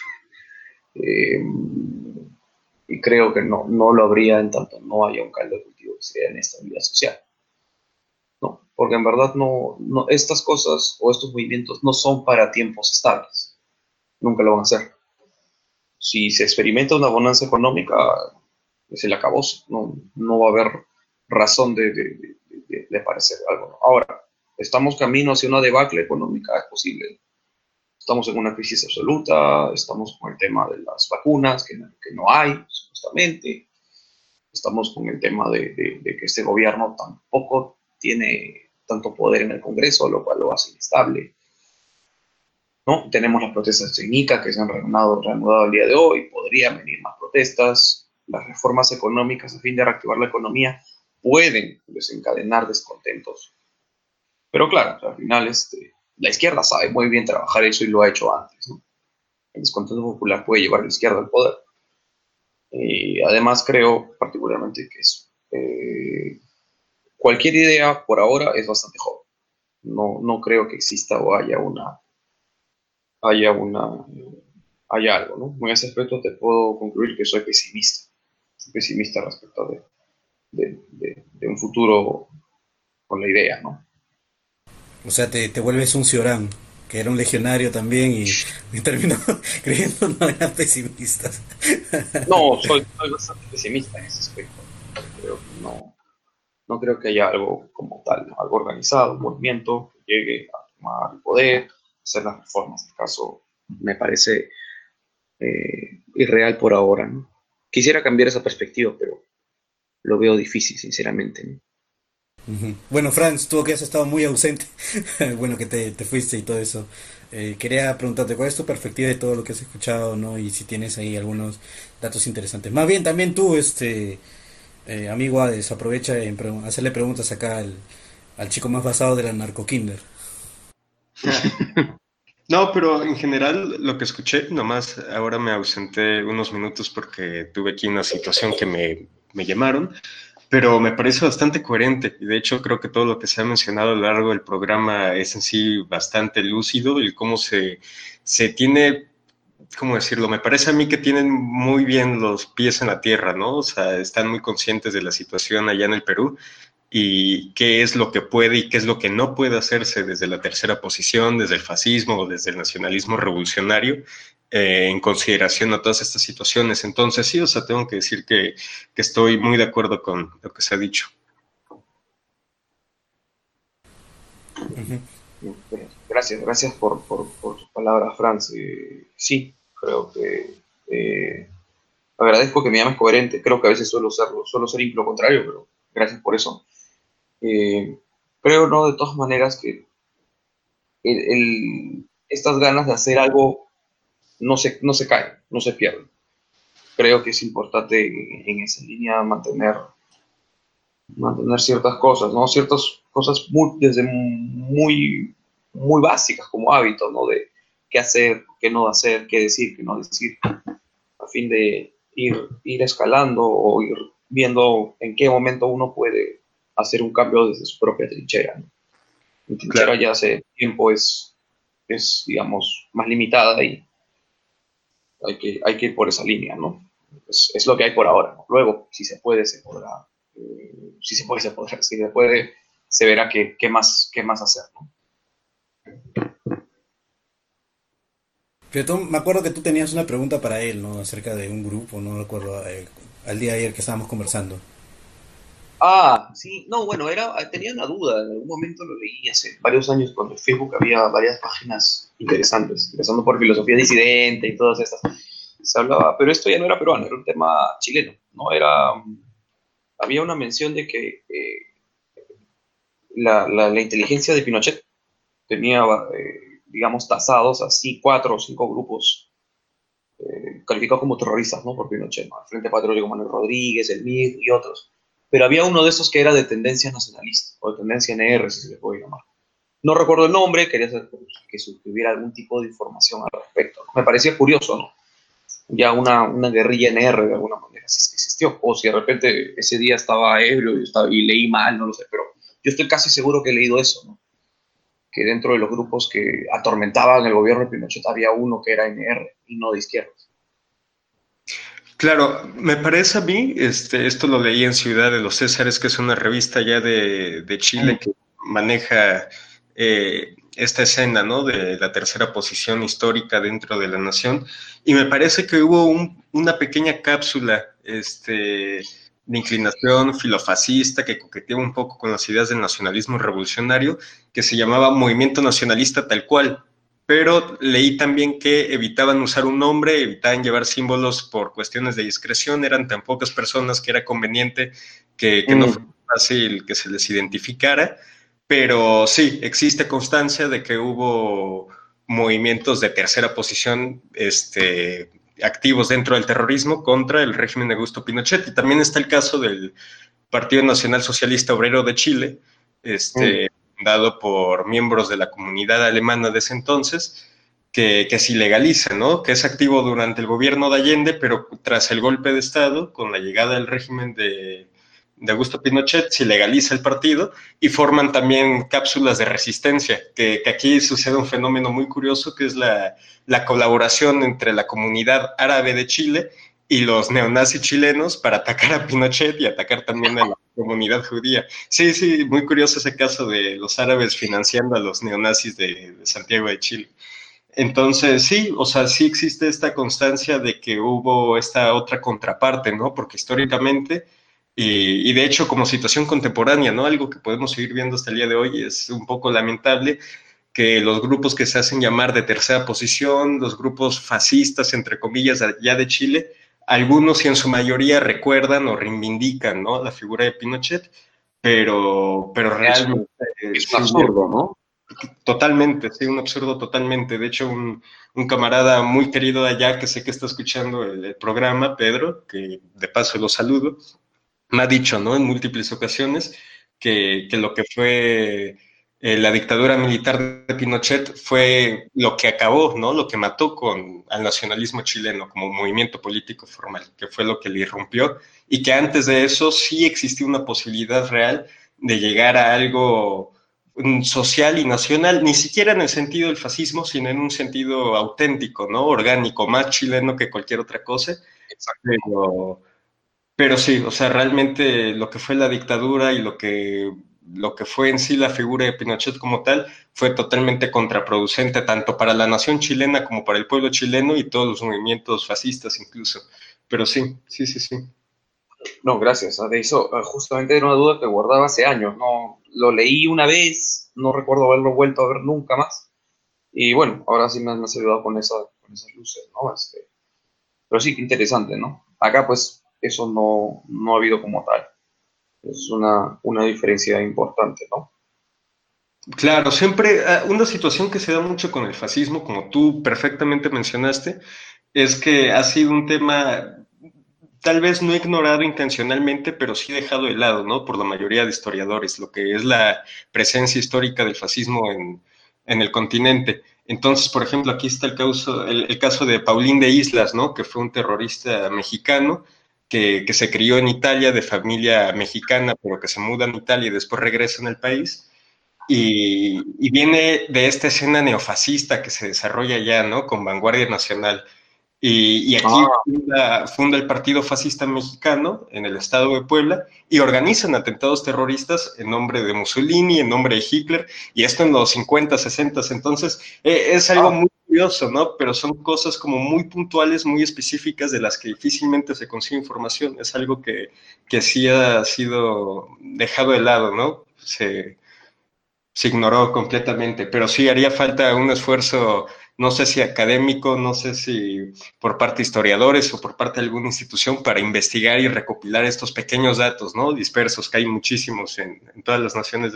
Eh, y creo que no, no lo habría en tanto no haya un caldo de cultivo que sea en esta vida social. Porque en verdad no, no, estas cosas o estos movimientos no son para tiempos estables. nunca lo van a hacer. Si se experimenta una bonanza económica, se le acabó, no, no va a haber razón de, de, parecer algo. Ahora, estamos camino hacia una debacle económica, es posible. Estamos en una crisis absoluta, estamos con el tema de las vacunas, que, que no hay, supuestamente. Estamos con el tema de, que este gobierno tampoco tiene tanto poder en el Congreso, lo cual lo hace inestable. ¿No? Tenemos las protestas técnicas que se han reanudado, reanudado el día de hoy, podrían venir más protestas, las reformas económicas a fin de reactivar la economía pueden desencadenar descontentos. Pero claro, al final este, la izquierda sabe muy bien trabajar eso y lo ha hecho antes. El descontento popular puede llevar a la izquierda al poder. Y además creo particularmente que es, eh, cualquier idea por ahora es bastante joven. No, no creo que exista o haya una haya una haya algo, ¿no? En ese aspecto te puedo concluir que soy pesimista. Soy pesimista respecto de, de, un futuro con la idea, ¿no? O sea, te, te vuelves un Ciorán, que era un legionario también y, y terminó creyendo no eran pesimistas. no, soy, bastante pesimista en ese aspecto. no, no creo que haya algo como tal, algo organizado, un movimiento que llegue a tomar el poder, hacer las reformas. El caso me parece eh, irreal por ahora. ¿no? Quisiera cambiar esa perspectiva, pero lo veo difícil, sinceramente. Bueno, Franz, tú que has estado muy ausente, bueno que te, fuiste y todo eso, eh, quería preguntarte cuál es tu perspectiva de todo lo que has escuchado, ¿no? Y si tienes ahí algunos datos interesantes. Más bien, también tú, este eh, amigo Ades, aprovecha en hacerle preguntas acá al, al chico más basado de la narcokinder. No, pero en general lo que escuché, nomás ahora me ausenté unos minutos porque tuve aquí una situación que me, me llamaron, pero me parece bastante coherente y de hecho creo que todo lo que se ha mencionado a lo largo del programa es en sí bastante lúcido y cómo se, se tiene, ¿cómo decirlo? Me parece a mí que tienen muy bien los pies en la tierra, ¿no? O sea, están muy conscientes de la situación allá en el Perú y qué es lo que puede y qué es lo que no puede hacerse desde la tercera posición, desde el fascismo o desde el nacionalismo revolucionario, eh, en consideración a todas estas situaciones. Entonces, sí, o sea, tengo que decir que, estoy muy de acuerdo con lo que se ha dicho. Gracias, gracias por, por, tus palabras, Franz. Eh, sí, creo que eh, agradezco que me llames coherente. Creo que a veces suelo, serlo, suelo ser lo contrario, pero gracias por eso. creo, ¿no? De todas maneras que estas ganas de hacer algo no se, no se cae, no se pierde. Creo que es importante en esa línea mantener, mantener ciertas cosas, ¿no? Ciertas cosas muy, desde muy, muy básicas como hábitos, ¿no? De qué hacer, qué no hacer, qué decir, qué no decir, a fin de ir, ir escalando o ir viendo en qué momento uno puede hacer un cambio desde su propia trinchera. ¿no? Mi trinchera ya hace tiempo es, es, digamos, más limitada y hay que, hay que ir por esa línea, ¿no? Es, es lo que hay por ahora, ¿no? Luego, si se puede, se podrá, eh, si se puede, se podrá, si se puede, se verá qué, qué más, qué más hacer, ¿no? Pero me acuerdo que tú tenías una pregunta para él, ¿no? Acerca de un grupo, no recuerdo, eh, al día de ayer que estábamos conversando. Ah, sí, no, bueno, era, tenía una duda, en algún momento lo leí hace varios años cuando en Facebook había varias páginas interesantes, empezando por filosofía disidente y todas estas. Se hablaba, pero esto ya no era peruano, era un tema chileno, ¿no? Era, había una mención de que eh, la, inteligencia de Pinochet tenía, eh, digamos, tasados así cuatro o cinco grupos eh, calificados como terroristas, ¿no? Por Pinochet, ¿no? El Frente Patriótico Manuel Rodríguez, el MIR y otros pero había uno de esos que era de tendencia nacionalista, o de tendencia NR, si se le puede llamar. No recuerdo el nombre, quería saber que hubiera algún tipo de información al respecto. Me parecía curioso, ¿no? Ya una, una guerrilla NR de alguna manera, si es que existió, o si de repente ese día estaba ebrio y, estaba, y leí mal, no lo sé, pero yo estoy casi seguro que he leído eso, ¿no? Que dentro de los grupos que atormentaban el gobierno de Pinochet había uno que era NR y no de izquierdas. Claro, me parece a mí, este, esto lo leí en Ciudad de los Césares, que es una revista ya de, Chile que maneja eh, esta escena, ¿no? De la tercera posición histórica dentro de la nación. Y me parece que hubo una pequeña cápsula, este, de inclinación filofascista que coqueteaba un poco con las ideas del nacionalismo revolucionario, que se llamaba Movimiento Nacionalista tal cual. Pero leí también que evitaban usar un nombre, evitaban llevar símbolos por cuestiones de discreción, eran tan pocas personas que era conveniente que, no mm. fuera fácil que se les identificara. Pero sí, existe constancia de que hubo movimientos de tercera posición este, activos dentro del terrorismo contra el régimen de Augusto Pinochet. Y también está el caso del Partido Nacional Socialista Obrero de Chile, este, mm. dado por miembros de la comunidad alemana de ese entonces, que, que, se ilegaliza, ¿no? Que es activo durante el gobierno de Allende, pero tras el golpe de Estado, con la llegada del régimen de de Augusto Pinochet, se legaliza el partido y forman también cápsulas de resistencia, que, aquí sucede un fenómeno muy curioso, que es la, colaboración entre la comunidad árabe de Chile y los neonazis chilenos para atacar a Pinochet y atacar también a la comunidad judía. Sí, sí, muy curioso ese caso de los árabes financiando a los neonazis de, de Santiago de Chile. Entonces, sí, o sea, sí existe esta constancia de que hubo esta otra contraparte, ¿no? Porque históricamente y, de hecho, como situación contemporánea, ¿no? Algo que podemos seguir viendo hasta el día de hoy es un poco lamentable que los grupos que se hacen llamar de tercera posición, los grupos fascistas, entre comillas, ya de Chile, algunos y en su mayoría recuerdan o reivindican, ¿no? La figura de Pinochet, pero, pero realmente... Es un absurdo, ¿no? Totalmente, sí, un absurdo totalmente. De hecho, un, camarada muy querido de allá que sé que está escuchando el programa, Pedro, que de paso lo saludo, me ha dicho, ¿no? En múltiples ocasiones que, lo que fue eh, la dictadura militar de Pinochet fue lo que acabó, ¿no? Lo que mató con al nacionalismo chileno como movimiento político formal, que fue lo que le irrumpió y que antes de eso sí existía una posibilidad real de llegar a algo mm, social y nacional, ni siquiera en el sentido del fascismo, sino en un sentido auténtico, ¿no? Orgánico, más chileno que cualquier otra cosa. Exacto. Pero sí, o sea, realmente lo que fue la dictadura y lo que, lo que fue en sí la figura de Pinochet como tal fue totalmente contraproducente tanto para la nación chilena como para el pueblo chileno y todos los movimientos fascistas incluso. Pero sí, sí, sí, sí. No, gracias. De eso justamente era una duda que guardaba hace años. No, lo leí una vez, no recuerdo haberlo vuelto a ver nunca más. Y bueno, ahora sí me, has ayudado con, esa, con esas luces, ¿no? Este, pero sí, qué interesante, ¿no? Acá pues eso no, ha habido como tal. Es una, diferencia importante, ¿no? Claro, siempre ah, una situación que se da mucho con el fascismo, como tú perfectamente mencionaste, es que ha sido un tema tal vez no ignorado intencionalmente, pero sí dejado de lado, ¿no? Por la mayoría de historiadores, lo que es la presencia histórica del fascismo en, el continente. Entonces, por ejemplo, aquí está el caso, el, el caso de Paulín de Islas, ¿no? Que fue un terrorista mexicano que, se crió en Italia de familia mexicana, pero que se muda en Italia y después regresa en el país. Y, viene de esta escena neofascista que se desarrolla ya, ¿no? Con Vanguardia Nacional. Y, aquí ah. funda, el Partido Fascista Mexicano en el estado de Puebla y organizan atentados terroristas en nombre de Mussolini, en nombre de Hitler, y esto en los 50, 60. Entonces, eh, es algo ah. muy Pero son cosas como muy puntuales, muy específicas de las que difícilmente se consigue información. Es algo que, que sí ha sido dejado de lado, ¿no? Se, se ignoró completamente, pero sí haría falta un esfuerzo no sé si académico, no sé si por parte de historiadores o por parte de alguna institución para investigar y recopilar estos pequeños datos, ¿no? Dispersos, que hay muchísimos en, todas las naciones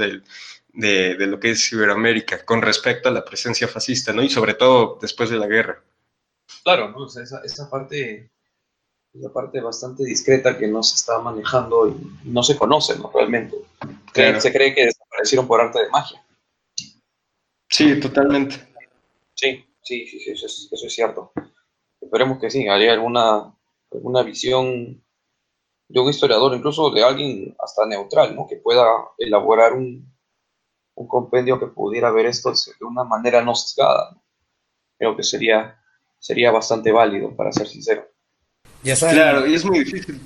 de, lo que es Iberoamérica con respecto a la presencia fascista, ¿no? Y sobre todo después de la guerra. Claro, ¿no? esa, esa parte esa parte bastante discreta que no se está manejando y no se conoce, ¿no? Realmente. Se cree que desaparecieron por arte de magia. Sí, totalmente. Sí. Sí, sí, sí, eso es, cierto. Esperemos que sí, haya alguna, alguna visión de un historiador, incluso de alguien hasta neutral, ¿no? Que pueda elaborar un, compendio que pudiera ver esto de una manera no sesgada. Creo que sería, sería bastante válido, para ser sincero. Ya saben, claro, y es muy difícil.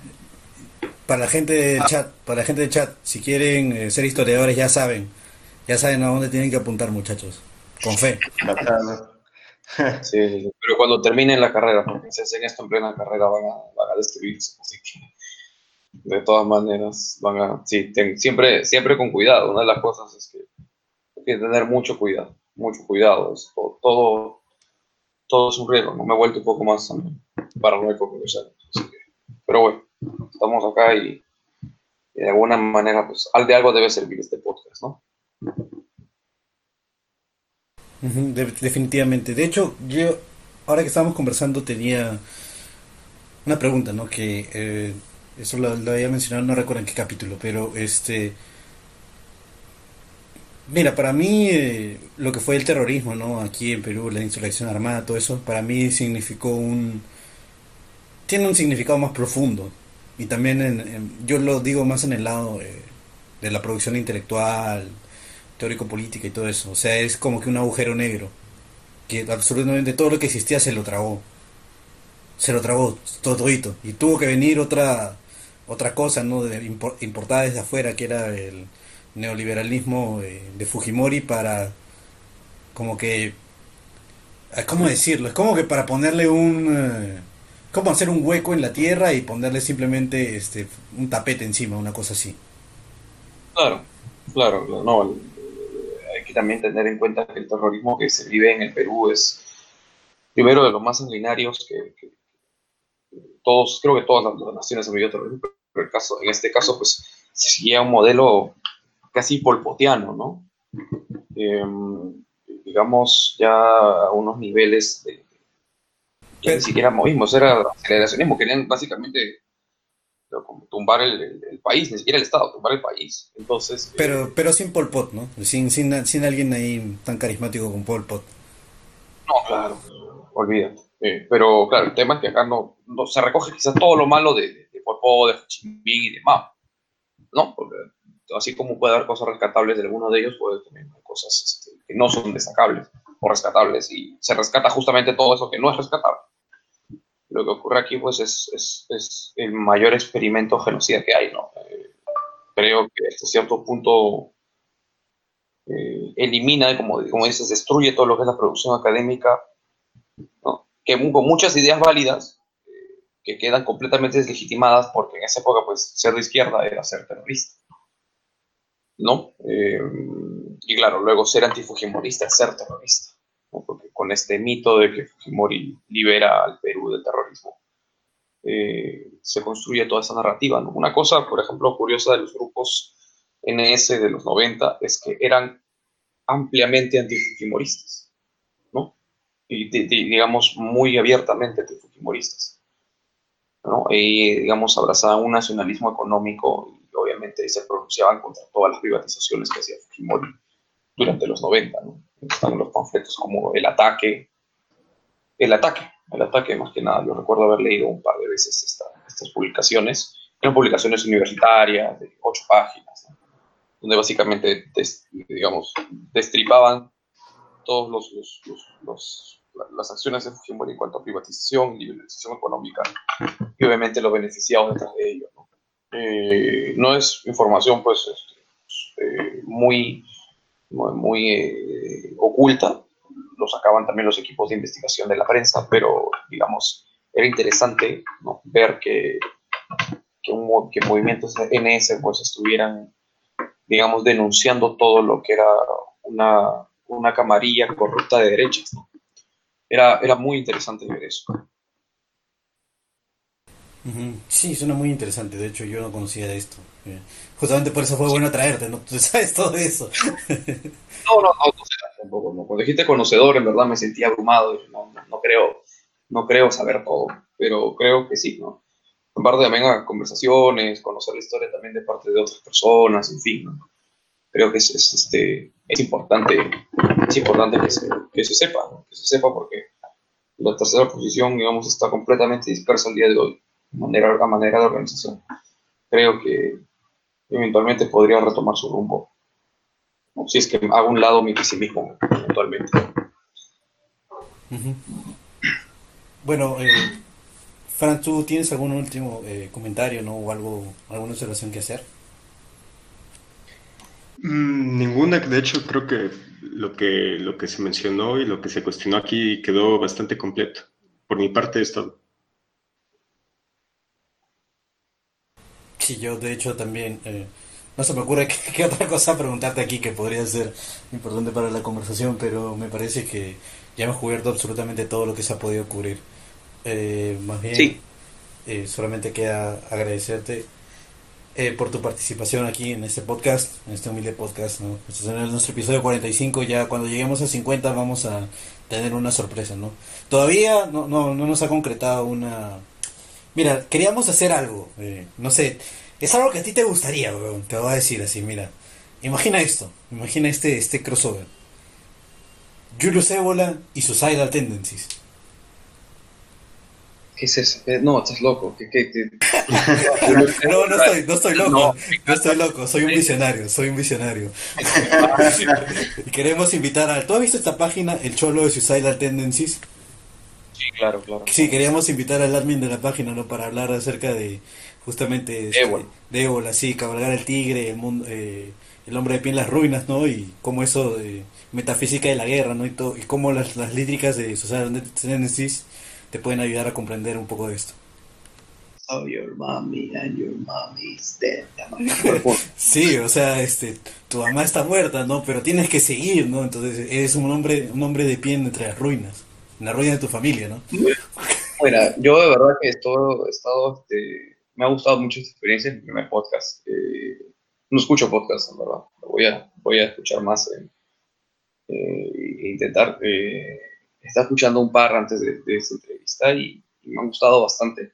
Para la gente del chat, para la gente del chat, si quieren eh, ser historiadores ya saben, Ya saben a dónde tienen que apuntar, muchachos. Con fe. Sí, pero cuando terminen la carrera, porque si hacen esto en plena carrera van a, van a destruirse. Así que, de todas maneras, van a. Sí, siempre, siempre con cuidado. Una de las cosas es que que tener mucho cuidado. Mucho cuidado. todo, todo, es un riesgo. ¿no? Me he vuelto un poco más paranoico con los pero bueno, estamos acá y, de alguna manera, pues, de algo debe servir este podcast, ¿no? definitivamente. De hecho, yo, ahora que estábamos conversando, tenía una pregunta, ¿no? Que eh, eso lo, había mencionado, no recuerdo en qué capítulo, pero este. Mira, para mí eh, lo que fue el terrorismo, ¿no? Aquí en Perú, la insurrección armada, todo eso, para mí significó un... Tiene un significado más profundo. Y también en, yo lo digo más en el lado de la producción intelectual, teórico-política y todo eso. O sea, es como que un agujero negro. Que absolutamente todo lo que existía se lo tragó. Se lo tragó todito. Y tuvo que venir otra otra cosa, ¿no? De, importada desde afuera, que era el neoliberalismo de, Fujimori para como que ¿cómo decirlo? Es como que para ponerle un eh, como hacer un hueco en la tierra y ponerle simplemente este un tapete encima, una cosa así. Claro, claro, no, hay que también tener en cuenta que el terrorismo que se vive en el Perú es primero de los más sanguinarios que, todos, creo que todas las, naciones han vivido terrorismo, pero el caso, en este caso, pues, seguía un modelo casi polpotiano, ¿no? Em, digamos, ya a unos niveles de, que ni siquiera movimos, era aceleracionismo, querían básicamente tumbar el, país, ni siquiera el Estado, tumbar el país. Entonces, eh, pero, pero sin Pol Pot, ¿no? Sin, sin, sin alguien ahí tan carismático como Pol Pot. No, claro, olvídate. Eh, pero claro, el tema es que acá no, se recoge quizás todo lo malo de, de, Pol Pot, de Ho Chi Minh y de Mao. ¿No? Porque así como puede haber cosas rescatables de alguno de ellos, puede también cosas este, que no son destacables o rescatables. Y se rescata justamente todo eso que no es rescatable lo que ocurre aquí pues es, es, es el mayor experimento genocida que hay, ¿no? Eh, creo que hasta cierto punto eh, elimina, como, como dices, destruye todo lo que es la producción académica, ¿no? que con muchas ideas válidas eh, que quedan completamente deslegitimadas porque en esa época pues ser de izquierda era ser terrorista. ¿No? y claro, luego ser antifujimorista es ser terrorista porque con este mito de que Fujimori libera al Perú del terrorismo, eh, se construye toda esa narrativa. Una cosa, por ejemplo, curiosa de los grupos NS de los 90 es que eran ampliamente antifujimoristas, ¿no? Y digamos muy abiertamente antifujimoristas. ¿no? Y digamos abrazaban un nacionalismo económico obviamente se pronunciaban contra todas las privatizaciones que hacía Fujimori durante los 90, ¿no? están los panfletos como El ataque, El ataque, El ataque más que nada. Yo recuerdo haber leído un par de veces estas publicaciones. Eran publicaciones universitarias de ocho páginas, donde básicamente, digamos, destripaban todos los, las acciones de Fujimori en cuanto a privatización, liberalización económica y obviamente los beneficiados detrás de ello. ¿No? Eh, no es información pues este, eh, muy muy, eh, oculta. Lo sacaban también los equipos de investigación de la prensa, pero digamos, era interesante ver que, que, un, que movimientos NS pues estuvieran, digamos, denunciando todo lo que era una, una camarilla corrupta de derechas. Era, era muy interesante ver eso. Sí, suena muy interesante. De hecho, yo no conocía de esto. Eh, justamente por eso fue bueno traerte, ¿no? Tú sabes todo eso. no, no, no, tampoco. ¿no? Cuando dijiste conocedor, en verdad me sentí abrumado. No, no, creo, no creo saber todo, pero creo que sí, ¿no? En parte también a conversaciones, conocer la historia también de parte de otras personas, en fin, ¿no? Creo que es, este, es importante, es importante que se, que se sepa, que se sepa porque la tercera posición, digamos, está completamente dispersa el día de hoy manera, a manera de organización. Creo que eventualmente podría retomar su rumbo. Si es que hago un lado mi pesimismo, eventualmente. Bueno, eh, Fran, ¿tú tienes algún último eh, comentario ¿no? o algo, alguna observación que hacer? Mm, ninguna, de hecho creo que lo, que lo que se mencionó y lo que se cuestionó aquí quedó bastante completo. Por mi parte es todo. Sí, yo de hecho también... Eh, no se me ocurre qué, otra cosa preguntarte aquí que podría ser importante para la conversación, pero me parece que ya hemos cubierto absolutamente todo lo que se ha podido cubrir. Eh, más bien, eh, solamente queda agradecerte eh, por tu participación aquí en este podcast, en este humilde podcast. ¿no? Este es nuestro episodio 45. Ya cuando lleguemos a 50 vamos a tener una sorpresa. ¿no? Todavía no, no, no nos ha concretado una... Mira, queríamos hacer algo. no sé, es algo que a ti te gustaría, Te voy a decir así, mira. Imagina esto. Imagina este, este crossover. Julius Ébola y Suicidal Tendencies. ¿Qué es eso? Eh, no, estás loco. no, no estoy, no estoy loco. No, estoy loco. Soy un visionario. Soy un visionario. queremos invitar a. ¿Tú has visto esta página, El Cholo de Suicidal Tendencies? Sí, claro, claro. Sí, queríamos invitar al admin de la página, ¿no? Para hablar acerca de justamente este, de ébola, sí, cabalgar el tigre, el mundo, eh, el hombre de pie en las ruinas, ¿no? Y cómo eso, de metafísica de la guerra, ¿no? Y, todo, y cómo las, las líricas de Susana Genesis te pueden ayudar a comprender un poco de esto. Oh, your mommy and your mommy's dead. sí, o sea, este, tu mamá está muerta, ¿no? Pero tienes que seguir, ¿no? Entonces eres un hombre, un hombre de pie entre las ruinas, la ruina de tu familia, ¿no? Bueno, yo de verdad que estado, he estado este, me ha gustado mucho esta experiencia en primer podcast. Eh, no escucho podcast, en verdad. Voy a, voy a escuchar más eh, e intentar. Eh, estaba escuchando un par antes de, esta entrevista y, me ha gustado bastante.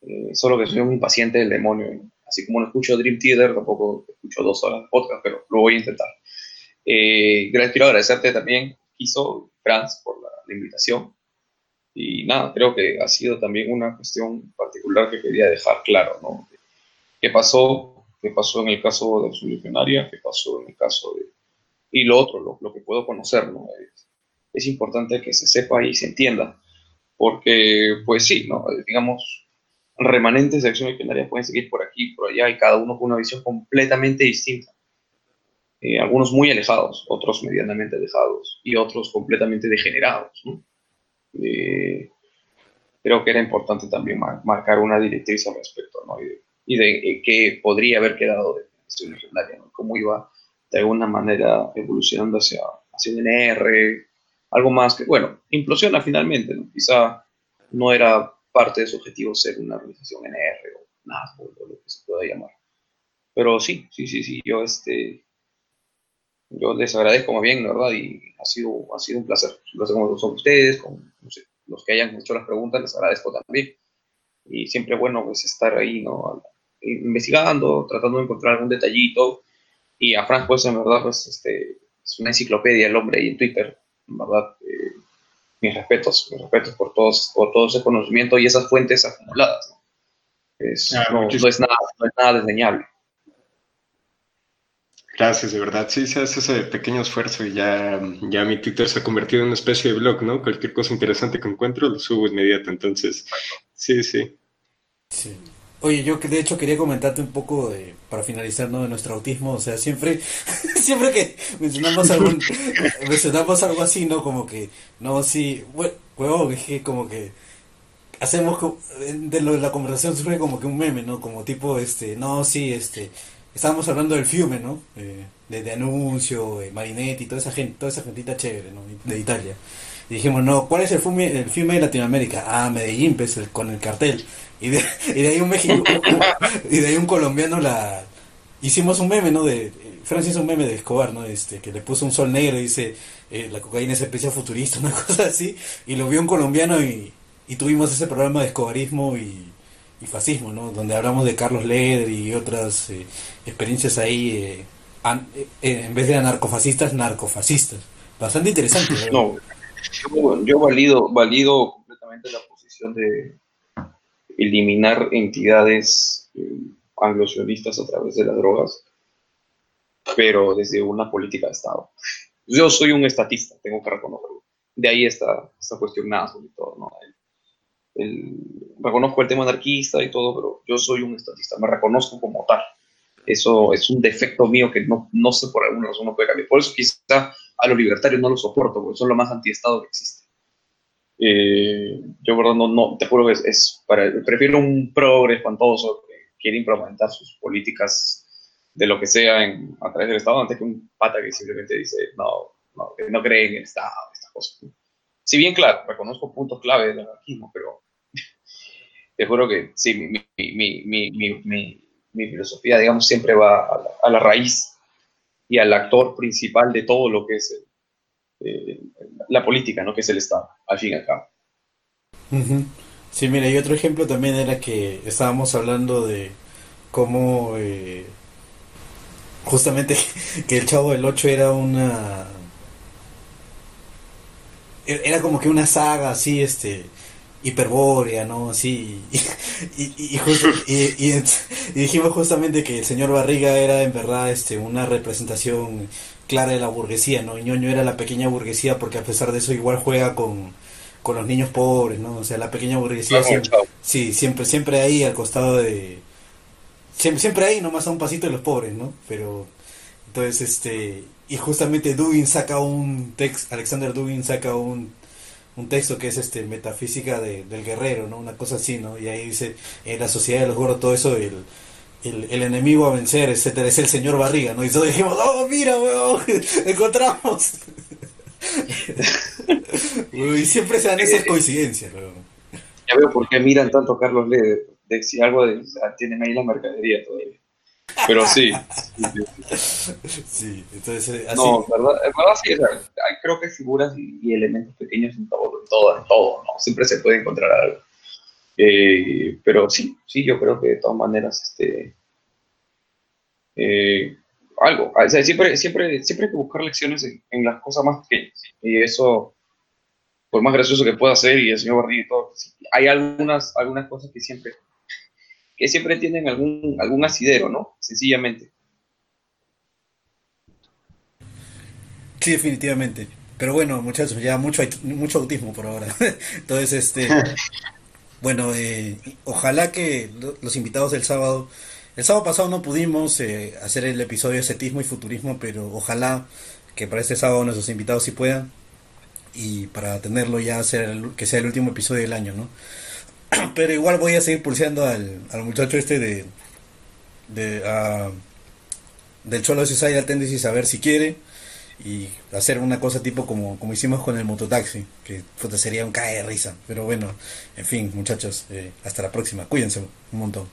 Eh, solo que soy un impaciente del demonio. Así como no escucho Dream Theater, tampoco escucho dos horas de podcast, pero lo voy a intentar. quiero agradecerte también, Kiso, Franz, por la invitación. Y nada, creo que ha sido también una cuestión particular que quería dejar claro, ¿no? ¿Qué pasó? ¿Qué pasó en el caso de Absolucionaria? ¿Qué pasó en el caso de... Y lo otro, lo, que puedo conocer, ¿no? Es, es, importante que se sepa y se entienda, porque, pues sí, ¿no? Digamos, remanentes de Acción Milenaria pueden seguir por aquí, por allá, y cada uno con una visión completamente distinta. Eh, algunos muy alejados, otros medianamente alejados, y otros completamente degenerados, ¿no? Eh, creo que era importante también marcar una directriz al respecto, ¿no? Y de, eh, qué podría haber quedado de la legendaria, ¿no? Cómo iba de alguna manera evolucionando hacia, hacia un NR, algo más que, bueno, implosiona finalmente, ¿no? Quizá no era parte de su objetivo ser una organización NR o nada, o lo que se pueda llamar. Pero sí, sí, sí, sí, yo este, yo les agradezco más bien, ¿verdad? Y ha sido, ha sido un placer. Lo con ustedes, con los que hayan hecho las preguntas, les agradezco también. Y siempre bueno pues estar ahí, ¿no? Investigando, tratando de encontrar algún detallito. Y a Frank, pues en verdad, pues este, es una enciclopedia el hombre ahí en Twitter. En verdad, eh, mis respetos, mis respetos por, todos, por todo ese conocimiento y esas fuentes acumuladas. Es, ah, no, es nada, no es nada desdeñable. Gracias, de verdad. Sí, se hace ese pequeño esfuerzo y ya, ya mi Twitter se ha convertido en una especie de blog, ¿no? Cualquier cosa interesante que encuentro lo subo inmediato. Entonces, sí, sí. Oye, yo de hecho quería comentarte un poco de, para finalizar, ¿no? De nuestro autismo. O sea, siempre, siempre que mencionamos algún, mencionamos algo así, ¿no? Como que, no, sí, huevón, es que como que hacemos de lo de la conversación siempre como que un meme, ¿no? Como tipo, este, no, sí, este, estábamos hablando del Fiume, ¿no? Eh, de, Anuncio, Marinetti, toda esa gente, toda esa gentita chévere, ¿no? De Italia. Dijimos, no, ¿cuál es el Fiume, el Fiume de Latinoamérica? Ah, Medellín, pues, el, con el cartel. Y de, y de ahí un México, y de ahí un colombiano la... Hicimos un meme, ¿no? De, Francis un meme de Escobar, ¿no? Este, que le puso un sol negro y dice, eh, la cocaína es especie futurista, una cosa así. Y lo vio un colombiano y, y tuvimos ese programa de escobarismo y y fascismo, ¿no? Donde hablamos de Carlos Leder y otras eh, experiencias ahí, eh, eh, en vez de anarcofascistas, narcofascistas. Bastante interesante. No, yo, valido, valido completamente la posición de eliminar entidades anglosionistas a través de las drogas, pero desde una política de Estado. Yo soy un estatista, tengo que reconocerlo. De ahí está esta cuestión nada, sobre todo, ¿no? Reconozco el tema anarquista y todo, pero yo soy un estatista, me reconozco como tal. Eso es un defecto mío que no, no sé por alguna razón no puede cambiar. Por eso quizá a los libertarios no los soporto, porque son lo más antiestado que existe. Eh, yo, verdad, no, no, te juro que es, para, prefiero un progre espantoso que quiere implementar sus políticas de lo que sea en, a través del Estado antes que un pata que simplemente dice, no, no, no cree en el Estado, estas cosas. Si bien, claro, reconozco puntos clave del anarquismo, pero te juro que sí, mi, mi, mi, mi filosofía, digamos, siempre va a la, raíz y al actor principal de todo lo que es eh, la política, ¿no? Que es el Estado, al fin y al cabo. Sí, mira, y otro ejemplo también era que estábamos hablando de cómo eh, justamente que el Chavo del 8 era una era como que una saga así este hiperbórea, ¿no? Así, y, y, y, y, dijimos justamente que el señor Barriga era en verdad este, una representación clara de la burguesía, ¿no? ñoño era la pequeña burguesía porque a pesar de eso igual juega con, con los niños pobres, ¿no? O sea, la pequeña burguesía siempre, sí, siempre, siempre ahí al costado de... Siempre, siempre ahí, nomás a un pasito de los pobres, ¿no? Pero, entonces, este... Y justamente Dugin saca un texto, Alexander Dugin saca un un texto que es este metafísica de, del guerrero, ¿no? Una cosa así, ¿no? Y ahí dice, en la sociedad de los gordos, todo eso, el, el, enemigo a vencer, etcétera, es el señor Barriga, ¿no? Y todos dijimos, oh, mira, weón, encontramos. y siempre se dan esas coincidencias, weón. Ya veo por qué miran tanto a Carlos Lede, de si algo de, tienen ahí la mercadería todavía. Pero sí. sí, entonces. Eh, así. No, verdad, verdad sí, creo que figuras y, elementos pequeños en todo, en todo, en todo, ¿no? Siempre se puede encontrar algo. Eh, pero sí, sí, yo creo que de todas maneras, este. Eh, algo, o sea, siempre, siempre, siempre hay que buscar lecciones en, las cosas más pequeñas. Y eso, por más gracioso que pueda ser, y el señor Bardini y todo, hay algunas, algunas cosas que siempre que siempre tienen algún, algún asidero, ¿no? Sencillamente. Sí, definitivamente. Pero bueno, muchachos, ya mucho, mucho autismo por ahora. Entonces, este, bueno, eh, ojalá que los invitados del sábado, el sábado pasado no pudimos eh, hacer el episodio de setismo y futurismo, pero ojalá que para este sábado nuestros invitados sí puedan y para tenerlo ya hacer que sea el último episodio del año, ¿no? Pero igual voy a seguir pulseando al, al muchacho este de. de uh, del Cholo Society Tendencies a ver si quiere. Y hacer una cosa tipo como, como hicimos con el mototaxi. Que puta, sería un cae de risa. Pero bueno, en fin, muchachos. Eh, hasta la próxima. Cuídense un montón.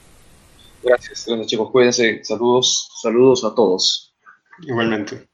Gracias, gracias chicos. Cuídense. Saludos, saludos a todos. Igualmente.